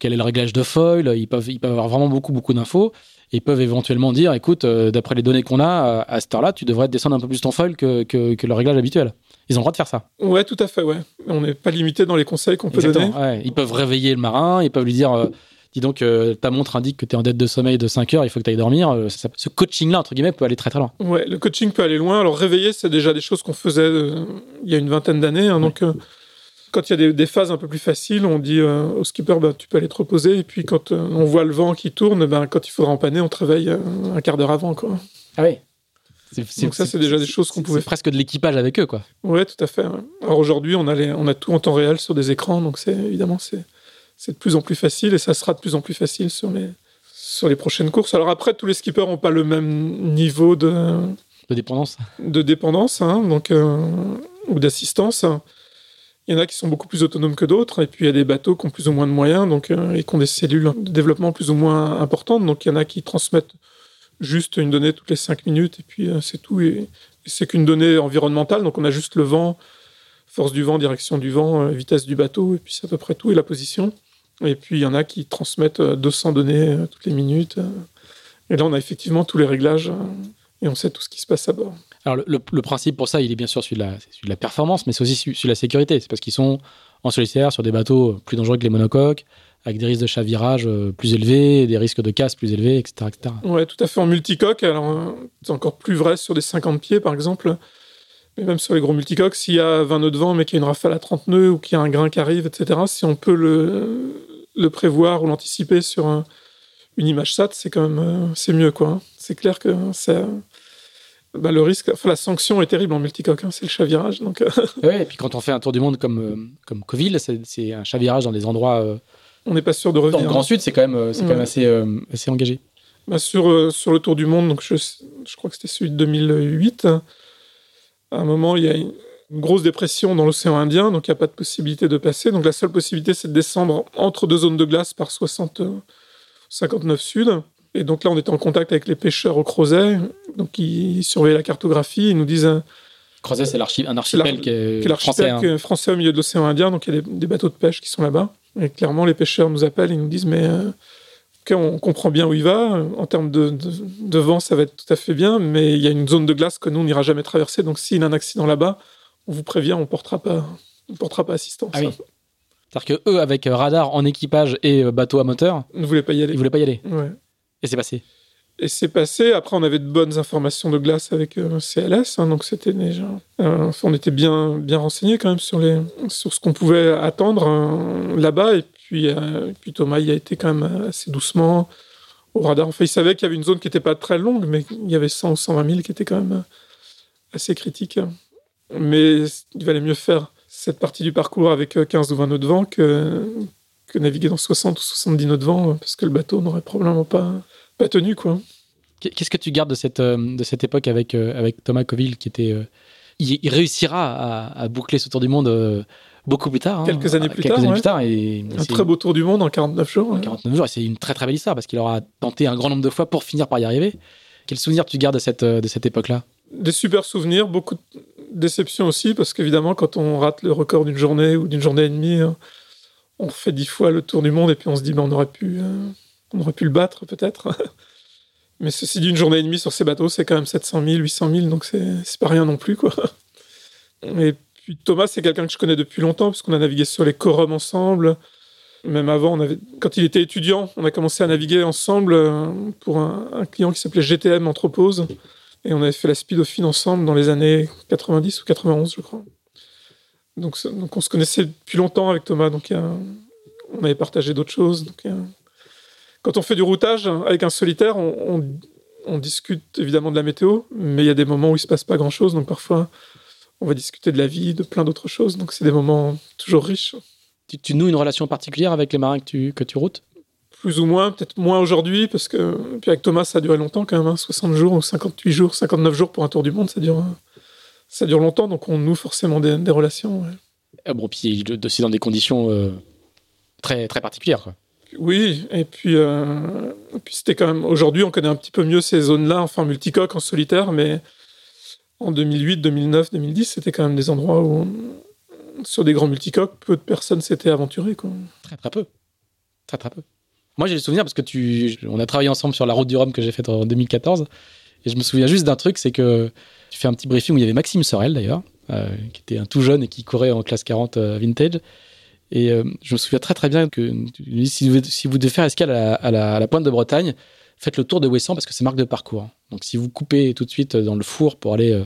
quel est le réglage de foil. Ils peuvent, ils peuvent avoir vraiment beaucoup, beaucoup d'infos. Et ils peuvent éventuellement dire, écoute, euh, d'après les données qu'on a, euh, à cette heure-là, tu devrais descendre un peu plus ton foil que, que, que le réglage habituel. Ils ont le droit de faire ça. Ouais, tout à fait, ouais. On n'est pas limité dans les conseils qu'on peut donner. Ouais. Ils peuvent réveiller le marin, ils peuvent lui dire, euh, dis donc, euh, ta montre indique que tu es en dette de sommeil de 5 heures, il faut que tu ailles dormir. Euh, ça- ce coaching-là, entre guillemets, peut aller très très loin. Ouais, le coaching peut aller loin. Alors réveiller, c'est déjà des choses qu'on faisait euh, il y a une vingtaine d'années. hein. donc quand il y a des, des phases un peu plus faciles, on dit au skipper, bah, tu peux aller te reposer. Et puis quand on voit le vent qui tourne, ben, quand il faudra empanner, on euh, un quart d'heure avant. Quoi. Ah oui. Donc ça, c'est déjà des choses qu'on pouvait C'est presque de l'équipage avec eux, quoi. Ouais, tout à fait. ouais. Alors aujourd'hui, on a, les- on a tout en temps réel sur des écrans, donc c'est évidemment c'est c'est de plus en plus facile et ça sera de plus en plus facile sur les sur les prochaines courses. Alors après, tous les skippers n'ont pas le même niveau de De dépendance. de dépendance, hein, donc euh, ou d'assistance. Il y en a qui sont beaucoup plus autonomes que d'autres, et puis il y a des bateaux qui ont plus ou moins de moyens, donc euh, et qui ont des cellules de développement plus ou moins importantes. Donc il y en a qui transmettent juste une donnée toutes les cinq minutes, et puis euh, c'est tout. Et, et c'est qu'une donnée environnementale, donc on a juste le vent, force du vent, direction du vent, euh, vitesse du bateau, et puis c'est à peu près tout, et la position. Et puis il y en a qui transmettent euh, 200 données euh, toutes les minutes. euh. et là, on a effectivement tous les réglages, euh, et on sait tout ce qui se passe à bord. Alors, le, le- le principe pour ça, il est bien sûr celui de la, c'est celui de la performance, mais c'est aussi celui, de la sécurité. C'est parce qu'ils sont en solitaire sur des bateaux plus dangereux que les monocoques, avec des risques de chavirage euh, plus élevés, des risques de casse plus élevés, etc. etc. Ouais, tout à fait en multicoque. Alors, euh, c'est encore plus vrai sur des 50 pieds, par exemple. Mais même sur les gros multicoques, s'il y a 20 nœuds de vent, mais qu'il y a une rafale à 30 nœuds ou qu'il y a un grain qui arrive, etc., si on peut le, le prévoir ou l'anticiper sur un- une image SAT, c'est quand même euh, c'est mieux, quoi. hein. C'est clair que c'est. bah, le risque, enfin, la sanction est terrible en multicoque, hein, c'est le chavirage. Donc, euh, [LAUGHS] Ouais, et puis quand on fait un tour du monde comme, euh, comme Coville, c'est un chavirage dans des endroits. euh, on n'est pas sûr de dans revenir. le Grand Sud, c'est quand même, c'est quand même assez, euh, assez engagé. Bah, sur, euh, sur le Tour du Monde, donc je, je crois que c'était celui de 2008, à un moment, il y a une une grosse dépression dans l'océan Indien, donc il n'y a pas de possibilité de passer. Donc la seule possibilité, c'est de descendre entre deux zones de glace par 60, euh, 59 Sud. Et donc là, on était en contact avec les pêcheurs au Crozet, donc ils surveillaient la cartographie, ils nous disent euh, Crozet, c'est un archipel l'ar- qui est, français. l'archipel hein. français au milieu de l'océan Indien, donc il y a des, des bateaux de pêche qui sont là-bas. Et clairement, les pêcheurs nous appellent, ils nous disent, mais euh, on comprend bien où il va. En termes de, de- de vent, ça va être tout à fait bien, mais il y a une zone de glace que nous, on n'ira jamais traverser. Donc s'il y a un accident là-bas, on vous prévient, on portera pas, on portera pas assistance. Ah oui. C'est-à-dire que eux, avec euh, radar en équipage et euh, bateau à moteur, Ne voulez pas y aller. ils voulaient pas y aller. Ouais. Et c'est passé. Et c'est passé. Après, on avait de bonnes informations de glace avec euh, CLS, hein, donc c'était déjà. euh, on était bien, bien renseignés quand même sur, les, sur ce qu'on pouvait attendre euh, là-bas. Et puis, et puis Thomas y a été quand même assez doucement au radar. Enfin, il savait qu'il y avait une zone qui n'était pas très longue, mais il y avait 100 ou 120 000 qui était quand même assez critique. Mais il valait mieux faire cette partie du parcours avec euh, 15 ou 20 nœuds de vent que, que naviguer dans 60 ou 70 nœuds de vent, euh, parce que le bateau n'aurait probablement pas, pas tenu, quoi. Qu'est- Qu'est-ce que tu gardes de cette, euh, de cette époque avec, euh, avec Thomas Coville qui était. euh, il, il réussira à, à boucler ce tour du monde euh, beaucoup plus tard. hein, Quelques années plus quelques tard, années ouais. plus tard. Et, Un très beau tour du monde en 49 jours. en ouais. 49 jours. Et c'est une très très belle histoire parce qu'il aura tenté un grand nombre de fois pour finir par y arriver. Quel souvenir tu gardes de cette, euh, de cette époque-là? Des super souvenirs, beaucoup de déceptions aussi, parce qu'évidemment, quand on rate le record d'une journée ou d'une journée et demie, hein, on fait dix fois le tour du monde et puis on se dit, ben, on, aurait pu, euh, on aurait pu le battre peut-être. [LAUGHS] Mais ceci d'une journée et demie sur ces bateaux, c'est quand même 700 000, 800 000, donc c'est pas rien non plus. Quoi. [LAUGHS] Et puis Thomas, c'est quelqu'un que je connais depuis longtemps, parce qu'on a navigué sur les Corums ensemble. Même avant, quand il était étudiant, on a commencé à naviguer ensemble euh, pour un, un client qui s'appelait GTM Anthropose. Et on avait fait la Speedofine ensemble dans les années 90 ou 91, je crois. Donc, on se connaissait depuis longtemps avec Thomas. Donc on avait partagé d'autres choses. Quand on fait du routage avec un solitaire, on, discute évidemment de la météo, mais il y a des moments où il se passe pas grand-chose. Donc parfois, on va discuter de la vie, de plein d'autres choses. Donc c'est des moments toujours riches. tu, noues une relation particulière avec les marins tu, que tu routes? Plus ou moins, peut-être moins aujourd'hui, parce que puis avec Thomas, ça a duré longtemps quand même, hein, 60 jours ou 58 jours, 59 jours pour un tour du monde, ça dure, ça dure longtemps, donc on noue forcément des, des relations. ouais. Ah Bon, puis aussi dans des conditions euh, très, très particulières. quoi. Oui, et puis, euh, et puis c'était quand même. Aujourd'hui, on connaît un petit peu mieux ces zones-là, enfin multicoque, en solitaire, mais en 2008, 2009, 2010, c'était quand même des endroits où, sur des grands multicoques, peu de personnes s'étaient aventurées. Quoi. Très très peu. Très très peu. Moi, j'ai le souvenir parce que tu, on a travaillé ensemble sur la route du Rhum que j'ai faite en 2014, et je me souviens juste d'un truc, c'est que tu fais un petit briefing où il y avait Maxime Sorel d'ailleurs, euh, qui était un tout jeune et qui courait en classe 40 euh, vintage. Et euh, je me souviens très très bien que si vous, si vous devez faire escale à la, à la, pointe de Bretagne, faites le tour de Ouessant parce que c'est marque de parcours. Donc si vous coupez tout de suite dans le four pour aller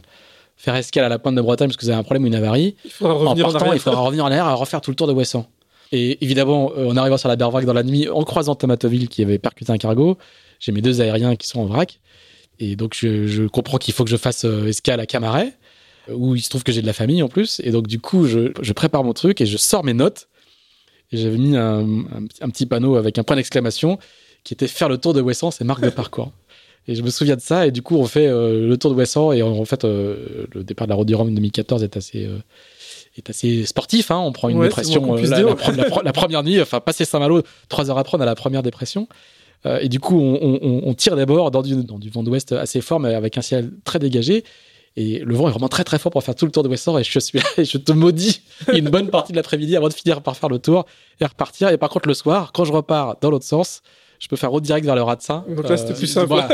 faire escale à la pointe de Bretagne parce que vous avez un problème ou une avarie, il faudra revenir en, partant, en il faudra revenir en arrière et refaire tout le tour de Ouessant. Et évidemment, en arrivant sur la Bervrac dans la nuit, en croisant Tomatoville qui avait percuté un cargo, j'ai mes deux aériens qui sont en vrac. Et donc je, comprends qu'il faut que je fasse escale à Camaret où il se trouve que j'ai de la famille en plus. Et donc, du coup, je, prépare mon truc et je sors mes notes. Et j'avais mis un, petit panneau avec un point d'exclamation qui était faire le tour de Wesson, c'est marque de parcours. [LAUGHS] Et je me souviens de ça. Et du coup, on fait euh, le tour de Wesson. Et en, fait, euh, le départ de la Route du Rhum 2014 est assez. Euh, est assez sportif, hein. on prend une ouais, dépression la, la, la, la, première nuit, enfin passer Saint-Malo, trois heures après on a la première dépression. Euh, et du coup, on, on, on tire d'abord dans du, dans du vent d'ouest assez fort, mais avec un ciel très dégagé. Et le vent est vraiment très très fort pour faire tout le tour de Western et je suis [LAUGHS] et je te maudis une bonne partie de l'après-midi avant de finir par faire le tour et repartir. Et par contre, le soir, quand je repars dans l'autre sens, je peux faire route direct vers le Ratsin. Donc là, c'était euh, plus simple. Voilà.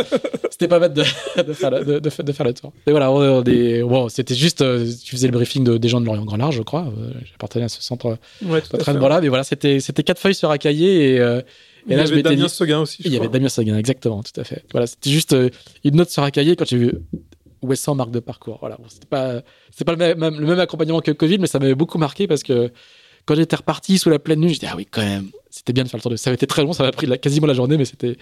c'était pas bête de, [LAUGHS] de, faire le, de, de, faire le tour. Et voilà, c'était juste, euh, tu faisais le briefing de, des gens de Lorient Grand Large, je crois. Euh, J'appartenais à ce centre ouais, traitement là, mais voilà, c'était, quatre feuilles sur un cahier et, là, y avait Damien Seguin aussi. Il y avait Damien Seguin, exactement, tout à fait. Voilà, c'était juste une note sur un cahier quand j'ai vu Wesson marque de parcours. Voilà, bon, c'était pas, c'était pas le même, le même accompagnement que Covid, mais ça m'avait beaucoup marqué parce que quand j'étais reparti sous la pleine nuit, je dis ah oui quand même, c'était bien de faire le tour de. Ça avait été très long, ça m'a pris la, quasiment la journée, mais c'était,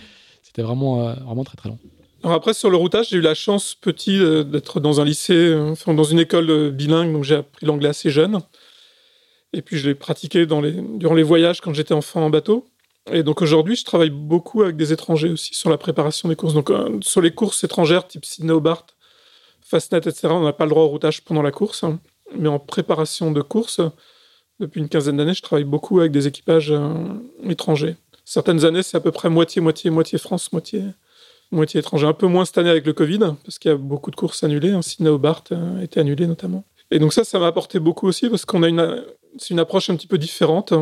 vraiment, euh, vraiment très très long. Après sur le routage, j'ai eu la chance petit euh, d'être dans un lycée, euh, enfin dans une école bilingue, donc j'ai appris l'anglais assez jeune. Et puis je l'ai pratiqué durant les voyages quand j'étais enfant en bateau. Et donc aujourd'hui, je travaille beaucoup avec des étrangers aussi sur la préparation des courses. Donc sur les courses étrangères type Sydney Hobart, Fastnet, etc., on n'a pas le droit au routage pendant la course. Hein. Mais en préparation de course, depuis une quinzaine d'années, je travaille beaucoup avec des équipages euh, étrangers. Certaines années, c'est à peu près moitié, moitié, moitié France, moitié, moitié étranger. Un peu moins cette année avec le Covid, parce qu'il y a beaucoup de courses annulées. Hein. Sydney Hobart euh, était annulé notamment. Et donc ça, ça m'a apporté beaucoup aussi, parce qu'on a une, c'est une approche un petit peu différente.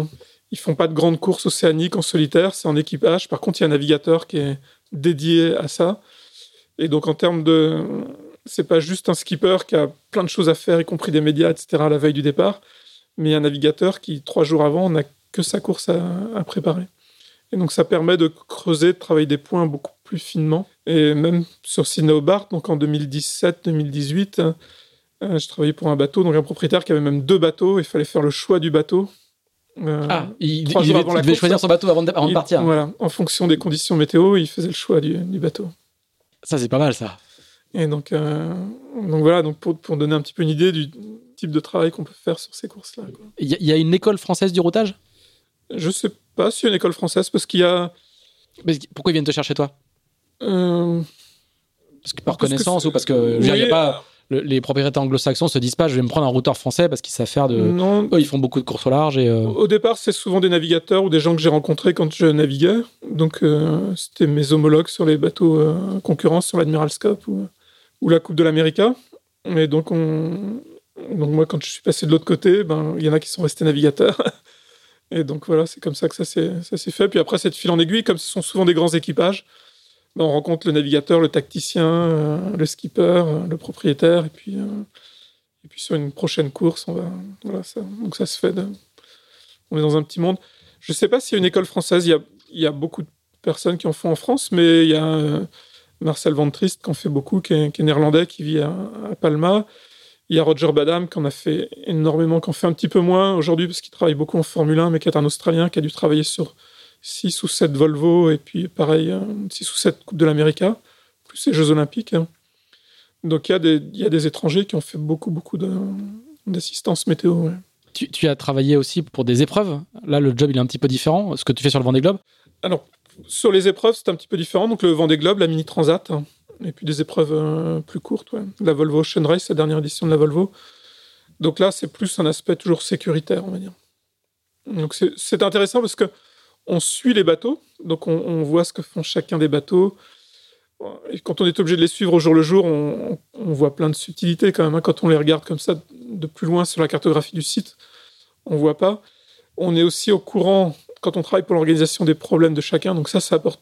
Ils font pas de grandes courses océaniques en solitaire, c'est en équipage. Par contre, il y a un navigateur qui est dédié à ça. Et donc, en termes de, c'est pas juste un skipper qui a plein de choses à faire, y compris des médias, etc., à la veille du départ, mais un navigateur qui, trois jours avant, n'a que sa course à, à, préparer. Et donc, ça permet de creuser, de travailler des points beaucoup plus finement. Et même sur Sydney Hobart, donc en 2017-2018, euh, je travaillais pour un bateau, donc un propriétaire qui avait même deux bateaux, il fallait faire le choix du bateau. Euh, ah, il, il devait, il devait choisir son bateau avant de, avant de partir. Voilà, en fonction des conditions météo, il faisait le choix du, du bateau. Ça, c'est pas mal, ça. Et donc, euh, donc voilà, donc pour, pour, donner un petit peu une idée du type de travail qu'on peut faire sur ces courses-là. Il y, y, a une école française du routage? Je sais pas s'il y a une école française, parce qu'il y a. Mais pourquoi ils viennent te chercher toi? Euh... Parce que par parce connaissance que ou parce que oui, n'y a pas le, les propriétaires anglo-saxons se disent pas je vais me prendre un routeur français parce qu'ils savent faire de non. Eux, ils font beaucoup de courses au large et euh... au départ c'est souvent des navigateurs ou des gens que j'ai rencontrés quand je naviguais donc euh, c'était mes homologues sur les bateaux euh, concurrents sur l'Admiral Cup ou, ou la Coupe de l'América et donc on donc moi quand je suis passé de l'autre côté ben il y en a qui sont restés navigateurs [LAUGHS] et donc voilà c'est comme ça que ça s'est fait puis après cette fil en aiguille comme ce sont souvent des grands équipages ben, on rencontre le navigateur, le tacticien, euh, le skipper, euh, le propriétaire, et puis, euh, et puis sur une prochaine course, on va, voilà, ça, donc ça se fait. On est dans un petit monde. Je ne sais pas s'il y a une école française, il y a, il y a beaucoup de personnes qui en font en France, mais il y a Marcel Van Trist qui en fait beaucoup, qui est, néerlandais, qui vit à, Palma. Il y a Roger Badam qui en a fait énormément, qui en fait un petit peu moins aujourd'hui parce qu'il travaille beaucoup en Formule 1, mais qui est un Australien qui a dû travailler sur 6 ou 7 Volvo, et puis pareil, 6 ou 7 Coupes de l'América, plus les Jeux Olympiques. Donc il y, a des, il y a des étrangers qui ont fait beaucoup, beaucoup d'assistance météo. Ouais. Tu, tu, as travaillé aussi pour des épreuves? Là, le job, il est un petit peu différent. Ce que tu fais sur le Vendée Globe? Alors, sur les épreuves, c'est un petit peu différent. Donc le Vendée Globe, la Mini Transat, et puis des épreuves euh, plus courtes. La Volvo Ocean Race, la dernière édition de la Volvo. Donc là, c'est plus un aspect toujours sécuritaire, on va dire. Donc c'est intéressant parce que on suit les bateaux, donc on, voit ce que font chacun des bateaux. Et quand on est obligé de les suivre au jour le jour, on, voit plein de subtilités quand même. Hein. Quand on les regarde comme ça de plus loin sur la cartographie du site, on voit pas. On est aussi au courant quand on travaille pour l'organisation des problèmes de chacun. Donc ça, ça apporte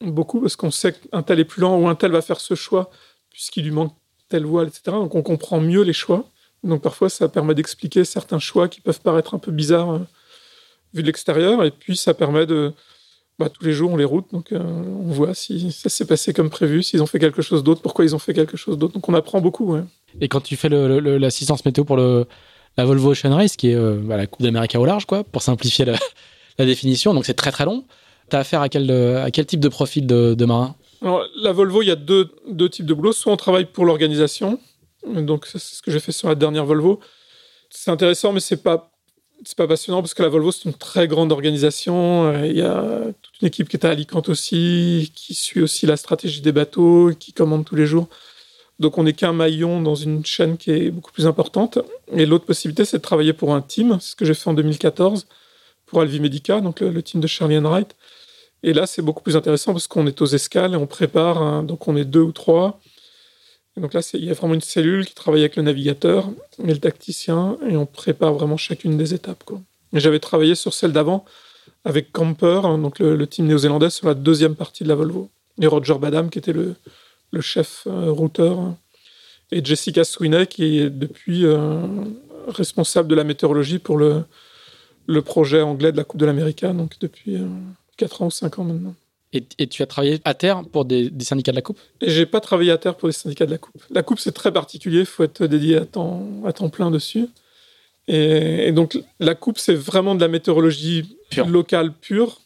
beaucoup parce qu'on sait qu'un tel est plus lent ou un tel va faire ce choix puisqu'il lui manque telle voile, etc. Donc on comprend mieux les choix. Donc parfois, ça permet d'expliquer certains choix qui peuvent paraître un peu bizarres euh, vu de l'extérieur. Et puis ça permet de... Bah, tous les jours, on les route, donc euh, on voit si ça s'est passé comme prévu, s'ils ont fait quelque chose d'autre, pourquoi ils ont fait quelque chose d'autre. Donc on apprend beaucoup. Et quand tu fais l'assistance météo pour le, la Volvo Ocean Race, qui est euh, bah, la Coupe d'Amérique au large, quoi, pour simplifier [LAUGHS] la, définition, donc c'est très très long. Tu as affaire à quel, à quel type de profil de, marin? La Volvo, il y a deux, types de boulot. Soit on travaille pour l'organisation, donc, c'est ce que j'ai fait sur la dernière Volvo. C'est intéressant, mais c'est pas pas passionnant parce que la Volvo c'est une très grande organisation. Euh, il y a toute une équipe qui est à Alicante aussi, qui suit aussi la stratégie des bateaux, qui commande tous les jours. Donc on n'est qu'un maillon dans une chaîne qui est beaucoup plus importante. Et l'autre possibilité, c'est de travailler pour un team. C'est ce que j'ai fait en 2014 pour Alvi Medica, donc le, team de Charlie Wright. Et là, c'est beaucoup plus intéressant parce qu'on est aux escales et on prépare. donc on est deux ou trois donc là, il y a vraiment une cellule qui travaille avec le navigateur et le tacticien, et on prépare vraiment chacune des étapes. j'avais travaillé sur celle d'avant avec Camper, hein, donc le, team néo-zélandais, sur la deuxième partie de la Volvo. Et Roger Badam, qui était le, chef euh, routeur, hein. et Jessica Sweeney, qui est depuis euh, responsable de la météorologie pour le, projet anglais de la Coupe de l'Amérique, donc depuis 4 euh, ans ou 5 ans maintenant. Et, tu as travaillé à terre pour des, syndicats de la Coupe? J'ai pas travaillé à terre pour des syndicats de la Coupe. La Coupe, c'est très particulier, il faut être dédié à temps, à temps plein dessus. Et, donc, la Coupe, c'est vraiment de la météorologie locale pure.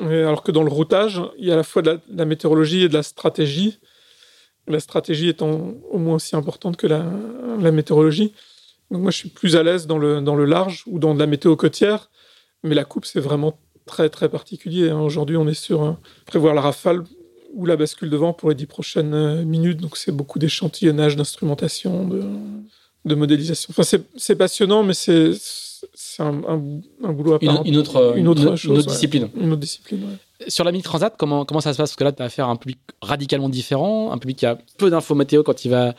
alors que dans le routage, il y a à la fois de la, météorologie et de la stratégie. La stratégie étant au moins aussi importante que la, la météorologie. Donc, moi, je suis plus à l'aise dans le, dans le large ou dans de la météo côtière. Mais la Coupe, c'est vraiment très très particulier. Hein. Aujourd'hui, on est sur euh, prévoir la rafale ou la bascule de vent pour les dix prochaines euh, minutes. Donc, c'est beaucoup d'échantillonnage, d'instrumentation, de, de, modélisation. Enfin, c'est passionnant, mais c'est un, un, boulot à part. Une, autre, une autre, chose, discipline. Une autre discipline, Sur la mini transat, comment, comment ça se passe? Parce que là, tu as affaire à un public radicalement différent, un public qui a peu d'infos météo quand il va,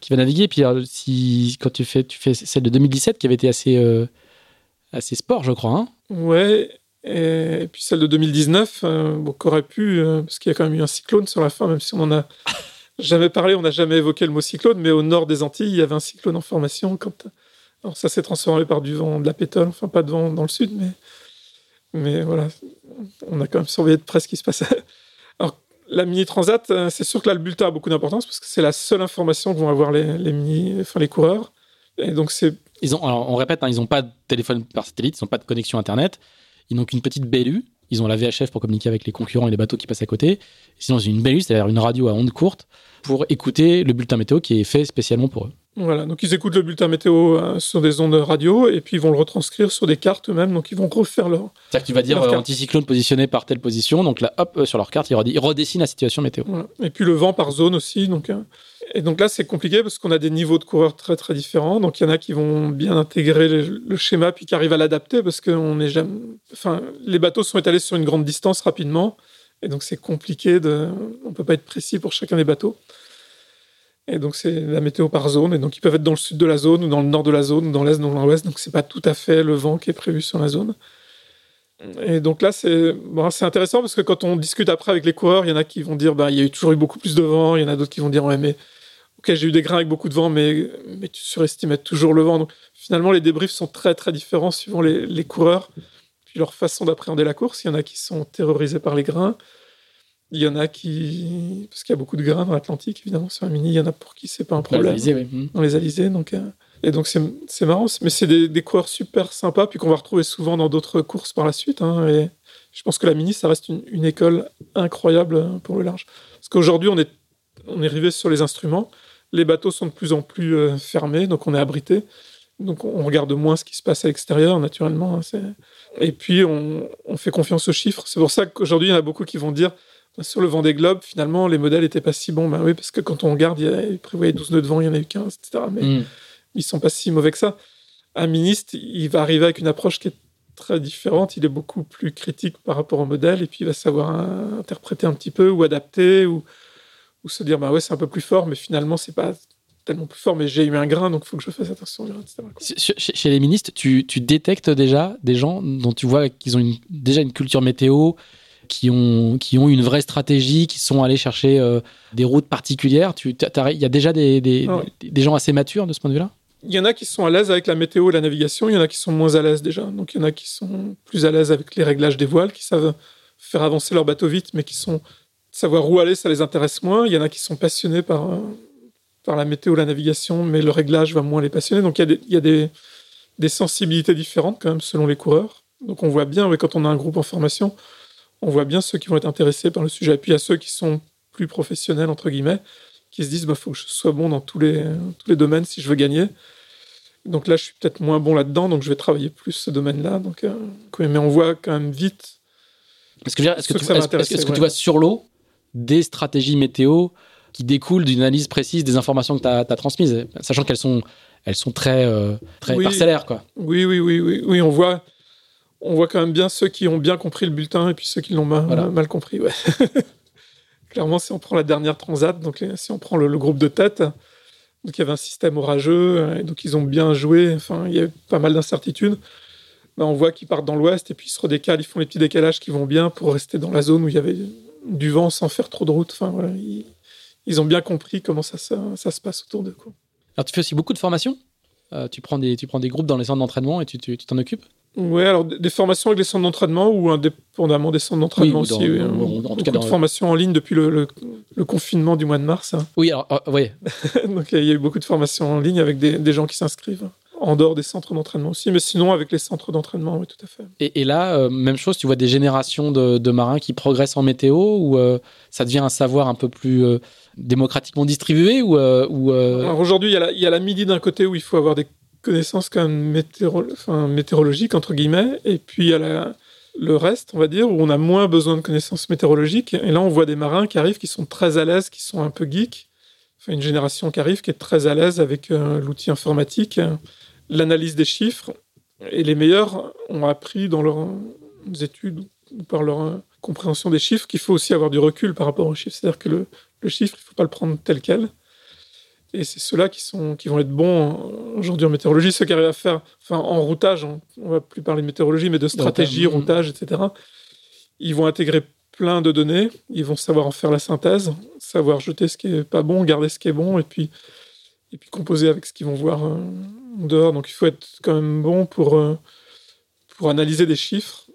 qui va naviguer. Puis, si, quand tu fais, tu fais celle de 2017 qui avait été assez, euh, assez sport, je crois. Hein ouais, et, puis celle de 2019, euh, bon, qu'aurait pu, euh, parce qu'il y a quand même eu un cyclone sur la fin, même si on en a [LAUGHS] jamais parlé, on n'a jamais évoqué le mot cyclone, mais au nord des Antilles, il y avait un cyclone en formation. Quand, alors ça s'est transformé par du vent de la pétole, enfin pas de vent dans le sud, mais, mais voilà, on a quand même surveillé de près ce qui se passait. [LAUGHS] Alors la mini transat, euh, c'est sûr que là le bulletin a beaucoup d'importance parce que c'est la seule information que vont avoir les, les mini, enfin les coureurs. Et donc c'est ils ont, alors on répète, hein, ils n'ont pas de téléphone par satellite, ils n'ont pas de connexion internet. Ils n'ont qu'une petite BLU. Ils ont la VHF pour communiquer avec les concurrents et les bateaux qui passent à côté. Sinon, ils ont une BLU, c'est-à-dire une radio à ondes courtes, pour écouter le bulletin météo qui est fait spécialement pour eux. Voilà, donc ils écoutent le bulletin météo euh, sur des ondes radio et puis ils vont le retranscrire sur des cartes eux-mêmes, donc ils vont refaire leur. C'est-à-dire que tu vas dire euh, anticyclone positionné par telle position, donc là, hop, euh, sur leur carte, ils, redessinent la situation météo. Et puis le vent par zone aussi, donc. Et donc là, c'est compliqué parce qu'on a des niveaux de coureurs très très différents. Donc il y en a qui vont bien intégrer le, schéma puis qui arrivent à l'adapter parce que est jamais. Enfin, les bateaux sont étalés sur une grande distance rapidement. Et donc c'est compliqué. On peut pas être précis pour chacun des bateaux. Et donc c'est la météo par zone. Et donc ils peuvent être dans le sud de la zone ou dans le nord de la zone ou dans l'est, dans l'ouest. Donc c'est pas tout à fait le vent qui est prévu sur la zone. Et donc là, c'est intéressant parce que quand on discute après avec les coureurs, il y en a qui vont dire bah, il y a toujours eu beaucoup plus de vent. Il y en a d'autres qui vont dire ouais, mais ok, j'ai eu des grains avec beaucoup de vent, mais, mais tu surestimais toujours le vent. Donc finalement, les débriefs sont très très différents suivant les, les coureurs, puis leur façon d'appréhender la course. Il y en a qui sont terrorisés par les grains. Il y en a qui. Parce qu'il y a beaucoup de grains dans l'Atlantique, évidemment, sur la mini. Il y en a pour qui c'est pas un problème. Dans les oui. Dans les alizés. Donc, euh, Et donc, c'est marrant. Mais c'est des, des, coureurs super sympas, puis qu'on va retrouver souvent dans d'autres courses par la suite. Hein, et je pense que la mini, ça reste une, une école incroyable pour le large. Parce qu'aujourd'hui, on est, on est arrivé sur les instruments. Les bateaux sont de plus en plus euh, fermés, donc on est abrité. Donc on regarde moins ce qui se passe à l'extérieur, naturellement. Hein, et puis on, fait confiance aux chiffres. C'est pour ça qu'aujourd'hui, il y en a beaucoup qui vont dire bah, sur le vent des globes, finalement, les modèles n'étaient pas si bons. Ben oui, parce que quand on regarde, il, prévoyait 12 nœuds de vent, il y en a eu 15, etc. Mais ils mm. ils sont pas si mauvais que ça. Un ministre, il va arriver avec une approche qui est très différente. Il est beaucoup plus critique par rapport au modèle et puis il va savoir interpréter un petit peu ou adapter ou, ou se dire bah ouais c'est un peu plus fort mais finalement c'est pas tellement plus fort mais j'ai eu un grain donc il faut que je fasse attention etc. Chez, les ministres tu, tu, détectes déjà des gens dont tu vois qu'ils ont déjà une culture météo qui ont, qui ont une vraie stratégie, qui sont allés chercher euh, des routes particulières. Il y a déjà des, des, des gens assez matures de ce point de vue-là? Il y en a qui sont à l'aise avec la météo et la navigation, il y en a qui sont moins à l'aise déjà. Donc il y en a qui sont plus à l'aise avec les réglages des voiles, qui savent faire avancer leur bateau vite, mais qui sont savoir où aller, ça les intéresse moins. Il y en a qui sont passionnés par, euh, par la météo, la navigation, mais le réglage va moins les passionner. Donc il y a des, il y a des, des sensibilités différentes quand même selon les coureurs. Donc on voit bien, oui, quand on a un groupe en formation, on voit bien ceux qui vont être intéressés par le sujet. Et puis il y a ceux qui sont plus professionnels, entre guillemets, qui se disent, il bah, faut que je sois bon dans tous les, tous les domaines si je veux gagner. Donc là, je suis peut-être moins bon là-dedans, donc je vais travailler plus ce domaine-là. Donc, euh, mais on voit quand même vite. Est-ce que, est-ce que, tu, est-ce, que tu vois sur l'eau des stratégies météo qui découlent d'une analyse précise des informations que tu as, transmises, sachant qu'elles sont, elles sont très, euh, très parcellaires quoi. Oui, oui, oui, oui, oui, on voit, on voit quand même bien ceux qui ont bien compris le bulletin et puis ceux qui l'ont mal, mal compris. Ouais. [LAUGHS] Clairement, si on prend la dernière transat, donc si on prend le groupe de tête, donc il y avait un système orageux, euh, et donc ils ont bien joué. Enfin, il y a pas mal d'incertitudes. Ben, on voit qu'ils partent dans l'ouest et puis ils se redécalent, ils font les petits décalages qui vont bien pour rester dans la zone où il y avait du vent sans faire trop de route. Enfin, voilà, ils, ont bien compris comment ça, ça, se passe autour d'eux. Alors tu fais aussi beaucoup de formations euh, tu, prends des, tu prends des groupes dans les centres d'entraînement et tu t'en tu, occupes? Oui, alors des formations avec les centres d'entraînement ou indépendamment des centres d'entraînement aussi. en, tout cas, de formations en ligne depuis le, confinement du mois de mars. Hein. Oui, alors, euh, oui. [LAUGHS] Donc il y a eu beaucoup de formations en ligne avec des, gens qui s'inscrivent en dehors des centres d'entraînement aussi, mais sinon avec les centres d'entraînement, oui, tout à fait. Et, là, euh, même chose, tu vois des générations de, marins qui progressent en météo ou euh, ça devient un savoir un peu plus démocratiquement distribué ou, ou Aujourd'hui, il y, a la midi d'un côté où il faut avoir des connaissances quand même météoro enfin, météorologiques, entre guillemets, et puis à la, le reste, on va dire, où on a moins besoin de connaissances météorologiques. Et là, on voit des marins qui arrivent, qui sont très à l'aise, qui sont un peu geeks. Enfin, une génération qui arrive, qui est très à l'aise avec euh, l'outil informatique, euh, l'analyse des chiffres. Et les meilleurs ont appris dans leurs études ou par leur compréhension des chiffres qu'il faut aussi avoir du recul par rapport aux chiffres. C'est-à-dire que le, le chiffre, il ne faut pas le prendre tel quel. Et c'est ceux-là qui, sont, qui vont être bons aujourd'hui en météorologie, ceux qui arrivent à faire, enfin en routage, on, ne va plus parler de météorologie, mais de stratégie, routage, etc. Ils vont intégrer plein de données, ils vont savoir en faire la synthèse, savoir jeter ce qui est pas bon, garder ce qui est bon, et puis, et puis composer avec ce qu'ils vont voir euh, dehors. Donc il faut être quand même bon pour, euh, pour analyser des chiffres,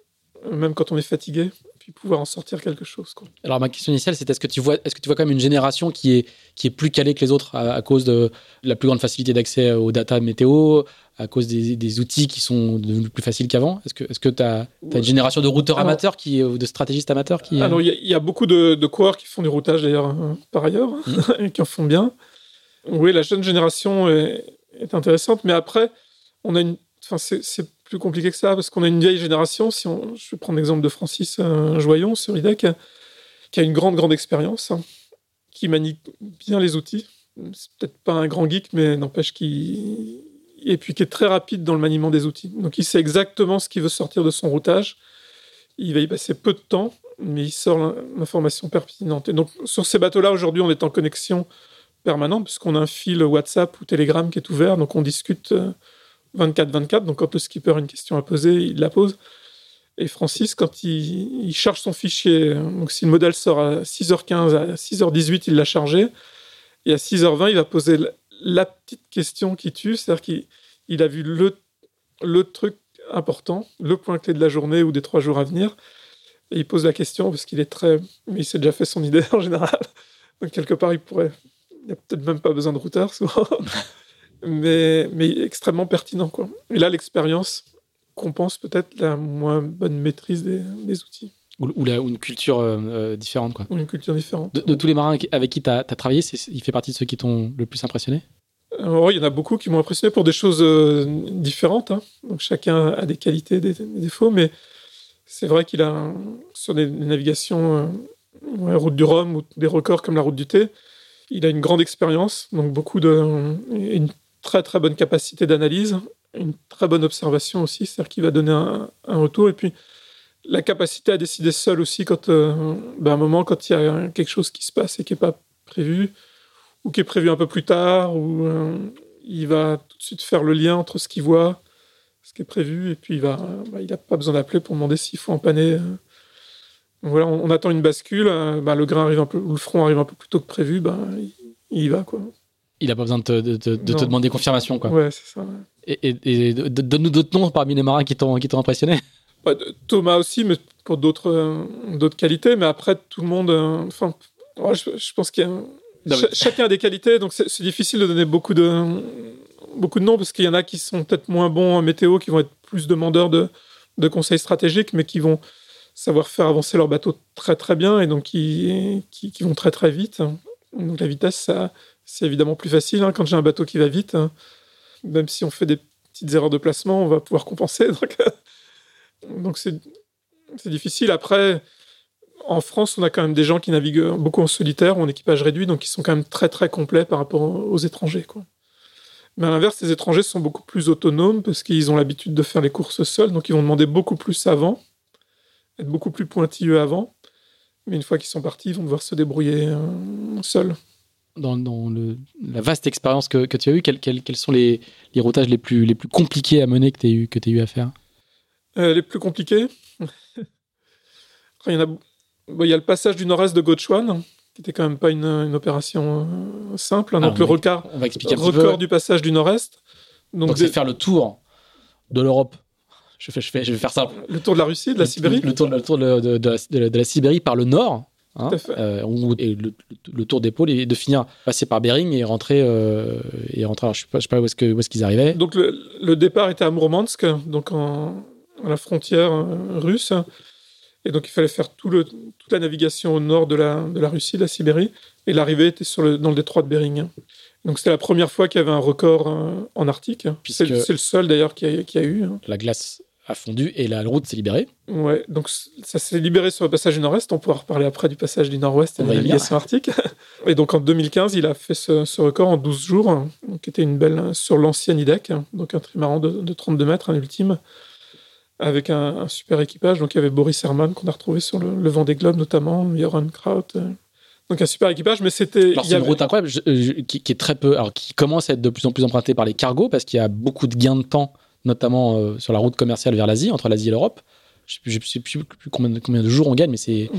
même quand on est fatigué pouvoir en sortir quelque chose. Quoi. Alors ma question initiale, c'est est-ce que tu vois, est-ce que tu vois quand même une génération qui est qui est plus calée que les autres à, cause de la plus grande facilité d'accès aux data météo, à cause des, outils qui sont devenus plus faciles qu'avant? Est-ce que est-ce que tu as, une génération de routeurs amateurs qui ou de stratégistes amateurs qui Alors il y, a beaucoup de, de, coureurs qui font du routage d'ailleurs hein, par ailleurs mmh. [LAUGHS] et qui en font bien. Oui, la jeune génération est, intéressante, mais après on a une, enfin c'est plus compliqué que ça, parce qu'on a une vieille génération, si on, je vais prendre l'exemple de Francis euh, Joyon sur IDEC, qui a une grande, grande expérience, hein, qui manie bien les outils. C'est peut-être pas un grand geek, mais n'empêche qu'il... Et puis qui est très rapide dans le maniement des outils. Donc il sait exactement ce qu'il veut sortir de son routage. Il va y passer peu de temps, mais il sort l'information pertinente. Et donc sur ces bateaux-là, aujourd'hui, on est en connexion permanente, puisqu'on a un fil WhatsApp ou Telegram qui est ouvert, donc on discute... Euh, 24-24. Donc, quand le skipper a une question à poser, il la pose. Et Francis, quand il, charge son fichier, donc si le modèle sort à 6h15, à 6h18, il l'a chargé. Et à 6h20, il va poser la, petite question qui tue, c'est-à-dire qu'il a vu le, le truc important, le point clé de la journée ou des trois jours à venir. Et il pose la question parce qu'il est très. Mais il s'est déjà fait son idée [LAUGHS] en général. Donc, quelque part, il pourrait. Il n'y a peut-être même pas besoin de routeur, [LAUGHS] souvent mais, mais extrêmement pertinent. Quoi. Et là, l'expérience compense peut-être la moins bonne maîtrise des, des outils. Ou, ou, une culture euh, euh, différente. Quoi. Ou une culture différente. De, tous les marins avec qui tu as, travaillé, il fait partie de ceux qui t'ont le plus impressionné? Il y en a beaucoup qui m'ont impressionné pour des choses euh, différentes. Hein. Donc chacun a des qualités, des, défauts, mais c'est vrai qu'il a sur des, navigations, route du Rhum ou des records comme la route du thé, il a une grande expérience, donc beaucoup de, une très très bonne capacité d'analyse une très bonne observation aussi, c'est-à-dire qu'il va donner un, retour. Et puis, la capacité à décider seul aussi quand, euh, ben, un moment, quand il y a quelque chose qui se passe et qui n'est pas prévu, ou qui est prévu un peu plus tard, ou euh, il va tout de suite faire le lien entre ce qu'il voit, ce qui est prévu, et puis il va, ben, il n'a pas besoin d'appeler pour demander s'il faut empanner. Voilà, on, attend une bascule, ben, le grain arrive un peu, ou le front arrive un peu plus tôt que prévu, ben, il, y va quoi. Il n'a pas besoin de te, de, te demander confirmation quoi. Ouais, c'est ça. Et, donne-nous d'autres noms parmi les marins qui t'ont impressionné. [LAUGHS] Thomas aussi, mais pour d'autres euh, d'autres qualités. Mais après, tout le monde. Euh, enfin, je, pense qu'il y a. chacun a des qualités, donc c'est difficile de donner beaucoup de, beaucoup de noms parce qu'il y en a qui sont peut-être moins bons en météo, qui vont être plus demandeurs de, de conseils stratégiques, mais qui vont savoir faire avancer leur bateau très très bien et donc qui, qui, vont très très vite. Donc la vitesse, c'est évidemment plus facile hein, quand j'ai un bateau qui va vite. Hein même si on fait des petites erreurs de placement, on va pouvoir compenser. [LAUGHS] Donc, c'est difficile. Après, en France, on a quand même des gens qui naviguent beaucoup en solitaire en équipage réduit, donc ils sont quand même très très complets par rapport aux étrangers. Quoi. Mais à l'inverse, les étrangers sont beaucoup plus autonomes parce qu'ils ont l'habitude de faire les courses seuls, donc ils vont demander beaucoup plus avant, être beaucoup plus pointilleux avant. Mais une fois qu'ils sont partis, ils vont devoir se débrouiller euh, seuls dans, le, la vaste expérience que, que, tu as eue, quels, quels, sont les, les, routages les plus, les plus compliqués à mener que tu as, eu, eu à faire? Euh, Les plus compliqués il, y en a, il y a le passage du nord-est de Gochuan, qui n'était quand même pas une, une opération euh, simple. Hein, donc le record, on va expliquer un record du passage du nord-est. Donc, c'est faire le tour de l'Europe. Je, fais, je, fais, je vais faire simple. Le tour de la Russie, de la Sibérie le, tour, le tour de, de, de, la Sibérie par le nord, Hein, euh, et le, tour d'épaule et de finir passer par Bering et rentrer euh, et rentrer. Alors, je sais pas, sais pas où est-ce qu'ils arrivaient. Donc le, départ était à Mourmansk, donc en, à la frontière euh, russe, et donc il fallait faire tout le, toute la navigation au nord de la de la Russie, de la Sibérie, et l'arrivée était sur le, dans le détroit de Bering. Donc c'était la première fois qu'il y avait un record en Arctique. C'est le seul d'ailleurs qui a, qui a eu. Hein. La glace a fondu et la route s'est libérée. Ouais, donc ça s'est libéré sur le passage du nord-est. On pourra reparler après du passage du nord-ouest et de la navigation arctique. Et donc en 2015, il a fait ce, record en 12 jours, qui était une belle sur l'ancien IDEC, donc un trimaran de, 32 mètres, un ultime, avec un, super équipage. Donc il y avait Boris Herman qu'on a retrouvé sur le, le vent des globes notamment, Joran Kraut. Euh. Donc un super équipage, mais c'était. C'est une route incroyable qui, qui, est très peu, alors qui commence à être de plus en plus empruntée par les cargos parce qu'il y a beaucoup de gains de temps notamment euh, sur la route commerciale vers l'Asie, entre l'Asie et l'Europe. Je ne sais, plus, combien, de jours on gagne, mais c'est.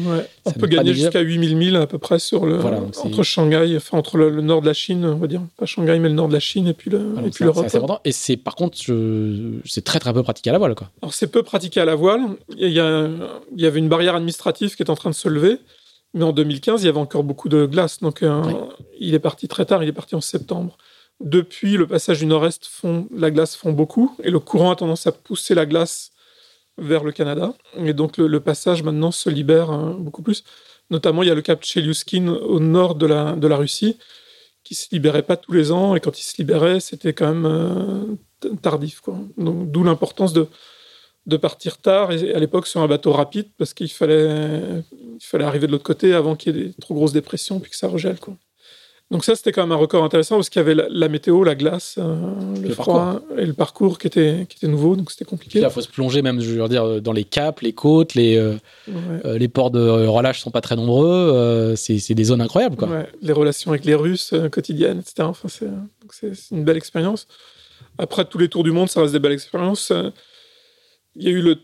on peut gagner jusqu'à 8000 milles à peu près sur le, entre Shanghai, enfin entre le, nord de la Chine, on va dire. Pas Shanghai, mais le nord de la Chine et puis l'Europe. Et c'est par contre, c'est très très peu pratiqué à la voile. Quoi. Alors c'est peu pratiqué à la voile. Il y, a, il y avait une barrière administrative qui est en train de se lever. Mais en 2015, il y avait encore beaucoup de glace. Donc, euh, il est parti très tard. Il est parti en septembre. Depuis le passage du nord-est, la glace fond beaucoup et le courant a tendance à pousser la glace vers le Canada. Et donc le, passage maintenant se libère hein, beaucoup plus. Notamment, il y a le cap Chelyuskin au nord de la, Russie qui se libérait pas tous les ans et quand il se libérait, c'était quand même euh, tardif. Donc d'où l'importance de, partir tard et à l'époque sur un bateau rapide parce qu'il fallait, arriver de l'autre côté avant qu'il y ait des trop grosses dépressions puis que ça regèle. Donc ça, c'était quand même un record intéressant parce qu'il y avait la, météo, la glace, euh, le, froid et le parcours qui était, qui était nouveau, donc c'était compliqué. Il faut se plonger même, je veux dire, dans les caps, les côtes, les, euh, euh, les ports de relâche sont pas très nombreux. c'est des zones incroyables, quoi. les relations avec les Russes quotidiennes, etc. Enfin, c'est une belle expérience. Après tous les tours du monde, ça reste des belles expériences. Il y a eu le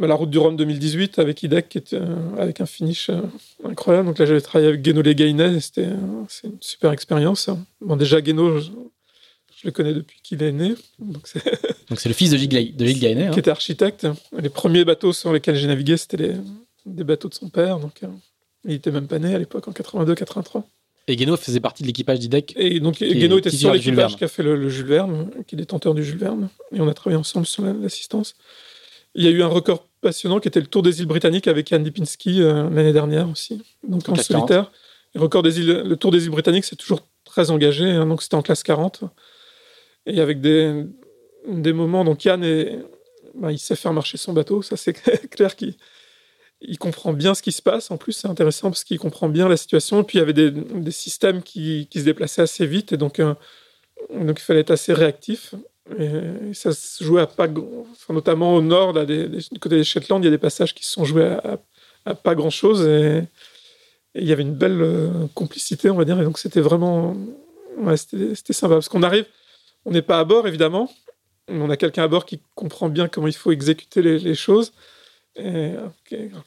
la route du Rhum 2018 avec IDEC, qui était, euh, avec un finish euh, incroyable. Donc là, j'avais travaillé avec Guéno Legainet, c'était euh, c'est une super expérience. Bon, déjà, Guéno, je, le connais depuis qu'il est né. Donc c'est [LAUGHS] le fils de Gilles, de Gainet. Hein. Qui était architecte. Les premiers bateaux sur lesquels j'ai navigué, c'était des bateaux de son père. Donc il était même pas né à l'époque, en 82-83. Et Guéno faisait partie de l'équipage d'IDEC. Et donc Guéno était sur l'équipage qui a fait le, Jules Verne, qui est détenteur du Jules Verne. Et on a travaillé ensemble sur l'assistance. Il y a eu un record passionnant qui était le Tour des îles britanniques avec Jan Lipinski euh, l'année dernière aussi, donc en solitaire. Le, record des îles, le Tour des îles britanniques, c'est toujours très engagé, hein, donc c'était en classe 40. Et avec des, des moments, donc Yann, est, bah, il sait faire marcher son bateau, ça c'est [LAUGHS] clair qu'il il comprend bien ce qui se passe. En plus, c'est intéressant parce qu'il comprend bien la situation. Et puis, il y avait des, des systèmes qui, qui, se déplaçaient assez vite. Et donc, euh, donc, il fallait être assez réactif. Et ça se jouait à pas, notamment au nord, là, du côté des Shetland, il y a des passages qui se sont joués à, pas grand chose et, il y avait une belle euh, complicité, on va dire. Et donc c'était vraiment, c'était sympa parce qu'on arrive, on n'est pas à bord évidemment, on a quelqu'un à bord qui comprend bien comment il faut exécuter les, choses.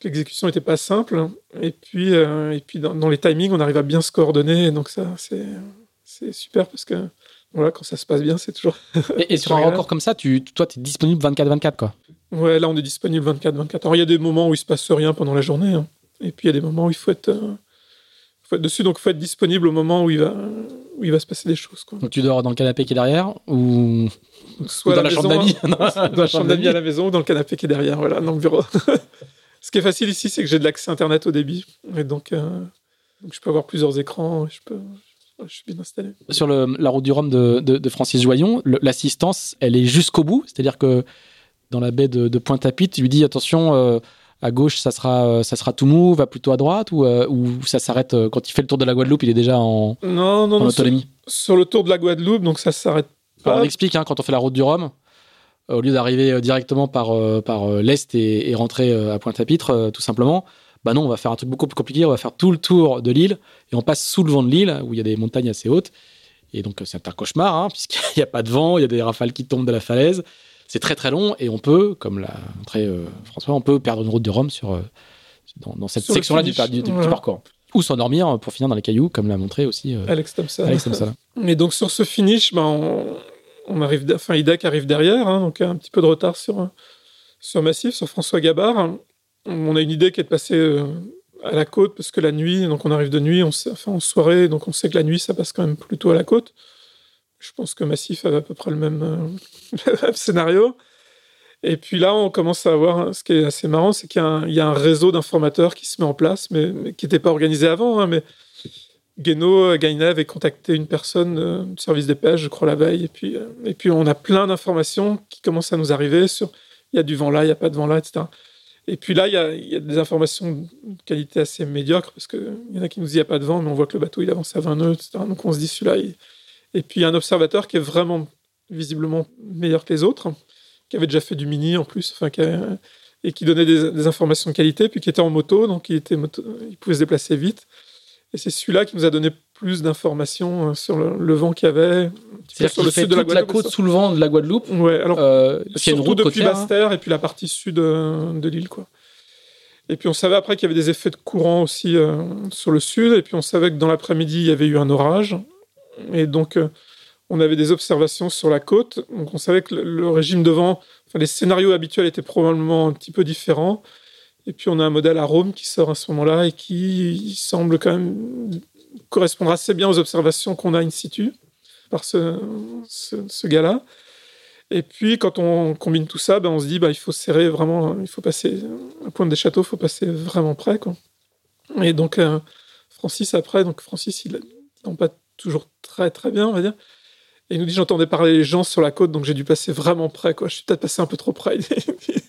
L'exécution n'était pas simple. Et puis, euh, dans, les timings, on arrive à bien se coordonner. Donc ça, c'est super parce que voilà, quand ça se passe bien, c'est toujours. [LAUGHS] et, sur un record comme ça, tu, toi, tu es disponible 24-24, quoi. Ouais, là, on est disponible 24-24. Alors, il y a des moments où il se passe rien pendant la journée. Hein. Et puis, il y a des moments où il faut être, euh, faut être dessus. Donc, il faut être disponible au moment où il va, où il va se pascer des choses. Quoi. Donc, tu dors dans le canapé qui est derrière ou, Soit dans la, chambre d'amis [LAUGHS] Dans la chambre d'amis à la maison ou dans le canapé qui est derrière, voilà, dans le bureau. [LAUGHS] Ce qui est facile ici, c'est que j'ai de l'accès Internet au débit. Et donc, euh, donc, je peux avoir plusieurs écrans. Je peux je suis bien installé. Sur la route du Rhum de, Francis Joyon, l'assistance, elle est jusqu'au bout. C'est-à-dire que dans la baie de, Pointe-à-Pitre, tu lui dis attention, euh, à gauche, ça sera, euh, ça sera tout mou, va plutôt à droite, ou, euh, ou ça s'arrête quand il fait le tour de la Guadeloupe, il est déjà en, non, non, autonomie sur, le tour de la Guadeloupe, donc ça s'arrête pas. on explique, hein, quand on fait la route du Rhum, au lieu d'arriver directement par, par l'Est et, et, rentrer à Pointe-à-Pitre, tout simplement, bah non, on va faire un truc beaucoup plus compliqué, on va faire tout le tour de l'île et on passe sous le vent de l'île où il y a des montagnes assez hautes. Et donc c'est un cauchemar, hein, [LAUGHS] puisqu'il n'y a pas de vent, il y a des rafales qui tombent de la falaise. C'est très très long et on peut, comme l'a montré euh, François, on peut perdre une route de Rome sur, euh, dans, cette section-là du, parcours. Ou s'endormir pour finir dans les cailloux, comme l'a montré aussi euh, Alex Thompson. Alex Mais [LAUGHS] donc sur ce finish, ben, on, arrive, enfin IDAC arrive derrière, hein, donc un petit peu de retard sur, sur Massif, sur François Gabard on a une idée qui est de passer euh, à la côte parce que la nuit, donc on arrive de nuit, on sait, enfin en soirée, donc on sait que la nuit ça passe quand même plutôt à la côte. Je pense que Massif avait à peu près le même, euh, [LAUGHS] scénario. Et puis là, on commence à avoir ce qui est assez marrant, c'est qu'il y, a un réseau d'informateurs qui se met en place, mais, qui n'était pas organisé avant. Hein, mais Guéno, Gainé avait contacté une personne euh, du service des pêches, je crois, la veille. Et puis, et puis on a plein d'informations qui commencent à nous arriver sur il y a du vent là, il n'y a pas de vent là, etc. Et puis là, il y a, des informations de qualité assez médiocre, parce qu'il y en a qui nous disent qu'il n'y a pas de vent, mais on voit que le bateau il avance à 20 nœuds, etc. Donc on se dit celui-là. Et puis il y a un observateur qui est vraiment visiblement meilleur que les autres, qui avait déjà fait du mini en plus, enfin, et qui donnait des, informations de qualité, puis qui était en moto, donc il, était il pouvait se déplacer vite. Et c'est celui-là qui nous a donné plus d'informations euh, sur le, vent qu'il y avait. C'est-à-dire sur le sud de la, côte sous le vent de la Guadeloupe. Ouais, alors euh, surtout depuis Basse-Terre et puis la partie sud euh, de l'île, quoi. Et puis on savait après qu'il y avait des effets de courant aussi euh, sur le sud. Et puis on savait que dans l'après-midi il y avait eu un orage. Et donc on avait des observations sur la côte. Donc on savait que le, le régime de vent, enfin les scénarios habituels étaient probablement un petit peu différents. Et puis on a un modèle à Rome qui sort à ce moment-là et qui semble quand même correspondre assez bien aux observations qu'on a in situ par ce, ce, gars-là. Et puis quand on combine tout ça, ben on se dit bah, il faut serrer vraiment, il faut passer, à point des châteaux, il faut passer vraiment près. Quoi. Et donc euh, Francis après, donc Francis il n'est pas toujours très très bien, on va dire. Et il nous dit j'entendais parler les gens sur la côte, donc j'ai dû passer vraiment près. Quoi. Je suis peut-être passé un peu trop près. [LAUGHS]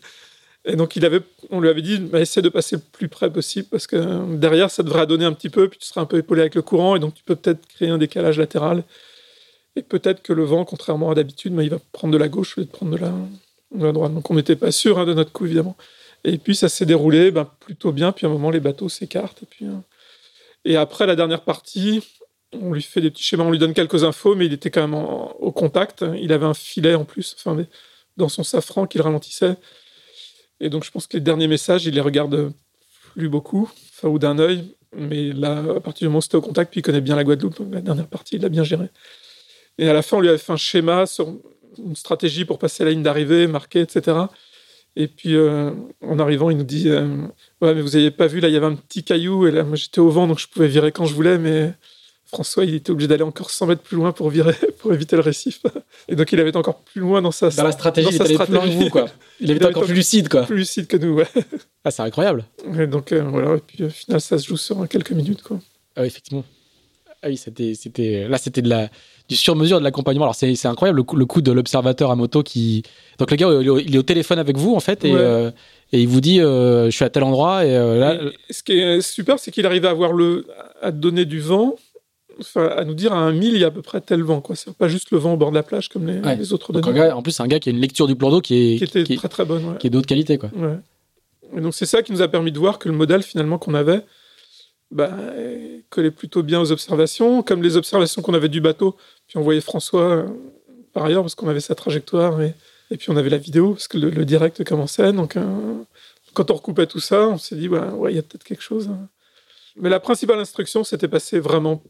Et donc, il avait, on lui avait dit, bah, essaie de passer le plus près possible parce que derrière, ça devrait donner un petit peu, puis tu seras un peu épaulé avec le courant, et donc tu peux peut-être créer un décalage latéral. Et peut-être que le vent, contrairement à d'habitude, bah, il va prendre de la gauche au lieu de prendre de la, de la droite. Donc, on n'était pas sûr hein, de notre coup, évidemment. Et puis, ça s'est déroulé bah, plutôt bien. Puis, à un moment, les bateaux s'écartent. Et, puis, hein. et après la dernière partie, on lui fait des petits schémas, on lui donne quelques infos, mais il était quand même au contact. Il avait un filet en plus, enfin, dans son safran qu'il ralentissait. Et donc, je pense que les derniers messages, il les regarde plus beaucoup, ou d'un œil. Mais là, à partir du moment où c'était au contact, puis il connaît bien la Guadeloupe, la dernière partie, il l'a bien géré. Et à la fin, on lui avait fait un schéma sur une stratégie pour passer la ligne d'arrivée, marquer, etc. Et puis, euh, en arrivant, il nous dit euh, Ouais, mais vous n'avez pas vu, là, il y avait un petit caillou, et là, moi, j'étais au vent, donc je pouvais virer quand je voulais, mais François, il était obligé d'aller encore 100 mètres plus loin pour virer, [LAUGHS] pour éviter le récif. Et donc, il avait été encore plus loin dans sa, dans la stratégie. il était plus loin que vous, quoi. Il avait été encore plus lucide, quoi. Plus lucide que nous, ouais. Ah, c'est incroyable. Et donc, euh, voilà. Et puis, au final, ça se joue sur quelques minutes, quoi. Ah, effectivement. Ah oui, c'était, c'était, là, c'était de la, du sur-mesure de l'accompagnement. Alors, c'est, incroyable le coup, le coup de l'observateur à moto qui. Donc, le gars, il est au téléphone avec vous, en fait, et, euh, et il vous dit euh, Je suis à tel endroit. Et, là... ce qui est super, c'est qu'il arrive à avoir le, à donner du vent à nous dire à un mille, il y a à peu près tel vent. Quoi. C'est pas juste le vent au bord de la plage comme les, autres données. en plus, c'est un gars qui a une lecture du plan d'eau qui est, qui était très très bonne. Qui est d'autre qualité. Quoi. Et donc, c'est ça qui nous a permis de voir que le modèle finalement qu'on avait bah, collait plutôt bien aux observations. Comme les observations qu'on avait du bateau, puis on voyait François euh, par ailleurs parce qu'on avait sa trajectoire et, et, puis on avait la vidéo parce que le, direct commençait. Donc, euh, quand on recoupait tout ça, on s'est dit, ouais, il y a peut-être quelque chose. Mais la principale instruction, c'était passer vraiment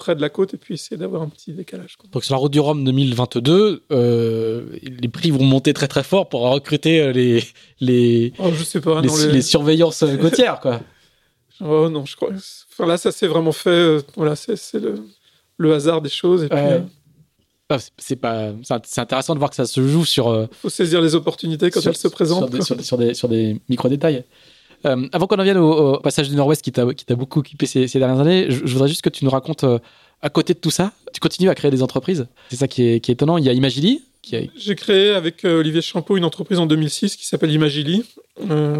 près de la côte et puis essayer d'avoir un petit décalage. Donc sur la route du Rhum 2022, euh, les prix vont monter très très fort pour recruter euh, les les oh, je sais pas, les, les... surveillances euh, côtières quoi. [LAUGHS] oh non, je crois. Enfin là, ça s'est vraiment fait. voilà, c'est le, le, hasard des choses et puis. Ah, c'est pas c'est intéressant de voir que ça se joue sur. Il faut saisir les opportunités quand elles se présentent. Sur des, sur des, sur des micro détails. Euh, avant qu'on en vienne au, passage du Nord-Ouest qui t'a beaucoup occupé ces, dernières années, je, voudrais juste que tu nous racontes, euh, à côté de tout ça, tu continues à créer des entreprises. C'est ça qui est, étonnant. Il y a Imagili. A... J'ai créé avec euh, Olivier Champeau une entreprise en 2006 qui s'appelle Imagili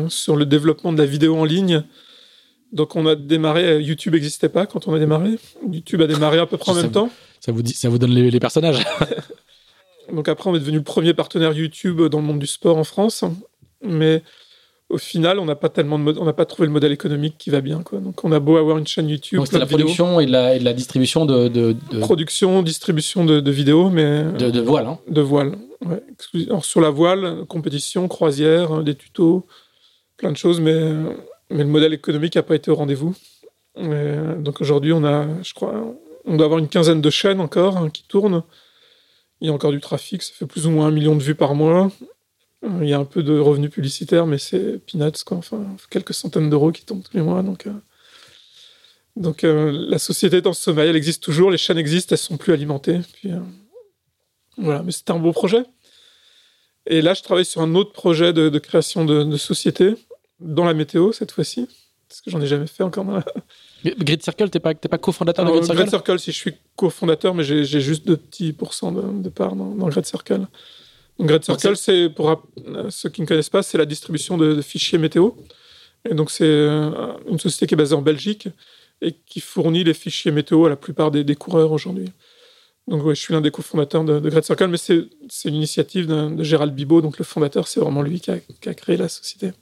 sur le développement de la vidéo en ligne. Donc on a démarré, YouTube n'existait pas quand on a démarré. YouTube a démarré à peu près en même temps. Ça vous, dit, ça vous donne les, les personnages. [LAUGHS] [LAUGHS] Donc après, on est devenu le premier partenaire YouTube dans le monde du sport en France. Mais au final, on n'a pas tellement de on n'a pas trouvé le modèle économique qui va bien. Quoi. Donc, on a beau avoir une chaîne YouTube. C'est la production et la, et la, distribution de, de, Production, distribution de, vidéos, mais. De, voile, hein. De voile, ouais. Alors, sur la voile, compétition, croisière, des tutos, plein de choses, mais, mais le modèle économique n'a pas été au rendez-vous. Donc, aujourd'hui, on a, je crois, on doit avoir une quinzaine de chaînes encore hein, qui tournent. Il y a encore du trafic, ça fait plus ou moins un million de vues par mois. Il y a un peu de revenus publicitaires, mais c'est peanuts, quoi. Enfin, quelques centaines d'euros qui tombent tous les mois. Donc, euh, donc euh, la société est en sommeil, elle existe toujours, les chaînes existent, elles sont plus alimentées. Puis, euh, voilà, mais c'était un beau projet. Et là, je travaille sur un autre projet de, création de, société, dans la météo cette fois-ci, parce que j'en ai jamais fait encore. Dans Grid Circle, t'es pas, pas cofondateur de Grid Circle? Grid Circle, si je suis cofondateur, mais j'ai juste de petits pourcents de, de part dans, dans Grid Circle. Grid Circle, c'est pour euh, ceux qui ne connaissent pas, c'est la distribution de, fichiers météo. Et donc c'est euh, une société qui est basée en Belgique et qui fournit les fichiers météo à la plupart des, coureurs aujourd'hui. Donc je suis l'un des cofondateurs de, de Circle, mais c'est une initiative de, Gérald Bibot, donc le fondateur, c'est vraiment lui qui a, créé la société.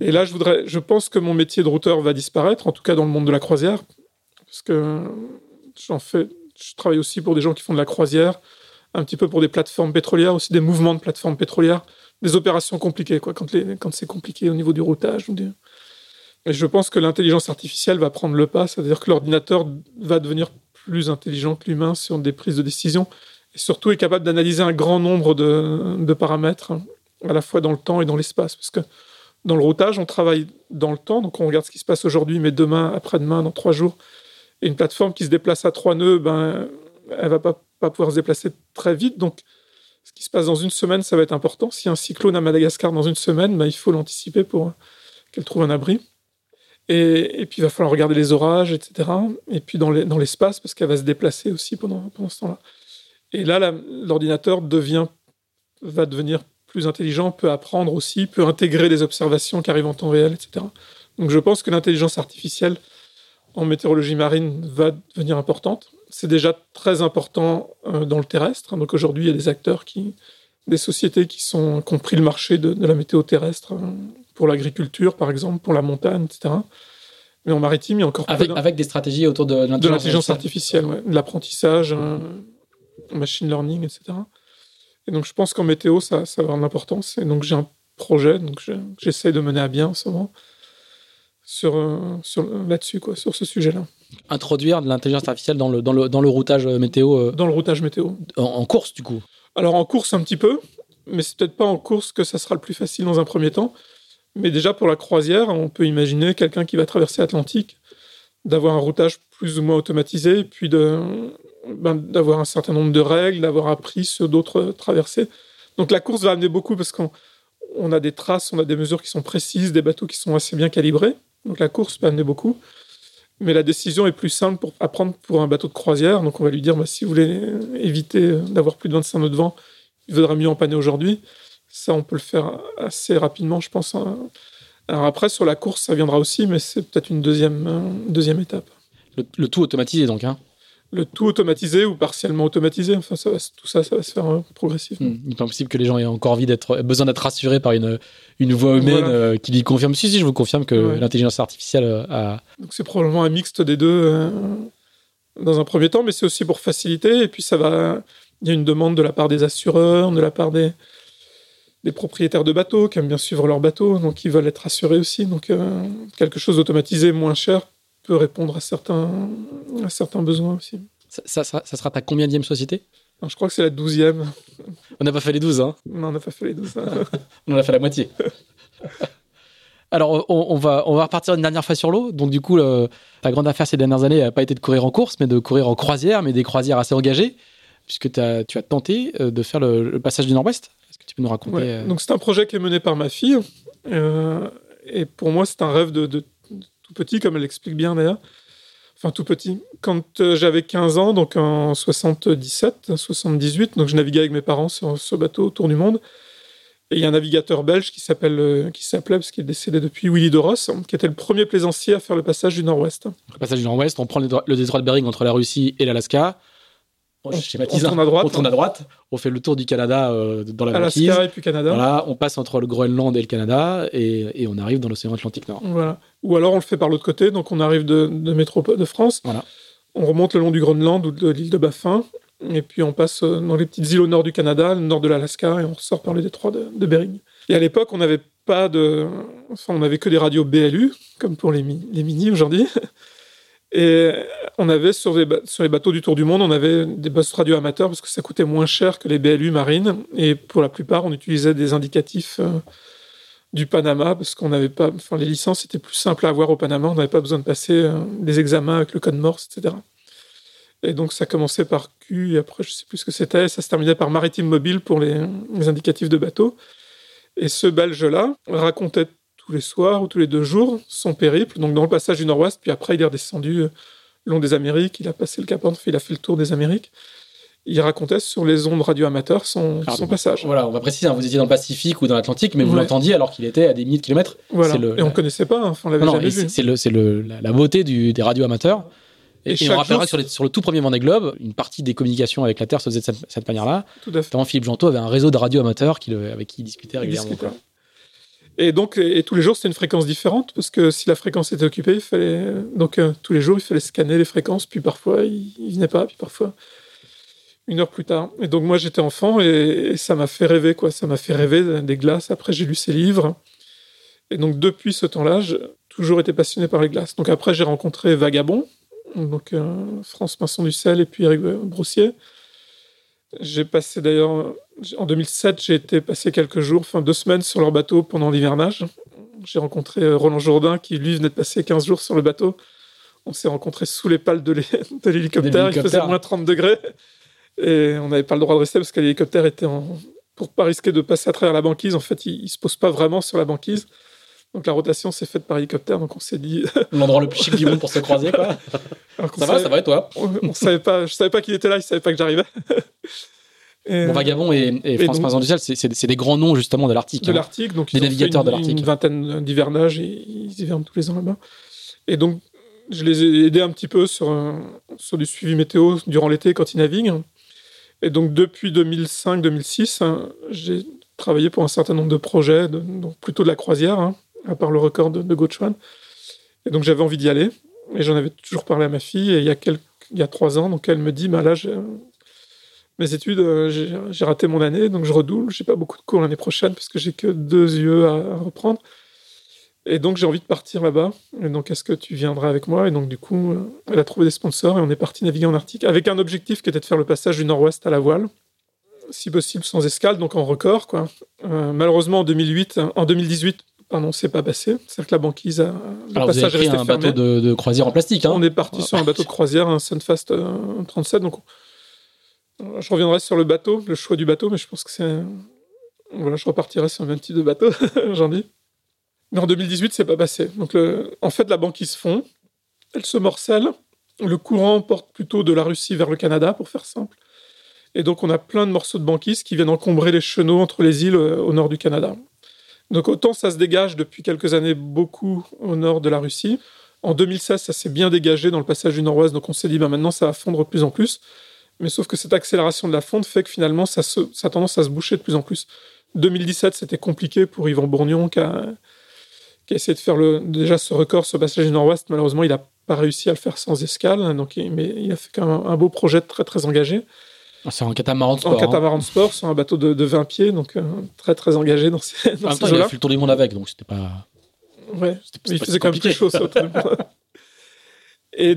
Et là, je voudrais, je pense que mon métier de routeur va disparaître, en tout cas dans le monde de la croisière, parce que j'en fais, je travaille aussi pour des gens qui font de la croisière, un petit peu pour des plateformes pétrolières, aussi des mouvements de plateformes pétrolières, des opérations compliquées, quoi, quand, quand c'est compliqué au niveau du routage. Et je pense que l'intelligence artificielle va prendre le pas, c'est-à-dire que l'ordinateur va devenir plus intelligent que l'humain sur des prises de décision, et surtout est capable d'analyser un grand nombre de, de paramètres, à la fois dans le temps et dans l'espace. Parce que dans le routage, on travaille dans le temps, donc on regarde ce qui se passe aujourd'hui, mais demain, après-demain, dans trois jours. Et une plateforme qui se déplace à trois nœuds, ben, elle va pas pas pouvoir se déplacer très vite. Donc, ce qui se passe dans une semaine, ça va être important. Si un cyclone à Madagascar dans une semaine, bah, il faut l'anticiper pour qu'elle trouve un abri. Et, puis, il va falloir regarder les orages, etc. Et puis, dans l'espace, parce qu'elle va se déplacer aussi pendant, pendant ce temps-là. Et là, l'ordinateur devient, va devenir plus intelligent, peut apprendre aussi, peut intégrer des observations qui arrivent en temps réel, etc. Donc, je pense que l'intelligence artificielle en météorologie marine va devenir importante c'est déjà très important euh, dans le terrestre. Donc aujourd'hui, il y a des acteurs qui, des sociétés qui sont qui ont pris le marché de, la météo terrestre euh, pour l'agriculture, par exemple, pour la montagne, etc. Mais en maritime, il y a encore avec, avec des stratégies autour de l'intelligence artificielle, de l'apprentissage, euh, machine learning, etc. Et donc je pense qu'en météo, ça, ça va avoir une importance. Et donc j'ai un projet, donc j'essaie de mener à bien en ce moment sur, sur là-dessus, quoi, sur ce sujet-là introduire de l'intelligence artificielle dans le, dans le, dans le routage météo euh, Dans le routage météo. En, course, du coup Alors, en course, un petit peu, mais c'est peut-être pas en course que ça sera le plus facile dans un premier temps. Mais déjà, pour la croisière, on peut imaginer quelqu'un qui va traverser l'Atlantique, d'avoir un routage plus ou moins automatisé, puis de, ben, d'avoir un certain nombre de règles, d'avoir appris sur d'autres traversées. Donc, la course va amener beaucoup parce qu'on on a des traces, on a des mesures qui sont précises, des bateaux qui sont assez bien calibrés. Donc, la course peut amener beaucoup. Mais la décision est plus simple pour apprendre pour un bateau de croisière. Donc on va lui dire, bah, si vous voulez éviter d'avoir plus de 25 nœuds de vent, il vaudrait mieux empanner aujourd'hui. Ça, on peut le faire assez rapidement, je pense. Alors après, sur la course, ça viendra aussi, mais c'est peut-être une deuxième, deuxième étape. Le, tout automatisé donc. Hein. Le tout automatisé ou partiellement automatisé. Enfin, ça tout ça, ça va se faire euh, progressivement. Hmm. Il n'est pas possible que les gens aient encore envie d'être, besoin d'être rassurés par une, une voix humaine euh, qui lui confirme. Si, si, je vous confirme que l'intelligence artificielle euh, a. Donc c'est probablement un mixte des deux dans un premier temps, mais c'est aussi pour faciliter. Et puis ça va. Il y a une demande de la part des assureurs, de la part des, des propriétaires de bateaux qui aiment bien suivre leur bateau, donc ils veulent être assurés aussi. Donc quelque chose d'automatisé moins cher peut répondre à certains, à certains besoins aussi. Ça, ça, ça sera ta combien société? Je crois que c'est la douzième. On n'a pas fait les douze, hein Non, on n'a pas fait les douze. [LAUGHS] on en a fait la moitié. Alors, on, va, on va repartir une dernière fois sur l'eau. Donc, du coup, ta grande affaire ces dernières années n'a pas été de courir en course, mais de courir en croisière, mais des croisières assez engagées, puisque as, tu as tenté euh, de faire le, passage du Nord-Ouest. Est-ce que tu peux nous raconter euh, Donc, c'est un projet qui est mené par ma fille. Euh, et pour moi, c'est un rêve de, de, tout petit, comme elle l'explique bien d'ailleurs. Enfin, tout petit. Quand euh, j'avais 15 ans, donc en 77, 78, donc je naviguais avec mes parents sur ce bateau autour du monde. Et il y a un navigateur belge qui s'appelle, euh, qui s'appelait, parce qu'il est décédé depuis, Willy de Ross, qui était le premier plaisancier à faire le passage du Nord-Ouest. Le passage du Nord-Ouest, on prend le détroit de Bering entre la Russie et l'Alaska on, tourne à droite. On tourne à droite. On fait le tour du Canada euh, dans la Alaska et puis Canada. Voilà, on passe entre le Groenland et le Canada et, on arrive dans l'océan Atlantique Nord. Voilà. Ou alors on le fait par l'autre côté, donc on arrive de, de métropole de France. Voilà. On remonte le long du Groenland ou de l'île de Baffin. Et puis on passe euh, dans les petites îles au nord du Canada, au nord de l'Alaska, et on ressort par le détroit de, Bering. Et à l'époque, on n'avait pas de. Enfin, on n'avait que des radios BLU, comme pour les, les mini aujourd'hui. Et on avait sur les, bateaux du Tour du Monde, on avait des postes radio amateurs parce que ça coûtait moins cher que les BLU marines. Et pour la plupart, on utilisait des indicatifs euh, du Panama parce qu'on n'avait pas. Enfin, les licences étaient plus simples à avoir au Panama. On n'avait pas besoin de passer euh, des examens avec le code Morse, etc. Et donc ça commençait par Q et après je sais plus ce que c'était. Ça se terminait par Maritime Mobile pour les, les indicatifs de bateaux. Et ce Belge-là racontait tous les soirs ou tous les deux jours son périple, donc dans le passage du Nord-Ouest, puis après il est redescendu euh, le long des Amériques, il a passé le Cap Horn, il a fait le tour des Amériques. Il racontait sur les ondes radio-amateurs son, son, passage. Voilà, on va préciser, hein, vous étiez dans le Pacifique ou dans l'Atlantique, mais vous l'entendiez alors qu'il était à des milliers de kilomètres. Voilà. Le, et on ne connaissait pas, hein, on l'avait jamais vu. C'est le, le, la, beauté du, des radio-amateurs. Et, on rappellera sur, sur, le tout premier Vendée Globe, une partie des communications avec la Terre se faisait de cette, manière-là. Tout à fait. Philippe Gentot avait un réseau de radio-amateurs avec qui il discutait régulièrement. Et donc, et, tous les jours, c'était une fréquence différente, parce que si la fréquence était occupée, il fallait. Donc, euh, tous les jours, il fallait scanner les fréquences, puis parfois, il, ne venait pas, puis parfois, une heure plus tard. Et donc, moi, j'étais enfant, et, ça m'a fait rêver, quoi. Ça m'a fait rêver des glaces. Après, j'ai lu ses livres. Et donc, depuis ce temps-là, j'ai toujours été passionné par les glaces. Donc, après, j'ai rencontré Vagabond, donc euh, France Pinson du Sel, et puis Eric Broussier. J'ai passé d'ailleurs, en 2007, j'ai été passé quelques jours, enfin deux semaines sur leur bateau pendant l'hivernage. J'ai rencontré euh, Roland Jourdain qui, lui, venait de passer 15 jours sur le bateau. On s'est rencontrés sous les pales de [LAUGHS] l'hélicoptère. Il faisait moins 30 degrés. Et on n'avait pas le droit de rester parce que l'hélicoptère était en. Pour pas risquer de passer à travers la banquise, en fait, il, ne se pose pas vraiment sur la banquise. Donc la rotation s'est faite par hélicoptère, donc on s'est dit. [LAUGHS] L'endroit le plus chic du monde pour se croiser, quoi. ça va, ça va et toi? on, savait pas, Je savais pas qu'il était là, il savait pas que j'arrivais. Bon, Vagabond et, et, France Vincent du c'est des grands noms justement de l'Arctique. De hein. l'Arctique, donc des navigateurs de l'Arctique. Une vingtaine d'hivernages et ils hivernent tous les ans là-bas. Et donc, je les ai aidés un petit peu sur, sur du suivi météo durant l'été quand ils naviguent. Et donc, depuis 2005-2006, hein, j'ai travaillé pour un certain nombre de projets, donc plutôt de la croisière, hein, à part le record de, de Et donc, j'avais envie d'y aller. Et j'en avais toujours parlé à ma fille. Et il y a, quelques, il y a trois ans, donc elle me dit bah là, mes études, euh, j'ai raté mon année, donc je redouble. J'ai pas beaucoup de cours l'année prochaine parce que j'ai que deux yeux à, reprendre. Et donc j'ai envie de partir là-bas. Et donc est-ce que tu viendras avec moi? Et donc du coup, euh, elle a trouvé des sponsors et on est parti naviguer en Arctique avec un objectif qui était de faire le passage du Nord-Ouest à la voile, si possible sans escale, donc en record quoi. Euh, malheureusement en 2008, en 2018, pardon, c'est pas passé. C'est-à-dire que la banquise a le Alors passage vous avez pris un bateau de, croisière en plastique. Hein on est parti sur un bateau de croisière, un Sunfast 37, donc je reviendrai sur le bateau, le choix du bateau, mais je pense que c'est. Voilà, je repartirai sur le même type de bateau, [LAUGHS] j'en dis. Mais en 2018, c'est pas passé. Donc, en fait, la banquise fond, elle se morcelle. Le courant porte plutôt de la Russie vers le Canada, pour faire simple. Et donc, on a plein de morceaux de banquise qui viennent encombrer les chenaux entre les îles euh, au nord du Canada. Donc, autant ça se dégage depuis quelques années beaucoup au nord de la Russie, En 2016, ça s'est bien dégagé dans le passage du nord-ouest, donc on s'est dit, ben maintenant ça va fondre de plus en plus. Mais sauf que cette accélération de la fonte fait que finalement, ça, a tendance à se boucher de plus en plus. 2017, c'était compliqué pour Yvan Bourgnon qui a, essayé de faire le, déjà ce record ce passage du nord-ouest. Malheureusement, il n'a pas réussi à le faire sans escale, hein, donc, mais il a fait quand même un beau projet très très engagé. Ah, c'est en catamaran de sport. En catamaran de sport, sur un bateau de, 20 pieds, donc euh, très très engagé dans ces, dans ces Il a fait le tour du monde avec, donc c'était pas. Ouais, il faisait quand même plus chaud, ça, [LAUGHS] Et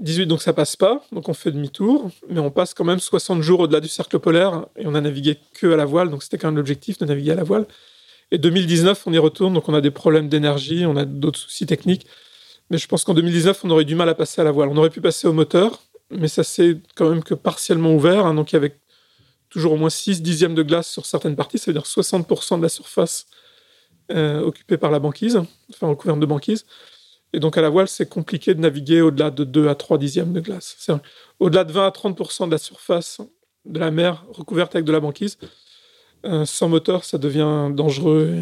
2018, donc ça passe pas, donc on fait demi-tour, mais on passe quand même 60 jours au-delà du cercle polaire et on a navigué que à la voile, donc c'était quand même l'objectif de naviguer à la voile. Et 2019, on y retourne, donc on a des problèmes d'énergie, on a d'autres soucis techniques. Mais je pense qu'en 2019, on aurait du mal à passer à la voile. On aurait pu passer au moteur, mais ça s'est quand même que partiellement ouvert. Hein, donc il y avait toujours au moins 6 dixièmes de glace sur certaines parties, ça veut dire 60% de la surface euh, occupée par la banquise, enfin recouverte de banquise. Et donc à la voile, c'est compliqué de naviguer au-delà de 2 à 3 dixièmes de glace. Au-delà de 20 à 30% de la surface de la mer recouverte avec de la banquise, euh, sans moteur, ça devient dangereux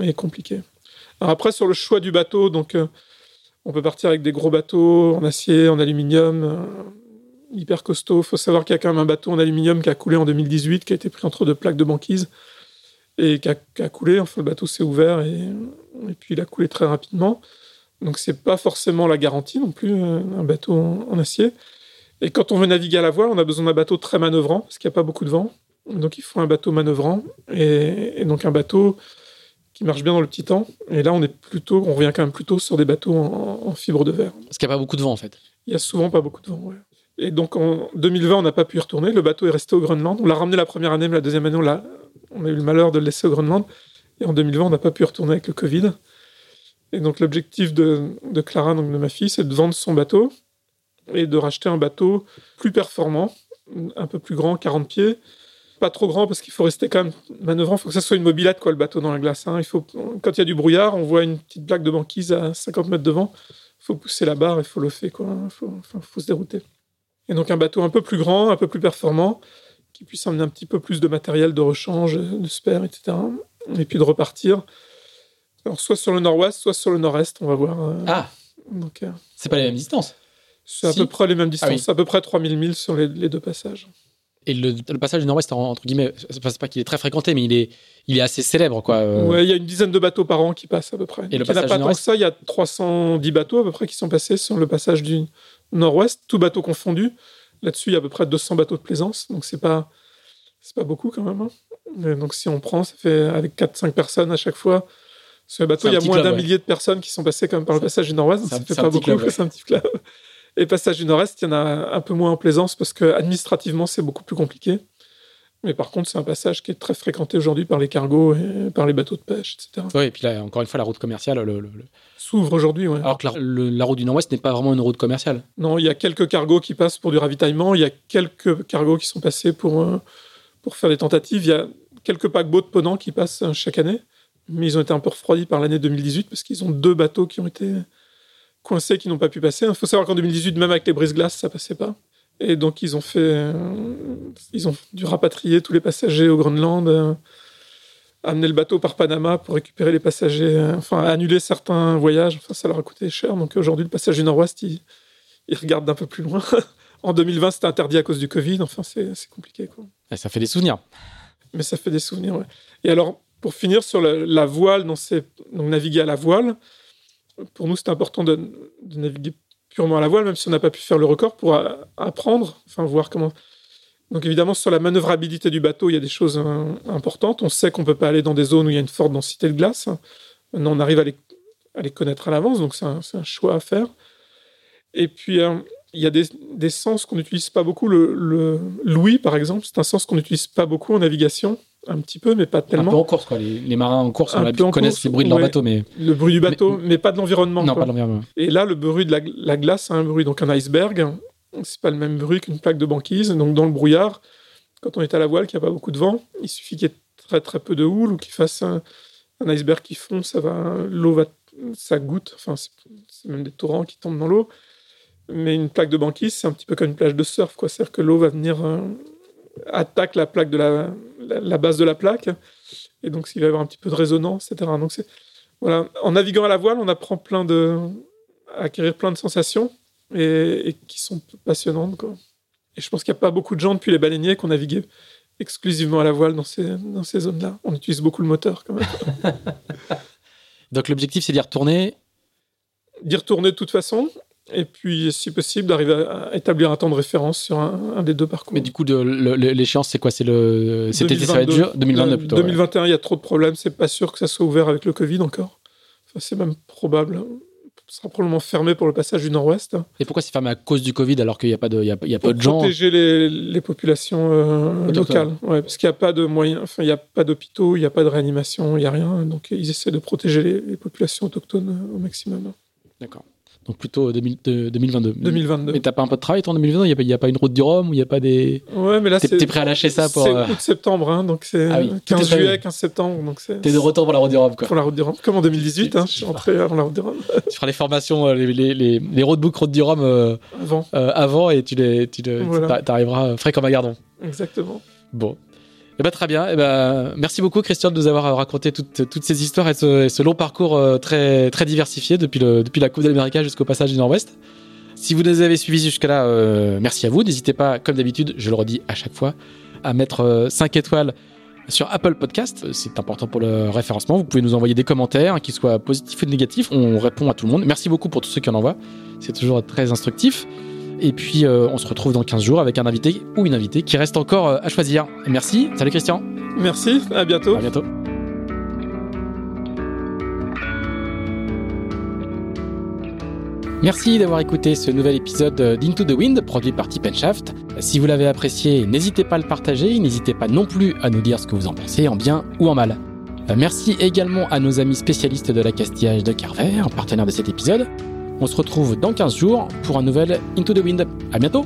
et, compliqué. Après, sur le choix du bateau, donc euh, on peut partir avec des gros bateaux en acier, en aluminium, euh, hyper costaud. Il faut savoir qu'il y a quand même un bateau en aluminium qui a coulé en 2018, qui a été pris entre deux plaques de banquise et qui a, coulé. Enfin, le bateau s'est ouvert et, puis il a coulé très rapidement. Donc c'est pas forcément la garantie non plus, euh, un bateau en, acier. Et quand on veut naviguer à la voile, on a besoin d'un bateau très manœuvrant, parce qu'il n'y a pas beaucoup de vent. Donc il faut un bateau manœuvrant. et donc un bateau qui marche bien dans le petit temps. Et là, on est plutôt, on revient quand même plutôt sur des bateaux en, fibre de verre. Parce qu'il n'y a pas beaucoup de vent, en fait. Il y a souvent pas beaucoup de vent, ouais. Et donc, en 2020, on n'a pas pu y retourner. Le bateau est resté au Groenland. On l'a ramené la première année, mais la deuxième année, on a, on a eu le malheur de le laisser au Groenland. Et en 2020, on n'a pas pu y retourner avec le Covid. Et donc, l'objectif de, Clara, donc de ma fille, c'est de vendre son bateau et de racheter un bateau plus performant, un peu plus grand, 40 pieds, pas trop grand parce qu'il faut rester quand même manœuvrant. Il faut que ça soit une mobilette, quoi, le bateau dans la glace. Hein. Il faut, quand il y a du brouillard, on voit une petite plaque de banquise à 50 mètres devant. Il faut pousser la barre, il faut le faire. Il faut, faut, se dérouter. Et donc un bateau un peu plus grand, un peu plus performant, qui puisse emmener un petit peu plus de matériel de rechange, de spare, etc. Et puis de repartir. Alors soit sur le nord-ouest, soit sur le nord-est, on va voir. Euh. ah. Donc. Euh. c'est pas les mêmes distances. C'est à peu près les mêmes distances, ah à peu près 3000 milles sur les deux passages. Et le, passage du Nord-Ouest, entre guillemets, c'est pas qu'il est très fréquenté, mais il est, il est assez célèbre. Quoi. Euh. Ouais, il y a une dizaine de bateaux par an qui passent à peu près. Et le il n'y en a pas tant que ça, il y a 310 bateaux à peu près qui sont passés sur le passage du Nord-Ouest, tous bateaux confondus. Là-dessus, il y a à peu près 200 bateaux de plaisance, donc c'est pas, c'est pas beaucoup quand même. Hein. donc si on prend, ça fait avec 4-5 personnes à chaque fois. Sur le bateau, il y a moins d'un millier de personnes qui sont passées quand même par le passage du Nord-Ouest, ça fait pas beaucoup, c'est un petit club. Et passage du Nord-Est, il y en a un peu moins en plaisance parce que administrativement, c'est beaucoup plus compliqué. Mais par contre, c'est un passage qui est très fréquenté aujourd'hui par les cargos et par les bateaux de pêche, etc. Oui, et puis là, encore une fois, la route commerciale le, s'ouvre aujourd'hui. Ouais. Alors que la, route du Nord-Ouest n'est pas vraiment une route commerciale. Non, il y a quelques cargos qui passent pour du ravitaillement. Il y a quelques cargos qui sont passés pour, euh, pour faire des tentatives. Il y a quelques paquebots de Ponant qui passent euh, chaque année. Mais ils ont été un peu refroidis par l'année 2018 parce qu'ils ont deux bateaux qui ont été coincés qui n'ont pas pu passer. Il faut savoir qu'en 2018, même avec les brises-glaces, ça passait pas. Et donc, ils ont fait. Euh, ils ont dû rapatrier tous les passagers au Groenland, euh, amener le bateau par Panama pour récupérer les passagers, euh, enfin, annuler certains voyages. Enfin, ça leur a coûté cher. Donc, aujourd'hui, le passage du Nord-Ouest, ils, regardent d'un peu plus loin. [LAUGHS] en 2020, c'était interdit à cause du Covid. Enfin, c'est compliqué. Quoi. ça fait des souvenirs. Mais ça fait des souvenirs, ouais. Et alors, pour finir sur la, voile, naviguer à la voile, pour nous, c'est important de, naviguer purement à la voile, même si on n'a pas pu faire le record, pour apprendre, enfin voir comment. Donc évidemment, sur la manœuvrabilité du bateau, il y a des choses euh, importantes. On sait qu'on ne peut pas aller dans des zones où il y a une forte densité de glace. Maintenant, on arrive à les, connaître à l'avance, donc c'est un, choix à faire. Et puis, euh, il y a des, sens qu'on n'utilise pas beaucoup. Le l'ouïe, par exemple, c'est un sens qu'on n'utilise pas beaucoup en navigation un petit peu, mais pas tellement. Un peu en course, quoi. Les, marins en course, on connaissent le bruit de leur bateau, mais. Le bruit du bateau, mais, pas de l'environnement. Non, pas de l'environnement. Et là, le bruit de la, glace, c'est un bruit. Donc, un iceberg, c'est pas le même bruit qu'une plaque de banquise. Donc, dans le brouillard, quand on est à la voile, qu'il n'y a pas beaucoup de vent, il suffit qu'il y ait très très peu de houle ou qu'il fasse un, iceberg qui fond, ça va, l'eau va, ça goutte. Enfin, c'est même des torrents qui tombent dans l'eau. Mais une plaque de banquise, c'est un petit peu comme une plage de surf, quoi. C'est-à-dire que l'eau va venir euh, attaque la plaque de la, la, base de la plaque. Et donc, s'il va y avoir un petit peu de résonance, etc. Donc, c'est Voilà. En naviguant à la voile, on apprend plein de, à acquérir plein de sensations et, et qui sont passionnantes. Quoi. Et je pense qu'il n'y a pas beaucoup de gens depuis les baleiniers qui ont navigué exclusivement à la voile dans ces, dans ces zones-là. On utilise beaucoup le moteur quand même. [LAUGHS] Donc l'objectif, c'est d'y retourner? D'y retourner de toute façon. Et puis, si possible, d'arriver à établir un temps de référence sur un, un des deux parcours. Mais du coup, l'échéance, c'est quoi? C'est le été, ça va être 2022. dur 2022 plutôt. ouais. 2021, il y a trop de problèmes. C'est pas sûr que ça soit ouvert avec le Covid encore. Enfin, c'est même probable. Ce sera probablement fermé pour le passage du Nord-Ouest. Et pourquoi c'est fermé? À cause du Covid alors qu'il n'y a pas de, il y a, il y a Pour peu de gens protéger les, les populations euh, locales. Ouais, parce qu'il n'y a pas de moyens, enfin, il n'y a pas d'hôpitaux, il n'y a pas de réanimation, il n'y a rien. Donc, ils essaient de protéger les, les populations autochtones euh, au maximum. D'accord. Donc plutôt 2000 de- 2022. 2022. Mais t'as pas un peu de travail toi en 2022 Il n'y a, pas- a une route du Rhum il n'y a pas des. Ouais, mais là, T'es c'est. t'es prêt à lâcher ça pour. C'est euh, août-septembre, hein, donc c'est Ah oui, tout est 15 prévu. juillet, 15 septembre. Donc c'est T'es de retour pour la route du Rhum quoi. pour la route du Rhum. Comme en 2018, hein, je suis rentré avant la route du Rhum. [LAUGHS] tu feras les formations, euh, les, les, les, les roadbooks route du Rhum euh, Avant, euh, avant et tu les, tu Voilà. t'arriveras euh, frais comme un gardon. exactement. Bon. Eh ben, très bien. Eh ben, merci beaucoup, Christian, de nous avoir euh, raconté toutes, toutes ces histoires et ce, long parcours euh, très, très diversifié depuis, le, depuis la Coupe d'Amérique jusqu'au passage du Nord-Ouest. Si vous nous avez suivis jusque-là, euh, merci à vous. N'hésitez pas, comme d'habitude, je le redis à chaque fois, à mettre 5 étoiles sur Apple Podcast. C'est important pour le référencement. Vous pouvez nous envoyer des commentaires, hein, qu'ils soient positifs ou négatifs. On répond à tout le monde. Merci beaucoup pour tous ceux qui en envoient. C'est toujours très instructif. Et puis, euh, on se retrouve dans 15 jours avec un invité ou une invitée qui reste encore euh, à choisir. Merci. Salut Christian. Merci, à bientôt. À bientôt. Merci d'avoir écouté ce nouvel épisode d'Into the Wind produit par Tip Shaft. Si vous l'avez apprécié, n'hésitez pas à le partager, n'hésitez pas non plus à nous dire ce que vous en pensez, en bien ou en mal. Euh, Merci également à nos amis spécialistes de l'accastillage de Carver, partenaires de cet épisode. On se retrouve dans 15 jours pour un nouvel Into the Wind. À bientôt!